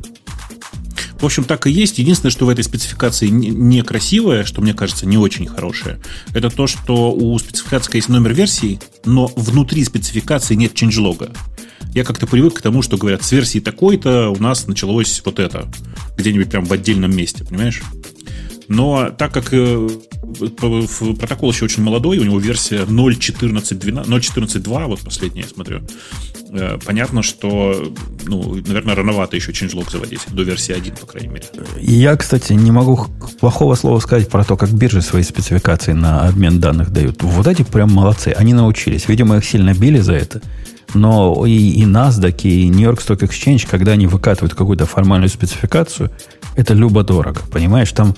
Speaker 2: В общем, так и есть. Единственное, что в этой спецификации некрасивое, что мне кажется не очень хорошее, это то, что у спецификации есть номер версии, но внутри спецификации нет ченджлога я как-то привык к тому, что говорят, с версии такой-то у нас началось вот это. Где-нибудь прям в отдельном месте, понимаешь? Но так как э, протокол еще очень молодой, у него версия 0.14.2, вот последняя я смотрю. Э, понятно, что, ну, наверное, рановато еще changelog заводить, до версии 1, по крайней мере.
Speaker 1: Я, кстати, не могу плохого слова сказать про то, как биржи свои спецификации на обмен данных дают. Вот эти прям молодцы, они научились. Видимо, их сильно били за это. Но и, и NASDAQ, и New York Stock Exchange, когда они выкатывают какую-то формальную спецификацию, это любо-дорого. Понимаешь, там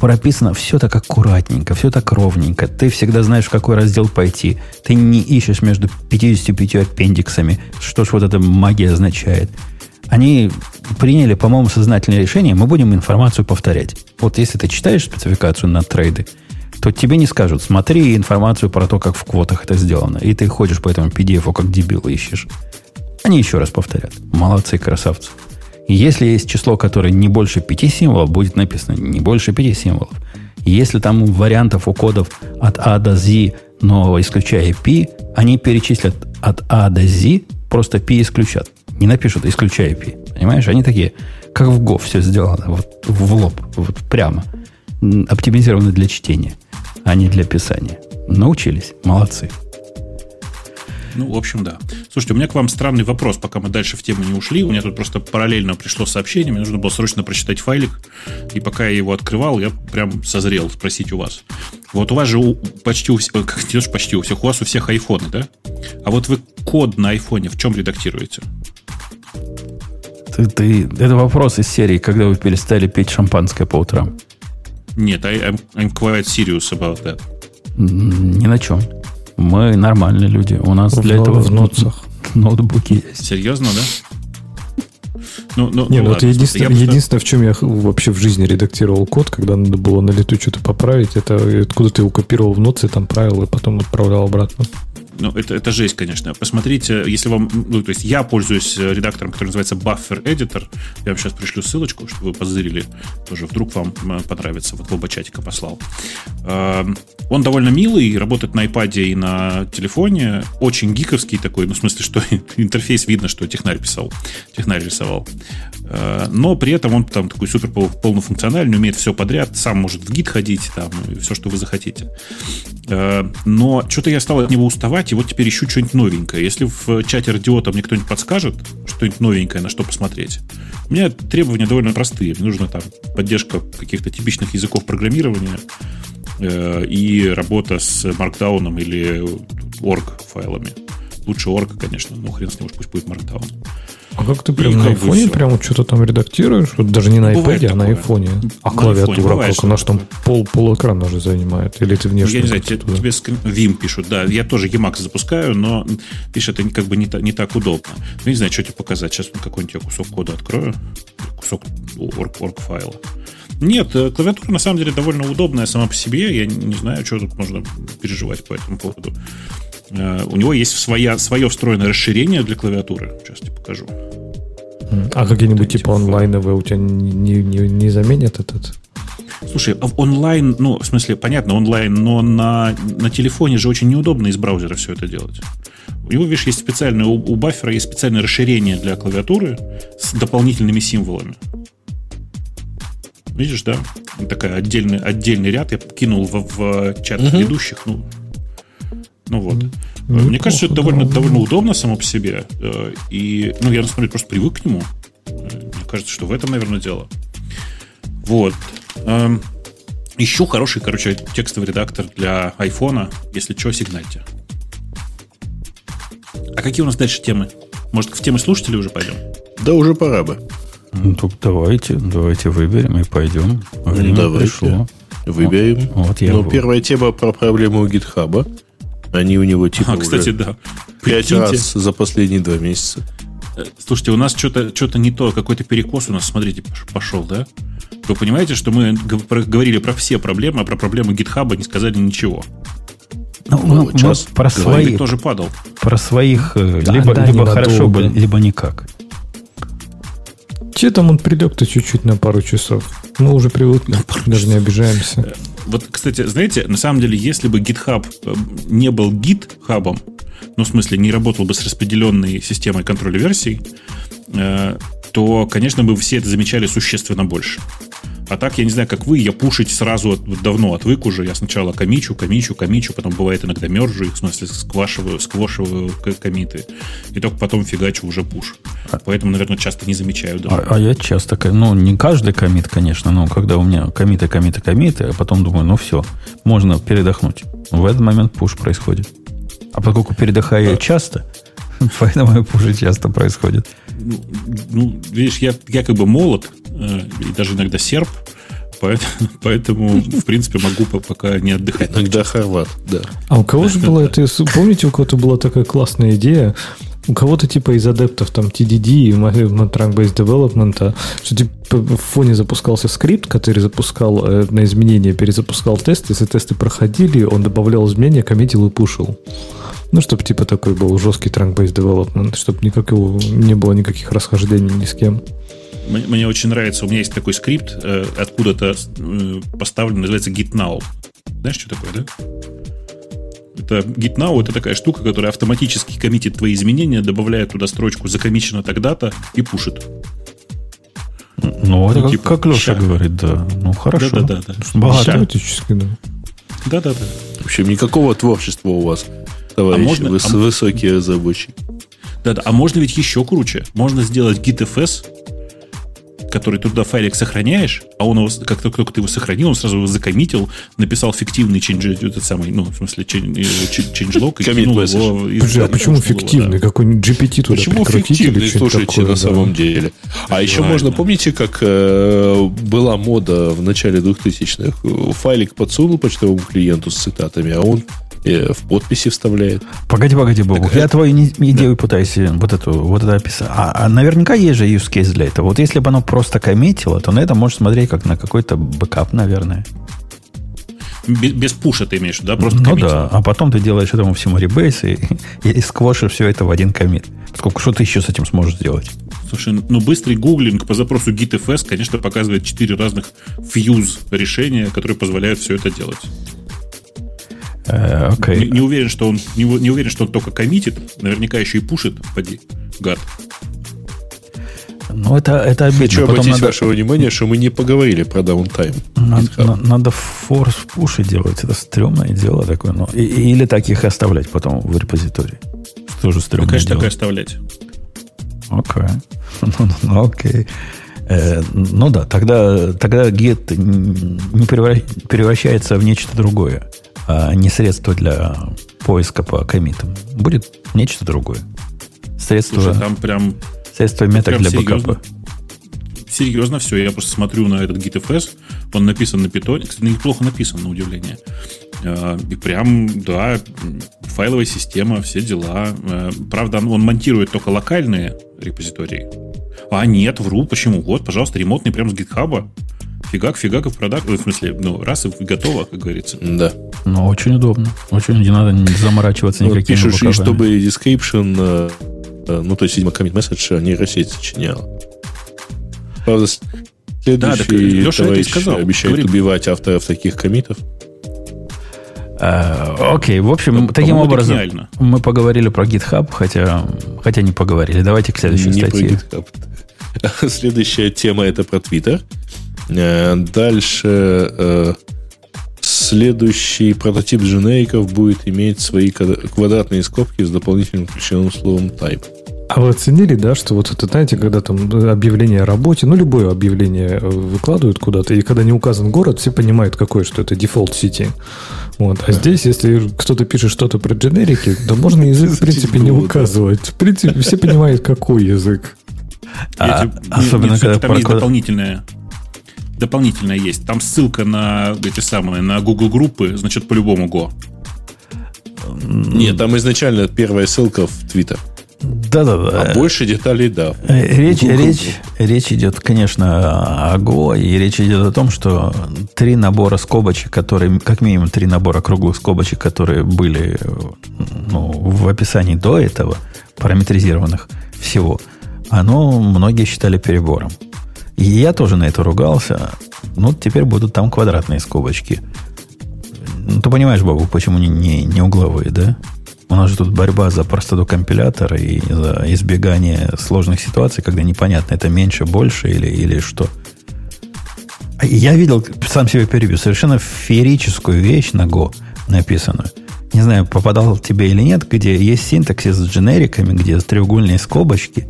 Speaker 1: прописано все так аккуратненько, все так ровненько. Ты всегда знаешь, в какой раздел пойти. Ты не ищешь между 55 аппендиксами, что ж вот эта магия означает. Они приняли, по-моему, сознательное решение, мы будем информацию повторять. Вот если ты читаешь спецификацию на трейды, то тебе не скажут, смотри информацию про то, как в квотах это сделано. И ты ходишь по этому PDF, как дебил ищешь. Они еще раз повторят. Молодцы, красавцы. Если есть число, которое не больше 5 символов, будет написано не больше 5 символов. Если там вариантов у кодов от А до Z, но исключая P, они перечислят от А до Z, просто P исключат. Не напишут исключая P. Понимаешь? Они такие, как в Go все сделано. Вот в лоб, вот прямо. Оптимизированы для чтения, а не для писания. Научились. Молодцы.
Speaker 2: Ну, в общем, да. Слушайте, у меня к вам странный вопрос, пока мы дальше в тему не ушли. У меня тут просто параллельно пришло сообщение, мне нужно было срочно прочитать файлик. И пока я его открывал, я прям созрел спросить у вас. Вот у вас же у, почти у всех, как почти у всех, у вас у всех айфоны, да? А вот вы код на айфоне в чем редактируете?
Speaker 1: Ты, ты, это вопрос из серии, когда вы перестали пить шампанское по утрам.
Speaker 2: Нет, I, I'm, I'm quite serious about that.
Speaker 1: Ни на чем. Мы нормальные люди. У нас в для этого в ноутсах. [LAUGHS] ноутбуки есть.
Speaker 2: Серьезно, да?
Speaker 5: Ну, ну, не, ну, ну это единственное, я единственное, в чем я вообще в жизни редактировал код, когда надо было на лету что-то поправить, это откуда ты его копировал в ноты, там правил и потом отправлял обратно.
Speaker 2: Ну, это, это жесть, конечно. Посмотрите, если вам... Ну, то есть я пользуюсь э, редактором, который называется Buffer Editor. Я вам сейчас пришлю ссылочку, чтобы вы позырили. Тоже вдруг вам э, понравится. Вот в оба чатика послал. Эм, он довольно милый, работает на iPad и на телефоне. Очень гиковский такой. Ну, в смысле, что [LAUGHS] интерфейс видно, что технарь писал. Технарь рисовал. Э, но при этом он там такой супер полнофункциональный, умеет все подряд, сам может в гид ходить, там, все, что вы захотите. Но что-то я стал от него уставать искать, и вот теперь ищу что-нибудь новенькое. Если в чате радиота мне кто-нибудь подскажет, что-нибудь новенькое, на что посмотреть, у меня требования довольно простые. Мне нужна там поддержка каких-то типичных языков программирования э, и работа с Markdown или org файлами. Лучше org, конечно, но хрен с ним, пусть будет Markdown.
Speaker 5: А как ты прям на айфоне прям что-то там редактируешь? Вот даже не на ну, iPad, а на айфоне. А на клавиатура, iPhone, как она же там пол, пол экрана же занимает? Или ты внешне?
Speaker 2: Я не знаю, тебе, тебе Vim пишут, да. Я тоже Emacs запускаю, но пишет, это как бы не, не так удобно. Ну, не знаю, что тебе показать. Сейчас какой-нибудь я кусок кода открою. Кусок орг, орг файла. Нет, э, клавиатура на самом деле довольно удобная сама по себе. Я не знаю, что тут можно переживать по этому поводу. Э, у него есть своя, свое встроенное расширение для клавиатуры. Сейчас тебе покажу.
Speaker 5: А какие-нибудь типа онлайновые у тебя не, не, не заменят этот?
Speaker 2: Слушай, а онлайн, ну, в смысле, понятно, онлайн, но на, на телефоне же очень неудобно из браузера все это делать. У него, видишь, есть специальное, у, у баффера есть специальное расширение для клавиатуры с дополнительными символами. Видишь, да? Такая отдельный, отдельный ряд я кинул в, в чат uh-huh. ведущих. Ну, ну вот. Ну, Мне кажется, это довольно, довольно удобно само по себе. Э, и, ну, я, на самом деле, просто привык к нему. Э, мне кажется, что в этом, наверное, дело. Вот. Эм, ищу хороший, короче, текстовый редактор для айфона. Если что, сигнальте. А какие у нас дальше темы? Может, в темы слушателей уже пойдем?
Speaker 3: Да уже пора бы.
Speaker 1: Ну, тут давайте, давайте выберем и пойдем. Время давайте. пришло.
Speaker 3: Выберем. Вот, вот я ну, первая тема про проблему у гитхаба. Они у него типа а,
Speaker 2: кстати, да.
Speaker 3: пять раз за последние два месяца.
Speaker 2: Э, слушайте, у нас что-то что не то, какой-то перекос у нас, смотрите, пошел, да? Вы понимаете, что мы говорили про все проблемы, а про проблемы гитхаба не сказали ничего.
Speaker 1: Ну, ну, мы, мы про своих
Speaker 2: тоже падал.
Speaker 1: Про своих э, да, либо, да, либо хорошо, бы, либо никак.
Speaker 5: Че там он прилег-то чуть-чуть на пару часов? Мы уже привыкли, даже не обижаемся.
Speaker 2: Вот, кстати, знаете, на самом деле, если бы GitHub э, не был GitHub, ну, в смысле, не работал бы с распределенной системой контроля версий, э, то, конечно, бы все это замечали существенно больше. А так, я не знаю, как вы, я пушить сразу от, давно отвык уже. Я сначала комичу, комичу, комичу, потом бывает иногда мержу их, в смысле сквашиваю, сквошиваю комиты. И только потом фигачу уже пуш. Поэтому, наверное, часто не замечаю.
Speaker 1: Даже. А, а я часто, ну, не каждый комит, конечно, но когда у меня комиты, комиты, комиты, а потом думаю, ну все, можно передохнуть. В этот момент пуш происходит. А поскольку передыхаю я часто, [LAUGHS] поэтому и пуши часто происходит.
Speaker 2: Ну, ну, видишь, я, я как бы молод, э, и даже иногда серп, поэтому, [LAUGHS] поэтому, в принципе, могу пока не отдыхать.
Speaker 3: Иногда хорват, да.
Speaker 5: А у кого же была [LAUGHS] это... Помните, у кого-то была такая классная идея, у кого-то типа из адептов там TDD и Trunk-Based Development, что типа в фоне запускался скрипт, который запускал э, на изменения, перезапускал тесты, если тесты проходили, он добавлял изменения, коммитил и пушил. Ну, чтобы типа такой был жесткий Trunk-Based Development, чтобы никакого, не было никаких расхождений ни с кем.
Speaker 2: Мне, мне очень нравится, у меня есть такой скрипт, э, откуда-то э, поставлен, называется GitNow. Знаешь, что такое, да? Это GitNow это такая штука, которая автоматически коммитит твои изменения, добавляет туда строчку «закомичено тогда-то» и пушит.
Speaker 1: Ну, это ну, как, типа, как Леша ща. говорит, да. Ну, хорошо.
Speaker 2: Да, да, да.
Speaker 5: да. Богато. Да.
Speaker 2: Да, да, да.
Speaker 3: В общем, никакого творчества у вас, товарищи, а можно, выс- а... высокие разработчики.
Speaker 2: Да, да. А можно ведь еще круче. Можно сделать GitFS, который туда файлик сохраняешь, а он его, как только ты его сохранил, он сразу его закоммитил, написал фиктивный change, этот самый, ну, в смысле, changelog и кинул его.
Speaker 5: Подожди, а почему фиктивный? Да. Какой-нибудь GPT туда
Speaker 3: Почему фиктивный, слушайте, такое, на да. самом деле? А еще можно, помните, как э, была мода в начале 2000-х? Файлик подсунул почтовому клиенту с цитатами, а он в подписи вставляет.
Speaker 1: Погоди, погоди, Бобук. Я твою идею да. пытаюсь э, вот эту вот это описать. А, а наверняка есть же use case для этого. Вот если бы оно просто коммитило, то на это можно смотреть как на какой-то backup, наверное.
Speaker 2: Без, без пуша ты имеешь, да?
Speaker 1: Просто ну коммитил. да, а потом ты делаешь этому всему rebase и, и сквошишь все это в один commit. Сколько, что ты еще с этим сможешь сделать?
Speaker 2: Слушай, ну быстрый гуглинг по запросу gitfs, конечно, показывает четыре разных фьюз решения, которые позволяют все это делать.
Speaker 1: Okay.
Speaker 2: не, не, уверен, что он не, не уверен, что он только коммитит, наверняка еще и пушит, поди, гад.
Speaker 1: Ну, это, это обидно.
Speaker 3: Хочу обратить надо... ваше внимание, что мы не поговорили про даунтайм.
Speaker 1: Надо, надо форс пуши делать. Это стрёмное дело такое. Но... И, или так их оставлять потом в репозитории. Тоже стрёмное
Speaker 2: ну, конечно,
Speaker 1: дело.
Speaker 2: так и оставлять.
Speaker 1: Окей. Okay. [LAUGHS] ну, ну, окей. Э, ну да, тогда, тогда get не превращается в нечто другое а не средство для поиска по комитам. Будет нечто другое. Средство,
Speaker 2: Слушай, там прям...
Speaker 1: Средство меток для бэкапа.
Speaker 2: Серьезно все. Я просто смотрю на этот GitFS. Он написан на питоне. Кстати, неплохо написан, на удивление. А, и прям, да, файловая система, все дела. А, правда, он монтирует только локальные репозитории. А нет, вру. Почему? Вот, пожалуйста, ремонтный прямо с гитхаба фигак, фигак в продакт, в смысле, ну, раз и готово, как говорится.
Speaker 3: Да.
Speaker 1: Ну, очень удобно. Очень не надо заморачиваться никакими
Speaker 3: Пишешь, и чтобы description, э, э, ну, то есть, видимо, commit message нейросеть сочиняла. Правда, следующий да, так, Леша товарищ сказал. обещает Говори. убивать авторов таких комитов.
Speaker 1: Uh, окей, в общем, это, таким образом гениально. мы поговорили про GitHub, хотя, хотя не поговорили. Давайте к следующей не статье. [LAUGHS]
Speaker 3: Следующая тема это про Twitter. Э, дальше э, следующий прототип дженериков будет иметь свои квадратные скобки с дополнительным ключевым словом type.
Speaker 5: А вы оценили, да, что вот это, знаете, когда там объявление о работе, ну, любое объявление э, выкладывают куда-то, и когда не указан город, все понимают, какой, что это дефолт сети. Вот. А здесь, если кто-то пишет что-то про дженерики, то можно [LAUGHS] язык, в принципе, не указывать. В принципе, все понимают, какой язык.
Speaker 2: А, особенно, когда там есть дополнительное дополнительное есть. Там ссылка на эти самые, на Google группы, значит, по-любому Go.
Speaker 3: Нет, там изначально первая ссылка в Twitter.
Speaker 1: Да-да-да.
Speaker 3: А больше деталей, да.
Speaker 1: Э, речь, речь, речь идет, конечно, о Go, и речь идет о том, что три набора скобочек, которые, как минимум три набора круглых скобочек, которые были ну, в описании до этого, параметризированных всего, оно многие считали перебором. И я тоже на это ругался. Ну, теперь будут там квадратные скобочки. Ну, ты понимаешь, Бабу, почему не, не, не угловые, да? У нас же тут борьба за простоту компилятора и за избегание сложных ситуаций, когда непонятно, это меньше, больше или, или что. Я видел, сам себе перебью, совершенно феерическую вещь на Go написанную. Не знаю, попадал тебе или нет, где есть синтаксис с дженериками, где треугольные скобочки,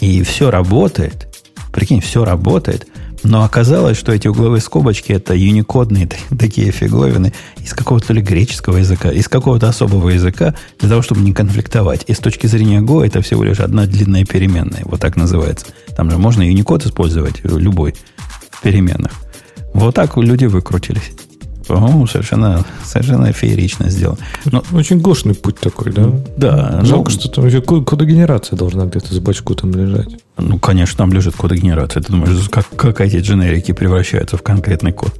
Speaker 1: и все работает. Прикинь, все работает. Но оказалось, что эти угловые скобочки это юникодные такие фиговины из какого-то ли греческого языка, из какого-то особого языка, для того, чтобы не конфликтовать. И с точки зрения Go это всего лишь одна длинная переменная, вот так называется. Там же можно юникод использовать любой в переменных. Вот так люди выкрутились. По-моему, совершенно, совершенно феерично сделано.
Speaker 5: Но, Очень гошный путь такой, да?
Speaker 1: Да.
Speaker 5: Жалко, ну, что там еще кодогенерация должна где-то с бачку там лежать.
Speaker 1: Ну, конечно, там лежит кодогенерация. Ты думаешь, как, как эти дженерики превращаются в конкретный код?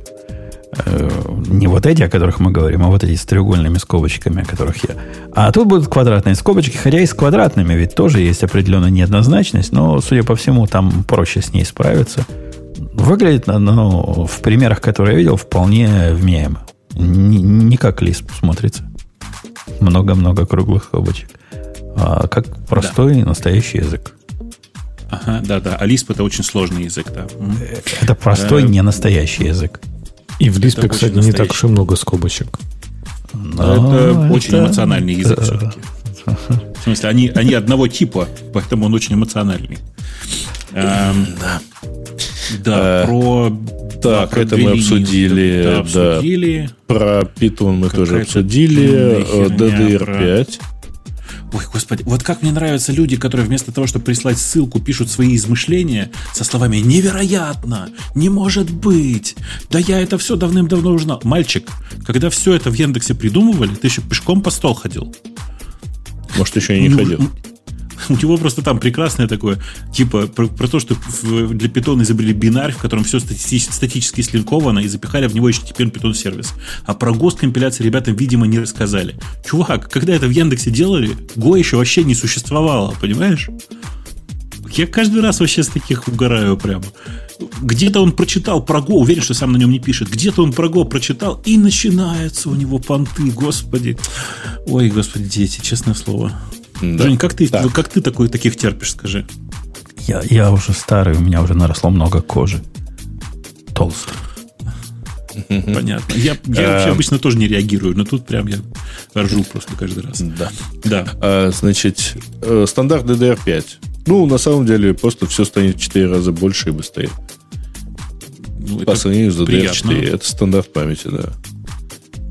Speaker 1: Э, не вот эти, о которых мы говорим, а вот эти с треугольными скобочками, о которых я. А тут будут квадратные скобочки, хотя и с квадратными ведь тоже есть определенная неоднозначность, но, судя по всему, там проще с ней справиться. Выглядит, ну, в примерах, которые я видел, вполне вменяемо. Не, не как Lisp смотрится. Много-много круглых скобочек. А как простой да. настоящий язык.
Speaker 2: Ага, да, да. А Lisp это очень сложный язык, да.
Speaker 1: Это простой, э, не настоящий язык.
Speaker 5: И в Lisp, кстати, не так уж и много скобочек.
Speaker 2: Но это, это очень эмоциональный язык все-таки. В смысле, они, они одного типа, поэтому он очень эмоциональный. Эм, да. Да, э, про...
Speaker 3: Так, про это мы обсудили. Да, обсудили. Про Python мы тоже обсудили. DDR5.
Speaker 2: Ой, господи, вот как мне нравятся люди, которые вместо того, чтобы прислать ссылку, пишут свои измышления со словами «невероятно», «не может быть», «да я это все давным-давно узнал». Мальчик, когда все это в Яндексе придумывали, ты еще пешком по стол ходил.
Speaker 3: Может, еще и не ходил. [LAUGHS]
Speaker 2: У него просто там прекрасное такое, типа, про, про то, что для питона изобрели бинарь, в котором все стати статически слинковано, и запихали в него еще теперь питон сервис. А про ГОСТ компиляции ребятам, видимо, не рассказали. Чувак, когда это в Яндексе делали, Го еще вообще не существовало, понимаешь? Я каждый раз вообще с таких угораю прямо. Где-то он прочитал про Го, уверен, что сам на нем не пишет. Где-то он про Го прочитал, и начинается у него понты, господи. Ой, господи, дети, честное слово. Да. Жень, как ты, так. как ты такой, таких терпишь, скажи?
Speaker 1: Я, я уже старый, у меня уже наросло много кожи. Толстый.
Speaker 2: Понятно. Я, я вообще эм. обычно тоже не реагирую, но тут прям я ржу просто каждый раз.
Speaker 3: Да. да. А, значит, э, стандарт DDR5. Ну, на самом деле, просто все станет в 4 раза больше и быстрее. Ну, По сравнению с DDR4. Это стандарт памяти, да.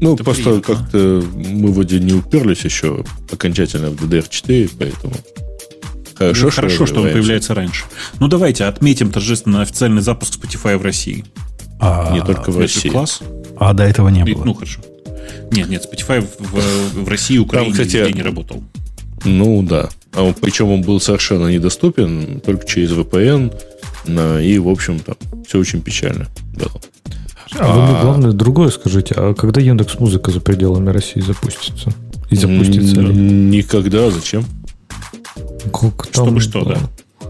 Speaker 3: Ну, это просто как-то мы вроде не уперлись еще окончательно в DDR4, поэтому...
Speaker 2: Хорошо, ну, что, хорошо что он появляется раньше. Ну, давайте отметим торжественно официальный запуск Spotify в России.
Speaker 3: А, не только в России.
Speaker 1: класс. А до этого не было.
Speaker 2: Ну, хорошо. Нет, нет, Spotify в, в России Украине Там, кстати, не работал.
Speaker 3: Ну, да. А причем он был совершенно недоступен, только через VPN. И, в общем, там все очень печально было.
Speaker 5: А, а вы мне главное другое скажите. А когда Яндекс Музыка за пределами России запустится? И запустится ли?
Speaker 3: Никогда. Зачем?
Speaker 5: Как там, Чтобы что, да?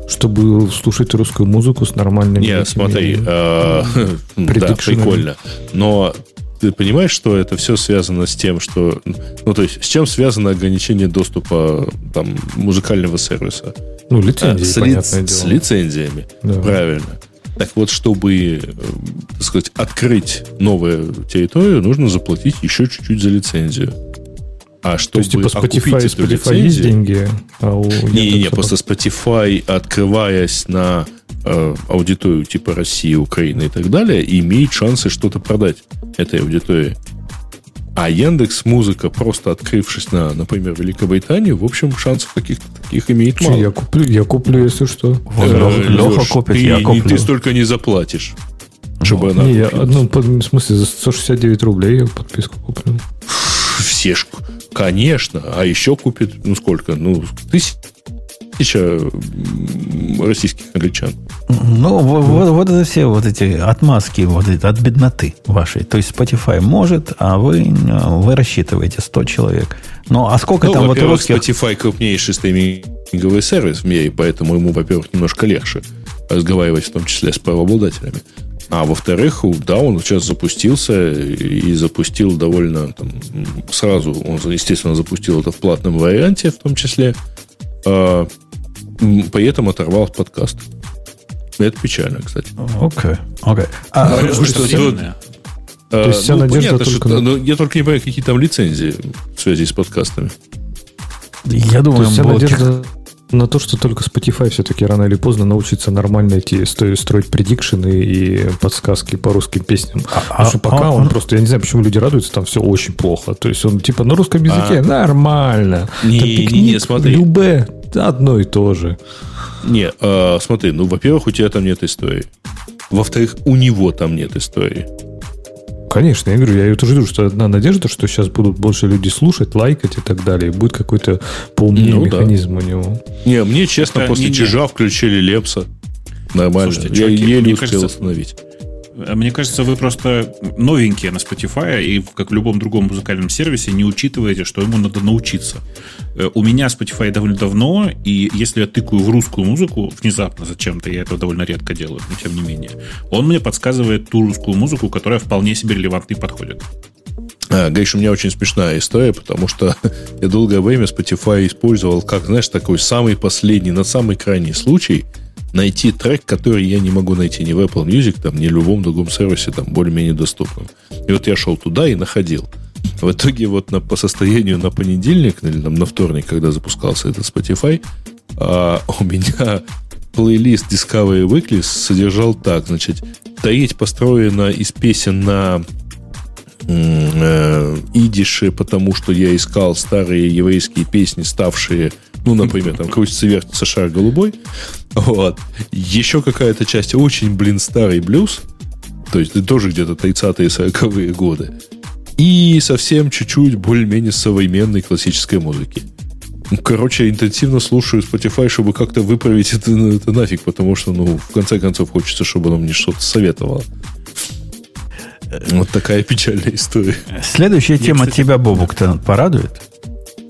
Speaker 5: Чтобы слушать русскую музыку с нормальными...
Speaker 3: Не, смотри, а, [LAUGHS] да, прикольно. Но ты понимаешь, что это все связано с тем, что... Ну, то есть, с чем связано ограничение доступа там, музыкального сервиса?
Speaker 5: Ну, лицензии, а,
Speaker 3: с, ли, с лицензиями, да. правильно. Так вот, чтобы, э, так сказать, открыть новую территорию, нужно заплатить еще чуть-чуть за лицензию.
Speaker 5: А чтобы То есть, типа Spotify, Spotify лицензию, есть деньги, а у
Speaker 3: Не, не, не, просто Spotify, открываясь на э, аудиторию типа России, Украины и так далее, имеет шансы что-то продать этой аудитории. А Яндекс Музыка, просто открывшись на, например, Великобританию, в общем, шансов каких-то таких имеет Че, мало.
Speaker 5: Я куплю, я куплю, если что.
Speaker 3: Э, Леха купит, я куплю. Ты столько не заплатишь.
Speaker 5: Чтобы она не, я, ну, в смысле, за 169 рублей я подписку куплю.
Speaker 3: Все ж, конечно. А еще купит, ну сколько? Ну, тысяч тысяча российских англичан.
Speaker 1: Ну, вот, вот это все вот эти отмазки вот эти, от бедноты вашей. То есть Spotify может, а вы, вы рассчитываете 100 человек. Ну, а сколько ну, там вот русских...
Speaker 3: Spotify крупнейший стриминговый сервис в мире, поэтому ему, во-первых, немножко легче разговаривать, в том числе с правообладателями. А во-вторых, да, он сейчас запустился и запустил довольно там, сразу. Он, естественно, запустил это в платном варианте, в том числе. А, при этом оторвал подкаст. Это печально, кстати.
Speaker 1: Окей, окей. А,
Speaker 2: Говорят, что длинное.
Speaker 5: То есть вся
Speaker 3: ну,
Speaker 5: надежда
Speaker 3: понятно,
Speaker 5: только
Speaker 3: что-
Speaker 5: на-
Speaker 3: но я только не понимаю, какие там лицензии в связи с подкастами.
Speaker 1: я думаю,
Speaker 5: вся надежда на то, что только Spotify все-таки рано или поздно научится нормально эти, сто- строить предикшены и подсказки по русским песням. Потому что пока
Speaker 1: а
Speaker 5: он
Speaker 1: он-
Speaker 5: просто, я не знаю, почему люди радуются, там все очень плохо. То есть он типа на русском языке нормально.
Speaker 3: Не,
Speaker 5: Там
Speaker 3: не,
Speaker 5: пикник,
Speaker 3: не, смотри.
Speaker 5: Любе одно и то же.
Speaker 3: Не, а, смотри, ну, во-первых, у тебя там нет истории. Во-вторых, у него там нет истории.
Speaker 5: Конечно, я говорю, я ее тоже вижу, что одна надежда, что сейчас будут больше люди слушать, лайкать и так далее. И будет какой-то поумнее
Speaker 3: Ну да.
Speaker 5: механизм у него.
Speaker 3: Не, мне, честно,
Speaker 2: Это
Speaker 3: после
Speaker 2: не- не.
Speaker 3: чижа включили Лепса. Нормально.
Speaker 2: Слушайте,
Speaker 3: я
Speaker 2: чуваки,
Speaker 3: еле успел
Speaker 2: кажется-
Speaker 3: остановить.
Speaker 2: А Мне кажется, вы просто новенькие на Spotify и, как в любом другом музыкальном сервисе, не учитываете, что ему надо научиться. Э, У меня Spotify довольно давно, и если я тыкаю в русскую музыку, внезапно зачем-то, я это довольно редко делаю, но тем не менее, он мне подсказывает ту русскую музыку, которая вполне себе релевантна и подходит.
Speaker 3: А, Гриш, у меня очень смешная история, потому что [LAUGHS] я долгое время Spotify использовал как, знаешь, такой самый последний, на самый крайний случай найти трек, который я не могу найти ни в Apple Music, там, ни в любом другом сервисе, там, более-менее доступном. И вот я шел туда и находил. В итоге вот на, по состоянию на понедельник, или там, на вторник, когда запускался этот Spotify, а, [LAUGHS] у меня плейлист Discovery Weekly содержал так, значит, треть построена из песен на э, идише, потому что я искал старые еврейские песни, ставшие, ну, например, там «Крутится вертится шар голубой». Вот. Еще какая-то часть очень, блин, старый блюз, то есть тоже где-то 30-е, 40-е годы. И совсем чуть-чуть более-менее современной классической музыки. Ну, короче, интенсивно слушаю Spotify, чтобы как-то выправить это, это нафиг, потому что, ну, в конце концов, хочется, чтобы оно мне что-то советовало. Вот такая печальная история.
Speaker 1: Следующая тема
Speaker 2: кстати-
Speaker 1: тебя, Бобук-то, порадует?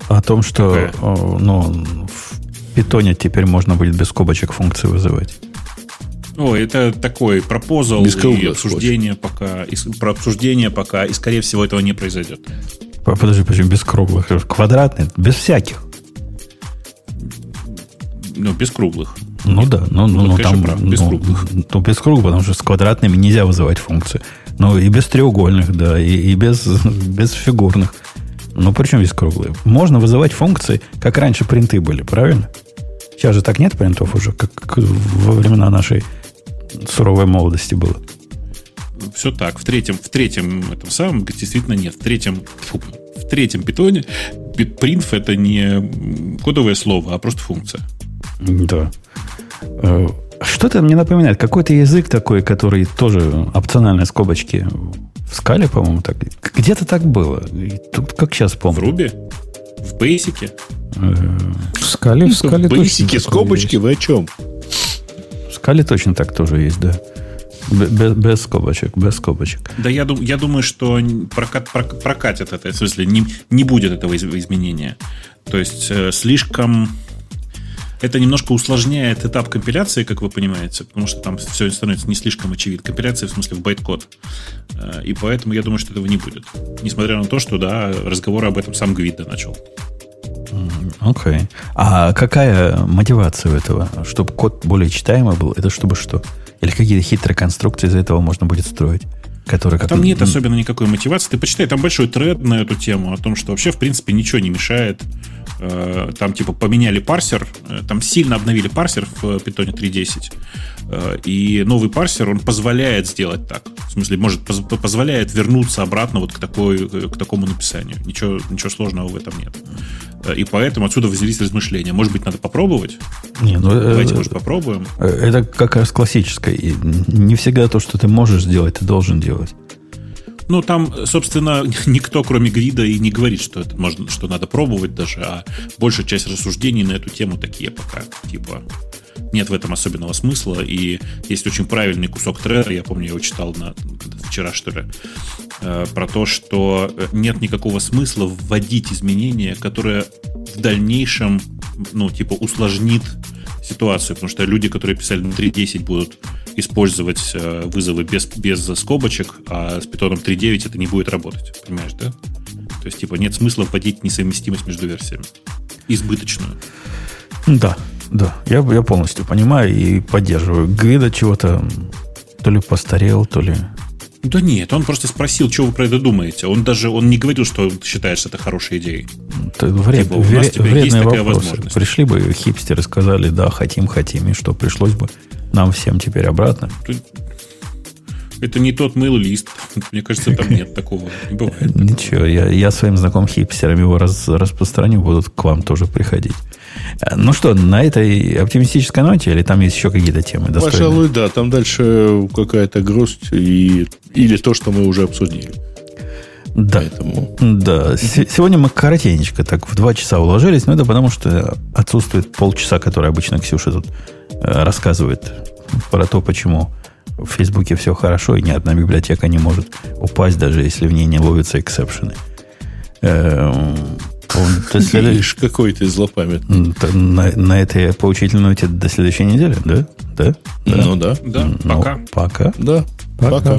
Speaker 1: О том, что
Speaker 2: Какая?
Speaker 1: ну, в питоне теперь можно будет без скобочек функции вызывать.
Speaker 2: О, это такой пропозал и обсуждение пока, и, про обсуждение пока, и, скорее всего, этого не произойдет.
Speaker 1: Подожди, почему без круглых? Квадратный, без всяких.
Speaker 2: Ну, без круглых.
Speaker 1: Ну да, ну, ну, ну,
Speaker 2: конечно,
Speaker 1: там
Speaker 2: прав, без
Speaker 1: ну,
Speaker 2: круглых.
Speaker 1: Ну, без круглых, потому что с квадратными нельзя вызывать функции. Ну, и без треугольных, да, и, и без, [LAUGHS] без фигурных. Ну, причем без круглых. Можно вызывать функции, как раньше принты были, правильно? Сейчас же так нет принтов уже, как во времена нашей суровой молодости было.
Speaker 2: Все так. В третьем, в третьем этом самом действительно нет. В третьем, фу, в третьем питоне принт это не кодовое слово, а просто функция.
Speaker 1: Да. Э, Что-то мне напоминает. Какой-то язык такой, который тоже опциональные скобочки в скале, по-моему, так. Где-то так было. И Тут как сейчас
Speaker 2: В
Speaker 1: помню.
Speaker 2: Руби, в Бейсике.
Speaker 1: Э,
Speaker 5: В скале, в скале
Speaker 3: Бейсики,
Speaker 5: такое
Speaker 3: скобочки, вы о чем?
Speaker 1: В скале точно так тоже есть, да. Без, без скобочек, без скобочек.
Speaker 2: Да я, я думаю, что прокат, прок- прокатит это. В смысле, не, не будет этого из- изменения. То есть э, слишком... Это немножко усложняет этап компиляции, как вы понимаете, потому что там все становится не слишком очевидно. Компиляция, в смысле, в байткод. Э, И поэтому я думаю, что этого не будет. Несмотря на то, что, да, разговор об этом сам Гвидда начал.
Speaker 1: Окей. А какая мотивация у этого? Чтобы код более читаемый был? Это чтобы что? Или какие-то хитрые конструкции из этого можно будет строить? Которые как
Speaker 2: Там нет особенно никакой мотивации. Ты почитай, там большой тред на эту тему, о том, что вообще, в принципе, ничего не мешает. Э, Там, типа, поменяли парсер, э, там сильно обновили парсер в э, Python 3.10. Э, И новый парсер, он позволяет сделать так. В смысле, может, поз- позволяет вернуться обратно вот к, такой, э, к такому написанию. Ничего, ничего сложного в этом нет. Э, И поэтому отсюда взялись размышления. Может быть, надо попробовать?
Speaker 1: Не, ну, э,
Speaker 2: Давайте, может, попробуем.
Speaker 1: э, Это как раз классическое. Не всегда то, что ты можешь сделать, ты должен делать.
Speaker 2: Ну, там, собственно, никто, кроме Грида, и не говорит, что это можно, что надо пробовать даже, а большая часть рассуждений на эту тему такие пока. Типа, нет в этом особенного смысла, и есть очень правильный кусок треда, я помню, я его читал на, вчера, что ли, э, про то, что нет никакого смысла вводить изменения, которые в дальнейшем, ну, типа, усложнит ситуацию, потому что люди, которые писали на 3.10, будут использовать э, вызовы без, без скобочек, а с питоном 3.9 это не будет работать. Понимаешь, да? То есть, типа, нет смысла вводить несовместимость между версиями. Избыточную.
Speaker 1: Да, Да, я, я полностью понимаю и поддерживаю. Гвида чего-то то ли постарел, то ли...
Speaker 2: Да нет, он просто спросил, что вы про это думаете. Он даже он не говорил, что считает, что это хорошая идея.
Speaker 1: Это вред, типа, вред, вредные вопросы. Пришли бы хипстеры, сказали, да, хотим, хотим, и что, пришлось бы нам всем теперь обратно.
Speaker 2: Это не тот mail лист. [LAUGHS] Мне кажется, там нет такого. Не бывает.
Speaker 1: Ничего, я, я своим знакомым хипстерам его раз, распространю, будут к вам тоже приходить. Э, ну что, на этой оптимистической ноте или там есть еще какие-то темы?
Speaker 3: Пожалуй, да. Там дальше какая-то грусть и, или то, что мы уже обсудили.
Speaker 1: Да. Поэтому... Да. Сегодня мы коротенечко так в два часа уложились, но это потому, что отсутствует полчаса, который обычно Ксюша тут э, рассказывает про то, почему в Фейсбуке все хорошо, и ни одна библиотека не может упасть, даже если в ней не ловятся эксепшены.
Speaker 3: Эм, Видишь, какой ты злопамятный.
Speaker 1: На, на этой поучительной ноте до следующей недели, да? Да?
Speaker 3: да? Ну да.
Speaker 2: Да, ну, пока.
Speaker 1: Пока.
Speaker 3: Да, пока. пока.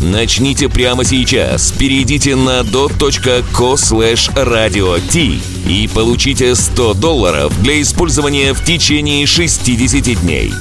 Speaker 4: Начните прямо сейчас. Перейдите на dot.co slash radio t и получите 100 долларов для использования в течение 60 дней.